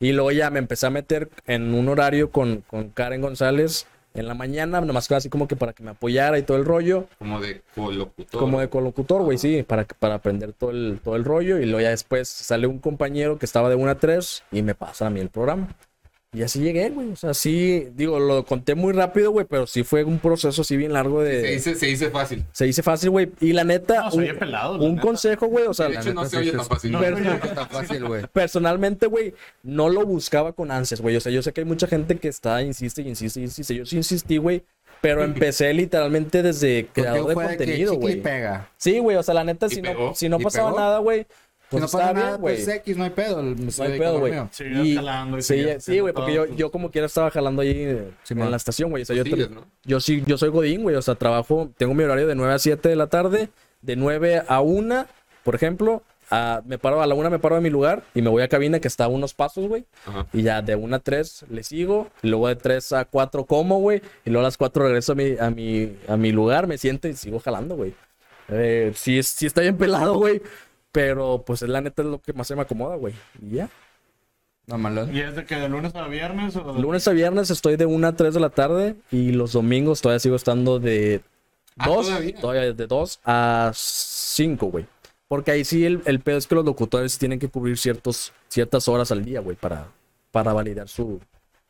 S4: Y luego ya me empecé a meter en un horario con, con Karen González en la mañana, nomás así como que para que me apoyara y todo el rollo.
S1: Como de colocutor.
S4: Como de colocutor, güey, sí, para, para aprender todo el, todo el rollo. Y luego ya después sale un compañero que estaba de 1 a 3 y me pasa a mí el programa. Y así llegué, güey. O sea, sí, digo, lo conté muy rápido, güey, pero sí fue un proceso así bien largo de...
S1: Se dice, se dice fácil.
S4: Se dice fácil, güey. Y la neta,
S2: No, se
S4: un,
S2: oye pelado, la
S4: un
S2: neta.
S4: consejo, güey, o sea,
S1: De
S4: la
S1: hecho, no
S3: neta,
S1: se
S3: sí
S1: oye
S3: se-
S1: tan fácil.
S2: no,
S4: Pero-
S3: No es tan fácil, güey.
S4: personalmente, güey, no lo buscaba con ansias, güey. O sea, yo sé que hay mucha gente que está, insiste y insiste y insiste. Yo sí insistí, güey. Pero empecé literalmente desde creador de contenido, güey.
S3: pega.
S4: Sí, güey, o sea, la neta, si no, si no pasaba
S3: pegó.
S4: nada, güey,
S3: Si
S4: pues
S3: no
S4: está
S3: pasa
S4: bien,
S3: nada,
S4: güey.
S3: pues X, no hay pedo. Me
S4: No hay pedo, güey. Y-
S2: jalando y
S4: Sí, sí, güey, porque yo,
S2: pues.
S4: yo como quiera estaba jalando ahí
S3: Simón.
S4: en la estación, güey. O sea, yo,
S1: Sigues,
S4: tra-
S1: ¿no?
S4: yo sí, yo soy Godín, güey. O sea, trabajo, tengo mi horario de 9 a 7 de la tarde, de 9 a 1, por ejemplo. a- me paro a la 1, me paro de mi lugar y me voy a cabina que está a unos pasos, güey.
S1: Ajá.
S4: Y ya de 1 a 3 le sigo. Y luego de 3 a 4 como, güey. Y luego a las 4 regreso a mi, a mi, a mi lugar, me siento y sigo jalando, güey. Eh, sí, es- sí está bien pelado, güey. Pero pues la neta es lo que más se me acomoda, güey. Y ya.
S3: No, malón.
S2: ¿Y es de que de lunes a viernes o de-
S4: Lunes a viernes estoy de 1 a 3 de la tarde y los domingos todavía sigo estando de
S1: Ah,
S4: 2,
S1: ¿todavía?
S4: todavía de 2 a 5, güey. Porque ahí sí el, el pedo es que los locutores tienen que cubrir ciertos, ciertas horas al día, güey, para, para validar su,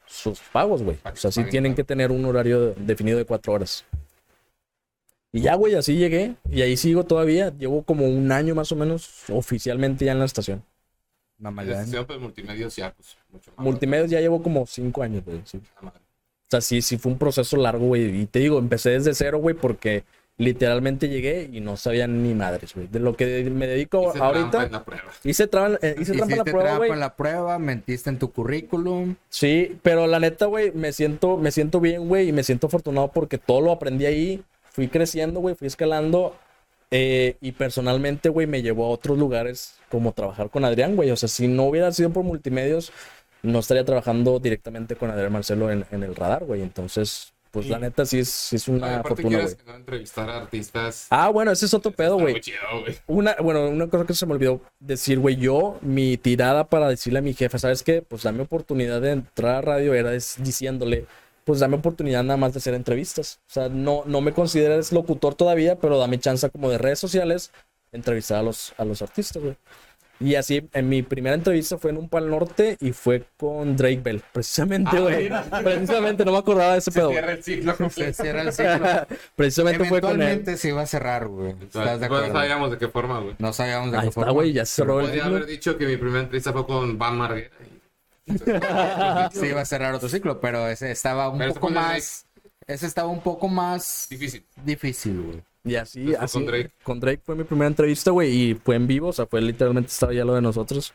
S4: sus pagos, güey. O sea, sí tienen que tener un horario definido de 4 horas. Y ya, güey, así llegué. Y ahí sigo todavía. Llevo como un año más o menos oficialmente ya en la estación.
S1: La
S3: malón.
S1: sesión, pues multimedia ya, pues mucho más.
S4: Multimedios ya llevo como 5 años, güey. sí.
S1: Madre.
S4: O sea, sí, sí fue un proceso largo, güey. Y te digo, empecé desde cero, güey, porque literalmente llegué y no sabía ni madres, güey. De lo que me dedico
S1: Hice trampa
S4: ahorita.
S1: en la prueba.
S4: Hice, trampa, eh, hice trampa en la prueba,
S3: trampa
S4: güey.
S3: en la prueba, mentiste en tu currículum.
S4: Sí, pero la neta, güey, me siento, me siento bien, güey, y me siento afortunado porque todo lo aprendí ahí. Fui creciendo, güey, fui escalando. eh, y personalmente, güey, me llevó a otros lugares como trabajar con Adrián, güey. O sea, si no hubiera sido por multimedios, no estaría trabajando directamente con Adrián Marcelo en, en el radar, güey. Entonces, pues la
S2: Y-
S4: neta sí es, sí es una
S1: aparte
S4: fortuna, güey.
S1: no entrevistar a artistas.
S4: Ah, bueno, ese es otro pedo, güey. Una, bueno, una cosa que se me olvidó decir, güey, yo, mi tirada para decirle a mi jefe, ¿sabes qué? Pues dame oportunidad de entrar a radio, era es- diciéndole, pues dame oportunidad nada más de hacer entrevistas. O sea, no, no me consideres locutor todavía, pero dame chance como de redes sociales, entrevistar a los, a los artistas, güey. Y así, en mi primera entrevista fue en un Pal Norte y fue con Drake Bell, precisamente,
S1: Ah,
S4: güey.
S1: mira.
S4: Precisamente, no me acordaba de ese
S1: Se
S4: pedo.
S1: cierra el ciclo
S3: Se cierra el ciclo.
S4: Precisamente fue con él.
S3: Eventualmente se iba a cerrar, güey. ¿Estás de
S1: Entonces, no
S3: acuerdo?
S1: sabíamos de qué forma, güey.
S3: No sabíamos de
S4: Ahí
S3: qué
S4: está,
S3: forma.
S4: güey, ya se cerró el
S1: Podría
S4: ciclo.
S1: haber dicho que mi primera entrevista fue con Van Marguera.
S3: Sí iba a cerrar otro ciclo, pero ese estaba un
S1: Pero
S3: poco más... Ese estaba un poco más
S1: Difícil.
S3: difícil, güey.
S4: Y así,
S1: fue
S4: así.
S1: con Drake.
S4: Con Drake fue mi primera entrevista, güey, y fue en vivo, o sea, fue literalmente estaba ya lo de nosotros.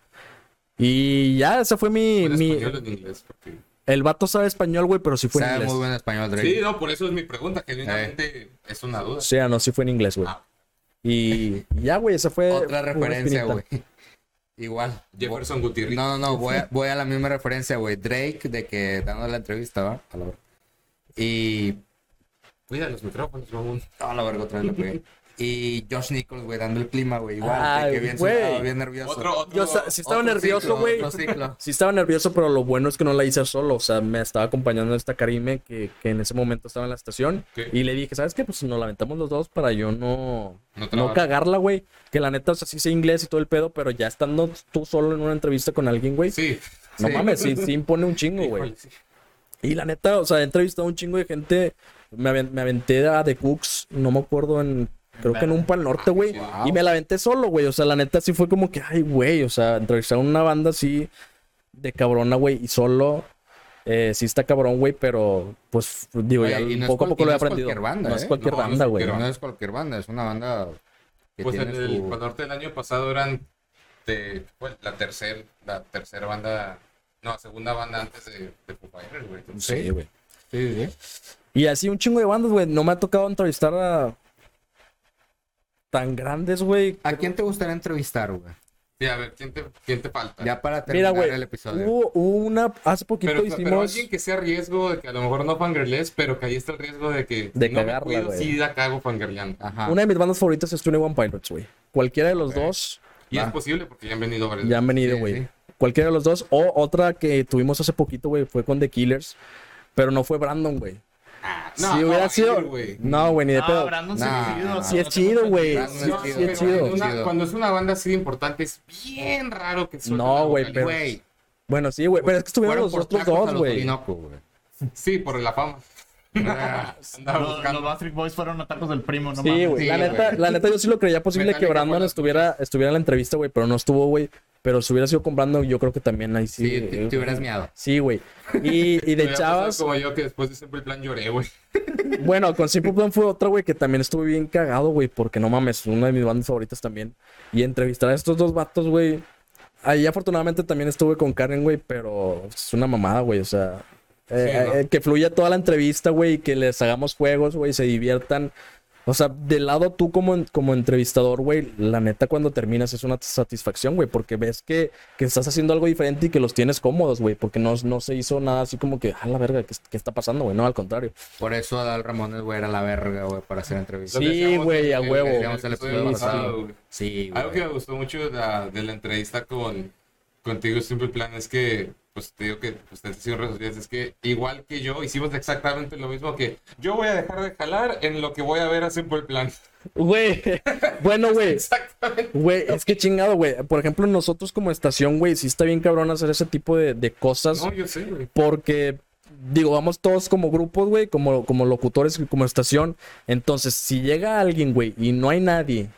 S4: Y ya, esa fue mi.
S1: ¿En
S4: mi
S1: español o en inglés? Porque...
S4: el vato sabe español, güey, pero sí fue en
S3: Sabe
S4: inglés.
S3: muy buen español, Drake.
S1: Sí, no, por eso es mi pregunta, que genuinamente es una duda.
S4: O sea, no, sí fue en inglés, güey.
S1: Ah.
S4: Y ya, güey, esa fue.
S3: Otra referencia, güey. Igual.
S1: Jefferson Gutiérrez.
S3: No, no, no, voy a, voy a la misma referencia, güey. Drake, de que dando la entrevista, ¿va? A la verga. Y.
S1: Cuida los micrófonos, mamón.
S3: A la verga, otra vez. Y Josh Nichols, güey, dando el clima, güey. Igual,
S4: Ay,
S3: que bien sentado, bien nervioso.
S1: Otro, otro,
S4: Yo sí estaba
S3: Otro
S4: nervioso, güey. Sí estaba nervioso, pero lo bueno es que no la hice solo. O sea, me estaba acompañando esta Karime que, que en ese momento estaba en la estación. Y le dije, ¿sabes qué? Pues nos la aventamos los dos para yo no,
S1: No
S4: cagarla, güey. Que la neta, o sea, sí sé inglés y todo el pedo, pero ya estando tú solo en una entrevista con alguien, güey.
S1: Sí.
S4: No
S3: Sí.
S4: mames, sí, sí impone un chingo, güey.
S1: Sí.
S4: Y la neta, o sea, he entrevistado a un chingo de gente. Me, me aventé a The Cooks, no me acuerdo en. Creo que en un pal norte, güey.
S3: Wow.
S4: Y me la aventé solo, güey. O sea, la neta sí fue como que, ay, güey. O sea, entrevistar a una banda así de cabrona, güey. Y solo. eh, sí está cabrón, güey, pero pues digo, ya
S3: y no
S4: poco a poco lo he
S3: no es
S4: aprendido.
S3: cualquier banda,
S4: no es
S3: ¿eh?
S4: cualquier
S1: No,
S4: banda, güey.
S3: No es cualquier banda, es una banda que
S1: Pues en el
S3: su...
S1: Pal Norte del año pasado eran de, pues, la tercera la tercera banda, no, segunda banda antes de, de Foo Fighters, güey.
S4: Sí, güey.
S3: Sí, sí.
S4: Y así un chingo de bandas, güey. No me ha tocado entrevistar a. Tan grandes, güey.
S3: ¿A quién te gustaría entrevistar, güey?
S1: Sí, a ver, ¿quién te, quién te falta?
S3: Ya para
S4: Mira,
S3: terminar el episodio.
S4: Hubo, hubo una. Hace poquito
S1: pero, pero
S4: hicimos.
S1: alguien que sea riesgo de que a lo mejor no fangirles, pero que ahí está el riesgo de que
S4: De
S1: no me
S4: cagarla, güey.
S1: sí la cago fangirleando.
S3: Ajá.
S4: Una de mis bandas favoritas es Twenty One Pilots, güey. Cualquiera de los dos
S1: Y
S3: Va.
S1: es posible porque ya han venido varias
S4: ya han venido,
S3: Sí,
S4: güey.
S3: sí.
S4: Cualquiera de los dos. O otra que tuvimos hace poquito, güey, fue con The Killers. Pero no fue Brandon, güey.
S1: Ah,
S4: si hubiera sido.
S1: güey.
S4: No, güey, ni de
S2: No,
S4: pedo.
S2: Brandon
S3: Nah,
S2: es chido.
S3: nah.
S4: Sí es
S2: no
S4: chido, güey.
S2: preocupes.
S3: Sí,
S1: No,
S3: sí,
S1: pero
S4: es chido.
S1: una-
S3: chido.
S1: cuando es una banda así de importante, es bien raro que suelten
S4: No,
S1: la
S4: güey, pero-
S3: Güey,
S4: Bueno, sí, güey. Pero es que estuvieron los
S3: por
S4: otros dos, güey.
S1: Sí, por la fama.
S3: Ah,
S2: Los, los Backstreet Boys fueron atacos del primo, no
S4: Sí,
S2: mames.
S4: güey.
S3: Sí,
S4: la, neta, la neta, yo sí lo creía posible que Brandon estuviera, estuviera en la entrevista, güey, pero no estuvo, güey. Pero si hubiera sido con Brandon, yo creo que también ahí sí.
S3: Sí, te, te hubieras miado.
S4: Sí, güey. Y, y de chavas,
S1: Como yo que después de Simple Plan lloré, güey.
S4: bueno, con Simple Plan fue otra, güey, que también estuve bien cagado, güey, porque no mames, una de mis bandas favoritas también. Y entrevistar a estos dos vatos, güey. Ahí afortunadamente también estuve con Karen, güey, pero es una mamada, güey, o sea. Eh,
S1: ¿no?
S4: eh, que fluya toda la entrevista, güey, y que les hagamos juegos, güey, se diviertan. O sea, del lado tú como, como entrevistador, güey, la neta cuando terminas es una satisfacción, güey, porque ves que, que estás haciendo algo diferente y que los tienes cómodos, güey, porque no, no se hizo nada así como que, a la verga, ¿qué, qué está pasando, güey? No, al contrario.
S3: Por eso Adal Ramones, güey, era la verga, güey, para hacer entrevistas.
S4: Sí, güey, a huevo.
S1: el.
S3: Sí, güey.
S1: Algo que me gustó mucho de la, de la entrevista con contigo Simple Plan es que, pues te digo que ustedes hicieron redes sociales, es que igual que yo hicimos exactamente lo mismo que yo voy a dejar de jalar en lo que voy a ver a Simple Plan.
S4: Güey, bueno, güey.
S1: Exactamente.
S4: Güey, es que chingado, güey. Por ejemplo, nosotros como estación, güey, sí está bien cabrón hacer ese tipo de, de cosas.
S1: No, yo sé, güey.
S4: Porque, digo, vamos todos como grupos, güey, como, como locutores, como estación. Entonces, si llega alguien, güey, y no hay nadie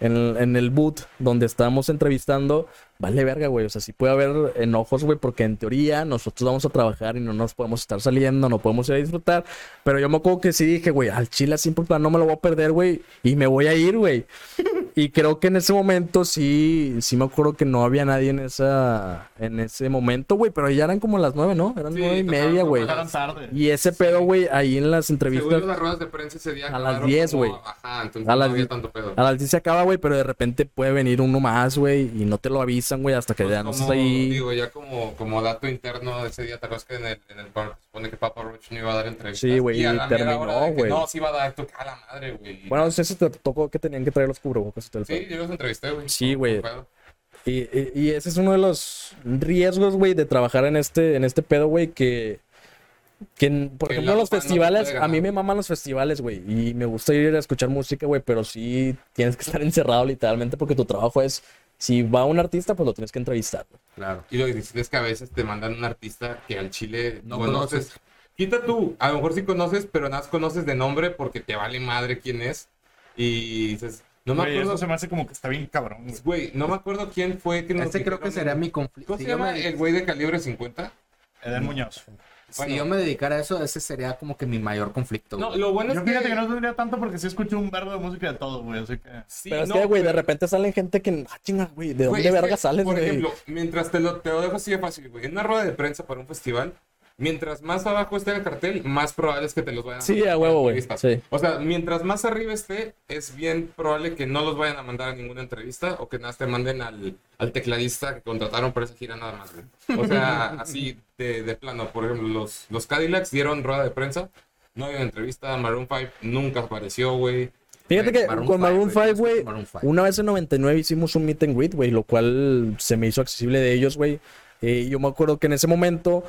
S4: en el, en el boot donde estamos entrevistando, vale verga, güey. O sea, sí puede haber enojos, güey, porque en teoría nosotros vamos a trabajar y no nos podemos estar saliendo, no podemos ir a disfrutar. Pero yo me acuerdo que sí dije, güey, al chile simple plan no me lo voy a perder, güey, y me voy a ir, güey. Y creo que en ese momento sí, sí me acuerdo que no había nadie en esa, en ese momento, güey, pero ya eran como las nueve, ¿no? Eran
S1: Sí,
S4: nueve y
S1: tocaban
S4: media, güey.
S1: a
S2: Eran tarde.
S4: Y ese pedo, güey, ahí en las
S1: Según
S4: entrevistas,
S1: yo, las ruedas de prensa ese día
S4: A las
S1: acabaron
S4: 10,
S1: como-
S4: güey.
S1: Ajá, entonces
S4: A
S1: no
S4: las
S1: había tanto pedo.
S4: a las 10 se acaba, güey, pero de repente puede venir uno más, güey, y no te lo avisan, güey, hasta que
S1: Pues
S4: ya no estás ahí.
S1: Digo, ya como, como dato interno de ese día, ¿te acuerdas que en el, en el bar se supone que Papa Roach no iba a dar entrevistas?
S4: Sí, güey,
S1: Y
S4: y terminó, güey.
S1: No, sí iba a dar, tú, a la madre, güey.
S4: Bueno, no sé si te tocó que tenían que traer los cubrebocas y todo el
S1: Sí, yo los entrevisté, güey.
S4: Sí,
S1: No,
S4: güey. Y, y- y ese es uno de los riesgos, güey, de trabajar en este, en este pedo, güey, que, que, por
S1: Que
S4: ejemplo, los
S1: no
S4: festivales, a mí me maman los festivales, güey, y me gusta ir a escuchar música, güey, pero sí tienes que estar encerrado literalmente porque tu trabajo es, si va un artista, pues lo tienes que entrevistar. güey.
S3: Claro.
S1: Y lo difícil es que a veces te mandan un artista que al chile
S3: No
S1: conoces.
S3: conoces.
S1: Quita tú, a lo mejor sí conoces, pero nada más conoces de nombre porque te vale madre quién es. Y dices, no me acuerdo.
S2: eso se me hace como que está bien cabrón, güey.
S1: Güey, no me acuerdo quién fue que nos
S3: Este creo que sería mi conflicto.
S1: ¿Cómo se llama el güey de calibre 50?
S2: Eden Muñoz.
S3: Si yo me dedicara a eso, ese sería como que mi mayor conflicto.
S1: No, lo bueno
S2: Yo
S1: es que...
S2: fíjate que no tendría tanto porque sí escucho un verbo de música de todo, güey, así que...
S1: Sí,
S4: pero es
S1: no,
S4: que, güey, de repente salen gente que, ah, chinga, güey, ¿de
S1: Güey,
S4: dónde
S1: es que,
S4: verga sales,
S1: Por
S4: güey?
S1: ejemplo, mientras te lo, te lo dejo así de fácil, güey. En una rueda de prensa para un festival, mientras más abajo esté el cartel, más probable es que te los vayan a
S4: Sí,
S1: mandar
S4: a
S1: para
S4: huevo, güey, sí.
S1: O sea, mientras más arriba esté, es bien probable que no los vayan a mandar a ninguna entrevista o que nada te manden al, al tecladista que contrataron para esa gira nada más, güey. O sea, así de, de plano. Por ejemplo, los, los Cadillacs dieron rueda de prensa, no había entrevista, Maroon 5 nunca apareció, güey.
S4: Fíjate que
S3: Maroon
S4: con Maroon
S3: güey,
S4: 5, güey, una vez en 99 hicimos un meet and greet, güey, lo cual se me hizo accesible de ellos, güey. Eh, yo me acuerdo que en ese momento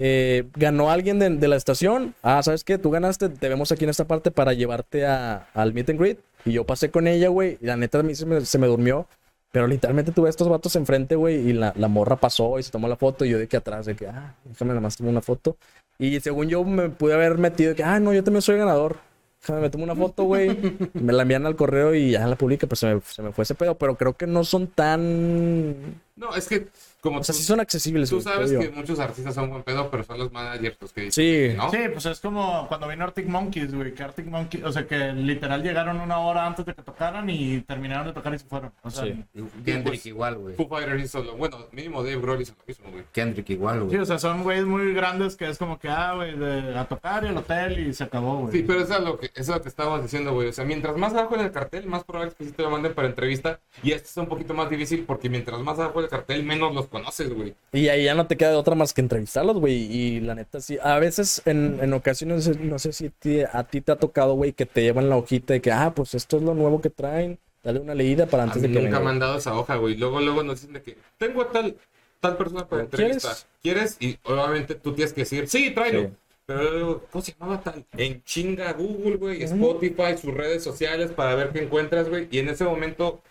S4: eh, ganó alguien de, de la estación. Ah, ¿sabes qué? Tú ganaste, te vemos aquí en esta parte para llevarte a- al meet and greet. Y yo pasé con ella, güey, y la neta a mí se me, se me durmió. Pero literalmente tuve a estos vatos enfrente, güey, y la, la morra pasó y se tomó la foto. Y yo de que atrás, de que, ah, déjame nada más tomar una foto. Y según yo me pude haber metido de que, ah, no, yo también soy ganador. Déjame, me tomo una foto, güey. me la envían al correo y ya la publica, se me, se me fue ese pedo. Pero creo que no son tan.
S1: No, es que como
S4: O sea,
S1: tú,
S4: sí son accesibles,
S1: tú sabes que muchos artistas son buen pedo, pero son los managers los que dicen
S4: Sí.
S1: no.
S2: Sí, pues es como cuando vino Arctic Monkeys, güey, que Arctic Monkeys, o sea, que literal llegaron una hora antes de que tocaran y terminaron de tocar y se fueron. O sea,
S4: Sí.
S3: Kendrick
S1: pues,
S3: igual, güey.
S1: Foo Fighters hizo lo bueno, mínimo Dave Grohl hizo lo mismo, güey.
S3: Kendrick igual,
S2: sí,
S3: güey.
S2: o sea, son güeyes muy grandes que es como que, ah, güey, de- a tocar y al hotel y se acabó, güey.
S1: Sí, pero eso es lo que, eso es lo que estábamos diciendo, güey. O sea, mientras más abajo en el cartel, más probable es que sí te lo manden para entrevista. Y esto es un poquito más difícil porque mientras más abajo del cartel, menos los conoces, güey.
S4: Y ahí ya no te queda de otra más que entrevistarlos, güey. Y la neta, sí. A veces, en, en ocasiones, no sé si a ti te ha tocado, güey, que te llevan la hojita de que, ah, pues esto es lo nuevo que traen. Dale una leída para
S1: A
S4: antes
S1: mí
S4: de que
S1: nunca me han dado esa hoja, güey. Luego, luego nos dicen de que tengo a tal, tal persona para
S4: ¿Quieres?
S1: entrevista. ¿Quieres? Y obviamente tú tienes que decir, sí, tráelo.
S4: Sí.
S1: Pero luego, ¿cómo se llamaba tal? En chinga Google, güey, Spotify, sus redes sociales para ver qué encuentras, güey. Y en ese momento,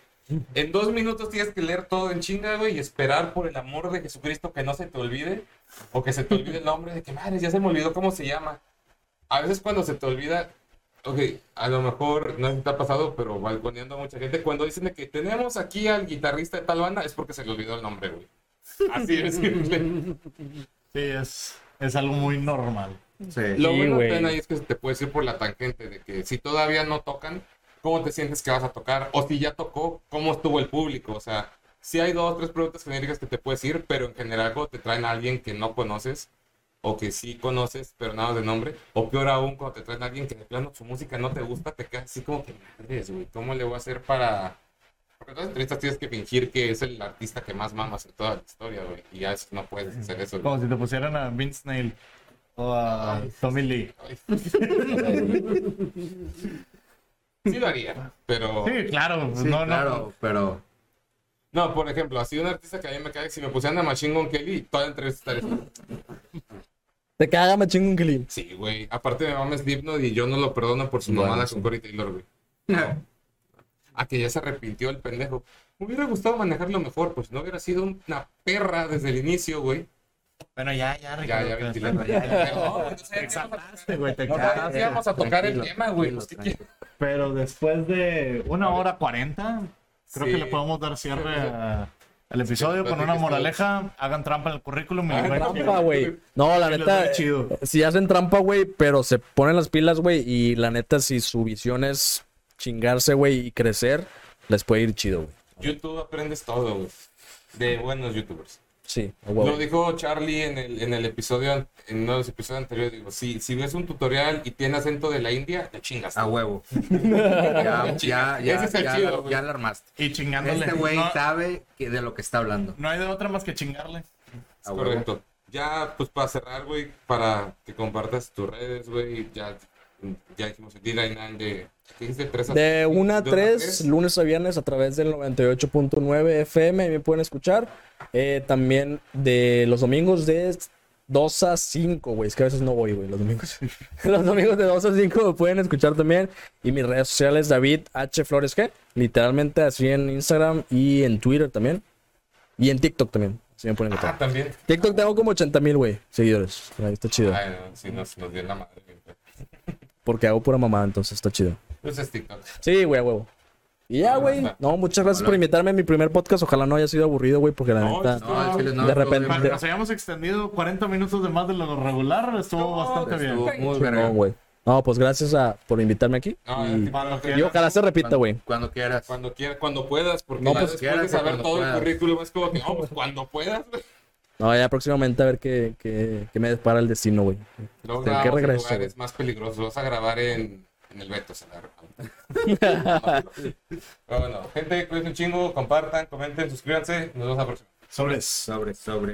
S1: en dos minutos tienes que leer todo en chinga, güey, y esperar por el amor de Jesucristo que no se te olvide. O que se te olvide el nombre de que, madre, ya se me olvidó cómo se llama. A veces cuando se te olvida, ok, a lo mejor no sé si te ha pasado, pero balconeando a mucha gente, cuando dicen de que tenemos aquí al guitarrista de tal banda, es porque se le olvidó el nombre, güey. Así de simple.
S2: Sí, es, es algo muy normal.
S3: Sí.
S1: Lo
S4: Sí,
S1: bueno también ahí es que se te puedes ir por la tangente de que si todavía no tocan, ¿cómo te sientes que vas a tocar? O si ya tocó, ¿cómo estuvo el público? O sea, si hay dos o tres preguntas genéricas que te puedes ir, pero en general cuando te traen a alguien que no conoces, o que sí conoces, pero nada de nombre, o peor aún cuando te traen a alguien que de plano su música no te gusta, te quedas así como que madres, güey, ¿cómo le voy a hacer para...? Porque en todas las entrevistas tienes que fingir que es el artista que más mamas en toda la historia, güey, y ya no puedes hacer eso. güey.
S2: Como si te pusieran a Vince Nail o a. Tommy Lee.
S1: Sí lo haría, pero...
S2: Sí, claro.
S3: Sí,
S2: no, no.
S3: claro, pero
S1: No, por ejemplo, así un artista que a mí me cae, si me pusieran a Machine Gun Kelly, toda la entrevista estaría.
S4: Te caga Machine Gun Kelly.
S1: Sí, güey. Aparte me mames Slipknot y yo no lo perdono por su
S4: Bueno,
S1: mamada
S4: sí.
S1: con Corey Taylor, güey. A que ya se arrepintió el pendejo. Me hubiera gustado manejarlo mejor, pues no hubiera sido una perra desde el inicio, güey.
S2: Bueno, ya, ya,
S1: Ya,
S2: Ricardo.
S1: ya,
S2: que
S1: ventilando, ya, ya. No, güey, no sé,
S2: Te
S1: ¿qué
S2: exaltaste, güey, te exaltaste.
S1: ya vamos a tocar el tema, güey.
S2: Pero después de una hora cuarenta, creo
S1: Sí.
S2: que le podemos dar cierre a- al episodio
S1: Sí,
S2: con una moraleja. Hagan trampa en el currículum. y
S1: Hagan trampa,
S4: güey. No, la neta,
S2: chido.
S4: si hacen trampa, güey, pero se ponen las pilas, güey, y la neta, si su visión es chingarse, güey, y crecer, les puede ir chido, güey.
S1: YouTube aprendes todo, güey. De buenos youtubers.
S4: Sí, a
S1: Lo dijo Charlie en el, en el episodio, en uno de los episodios anteriores, digo, si, si ves un tutorial y tiene acento de la India, te chingas.
S3: a huevo. ya, ya, ya,
S1: Ese es el
S3: ya,
S1: chido,
S3: ya la armaste.
S2: Y chingándole.
S3: Este güey
S2: no,
S3: sabe que de lo que está hablando.
S2: no hay de otra más que chingarle.
S1: Es
S3: A huevo.
S1: correcto. Ya, pues para cerrar, güey, para que compartas tus redes, güey, ya, ya dijimos el D9 de, a-
S4: De 1 a
S1: de
S4: 3, lunes a viernes, a través del 98.9 FM, me pueden escuchar. Eh, también de los domingos de 2 a 5, güey. Es que a veces no voy, güey, los domingos. los domingos de 2 a 5 me pueden escuchar también. Y mis redes sociales, David H. Flores G. Literalmente así en Instagram y en Twitter también. Y en TikTok también. Así me pueden
S1: Ah, también.
S4: TikTok tengo como 80 mil, güey, seguidores. Ahí está chido.
S1: Ay, no, sí, nos, nos dio la madre.
S4: Porque hago pura mamada, entonces está chido.
S1: Pues es TikTok.
S4: Sí, güey, a huevo. Y ya, güey. No, muchas gracias por invitarme a mi primer podcast. Ojalá no haya sido aburrido, güey, porque la
S1: No,
S4: neta.
S3: No.
S4: De repente-
S3: bien,
S2: Para que nos hayamos extendido 40 minutos de más de lo regular, estuvo bastante bien.
S3: Estuvo muy verga.
S4: güey. No, pues gracias a, por invitarme aquí.
S1: No,
S4: y,
S2: quieras.
S4: y ojalá se repita, güey.
S3: Cuando quieras.
S1: Cuando quieras, cuando puedas, porque
S4: No, pues,
S3: y
S1: saber
S3: cuando
S1: todo
S3: puedas.
S1: el currículum es como que, no, pues cuando puedas, güey.
S4: No, ya próximamente a ver qué, qué, qué me depara el destino, güey.
S1: Luego
S4: ¿De qué
S1: grabamos en
S4: regreso,
S1: lugares más peligrosos. Vas a grabar en, en el Beto, se la Pero bueno, gente, cuídense un chingo, compartan, comenten, suscríbanse. Nos vemos la próxima.
S2: Sobres.
S3: Sobre, sobre.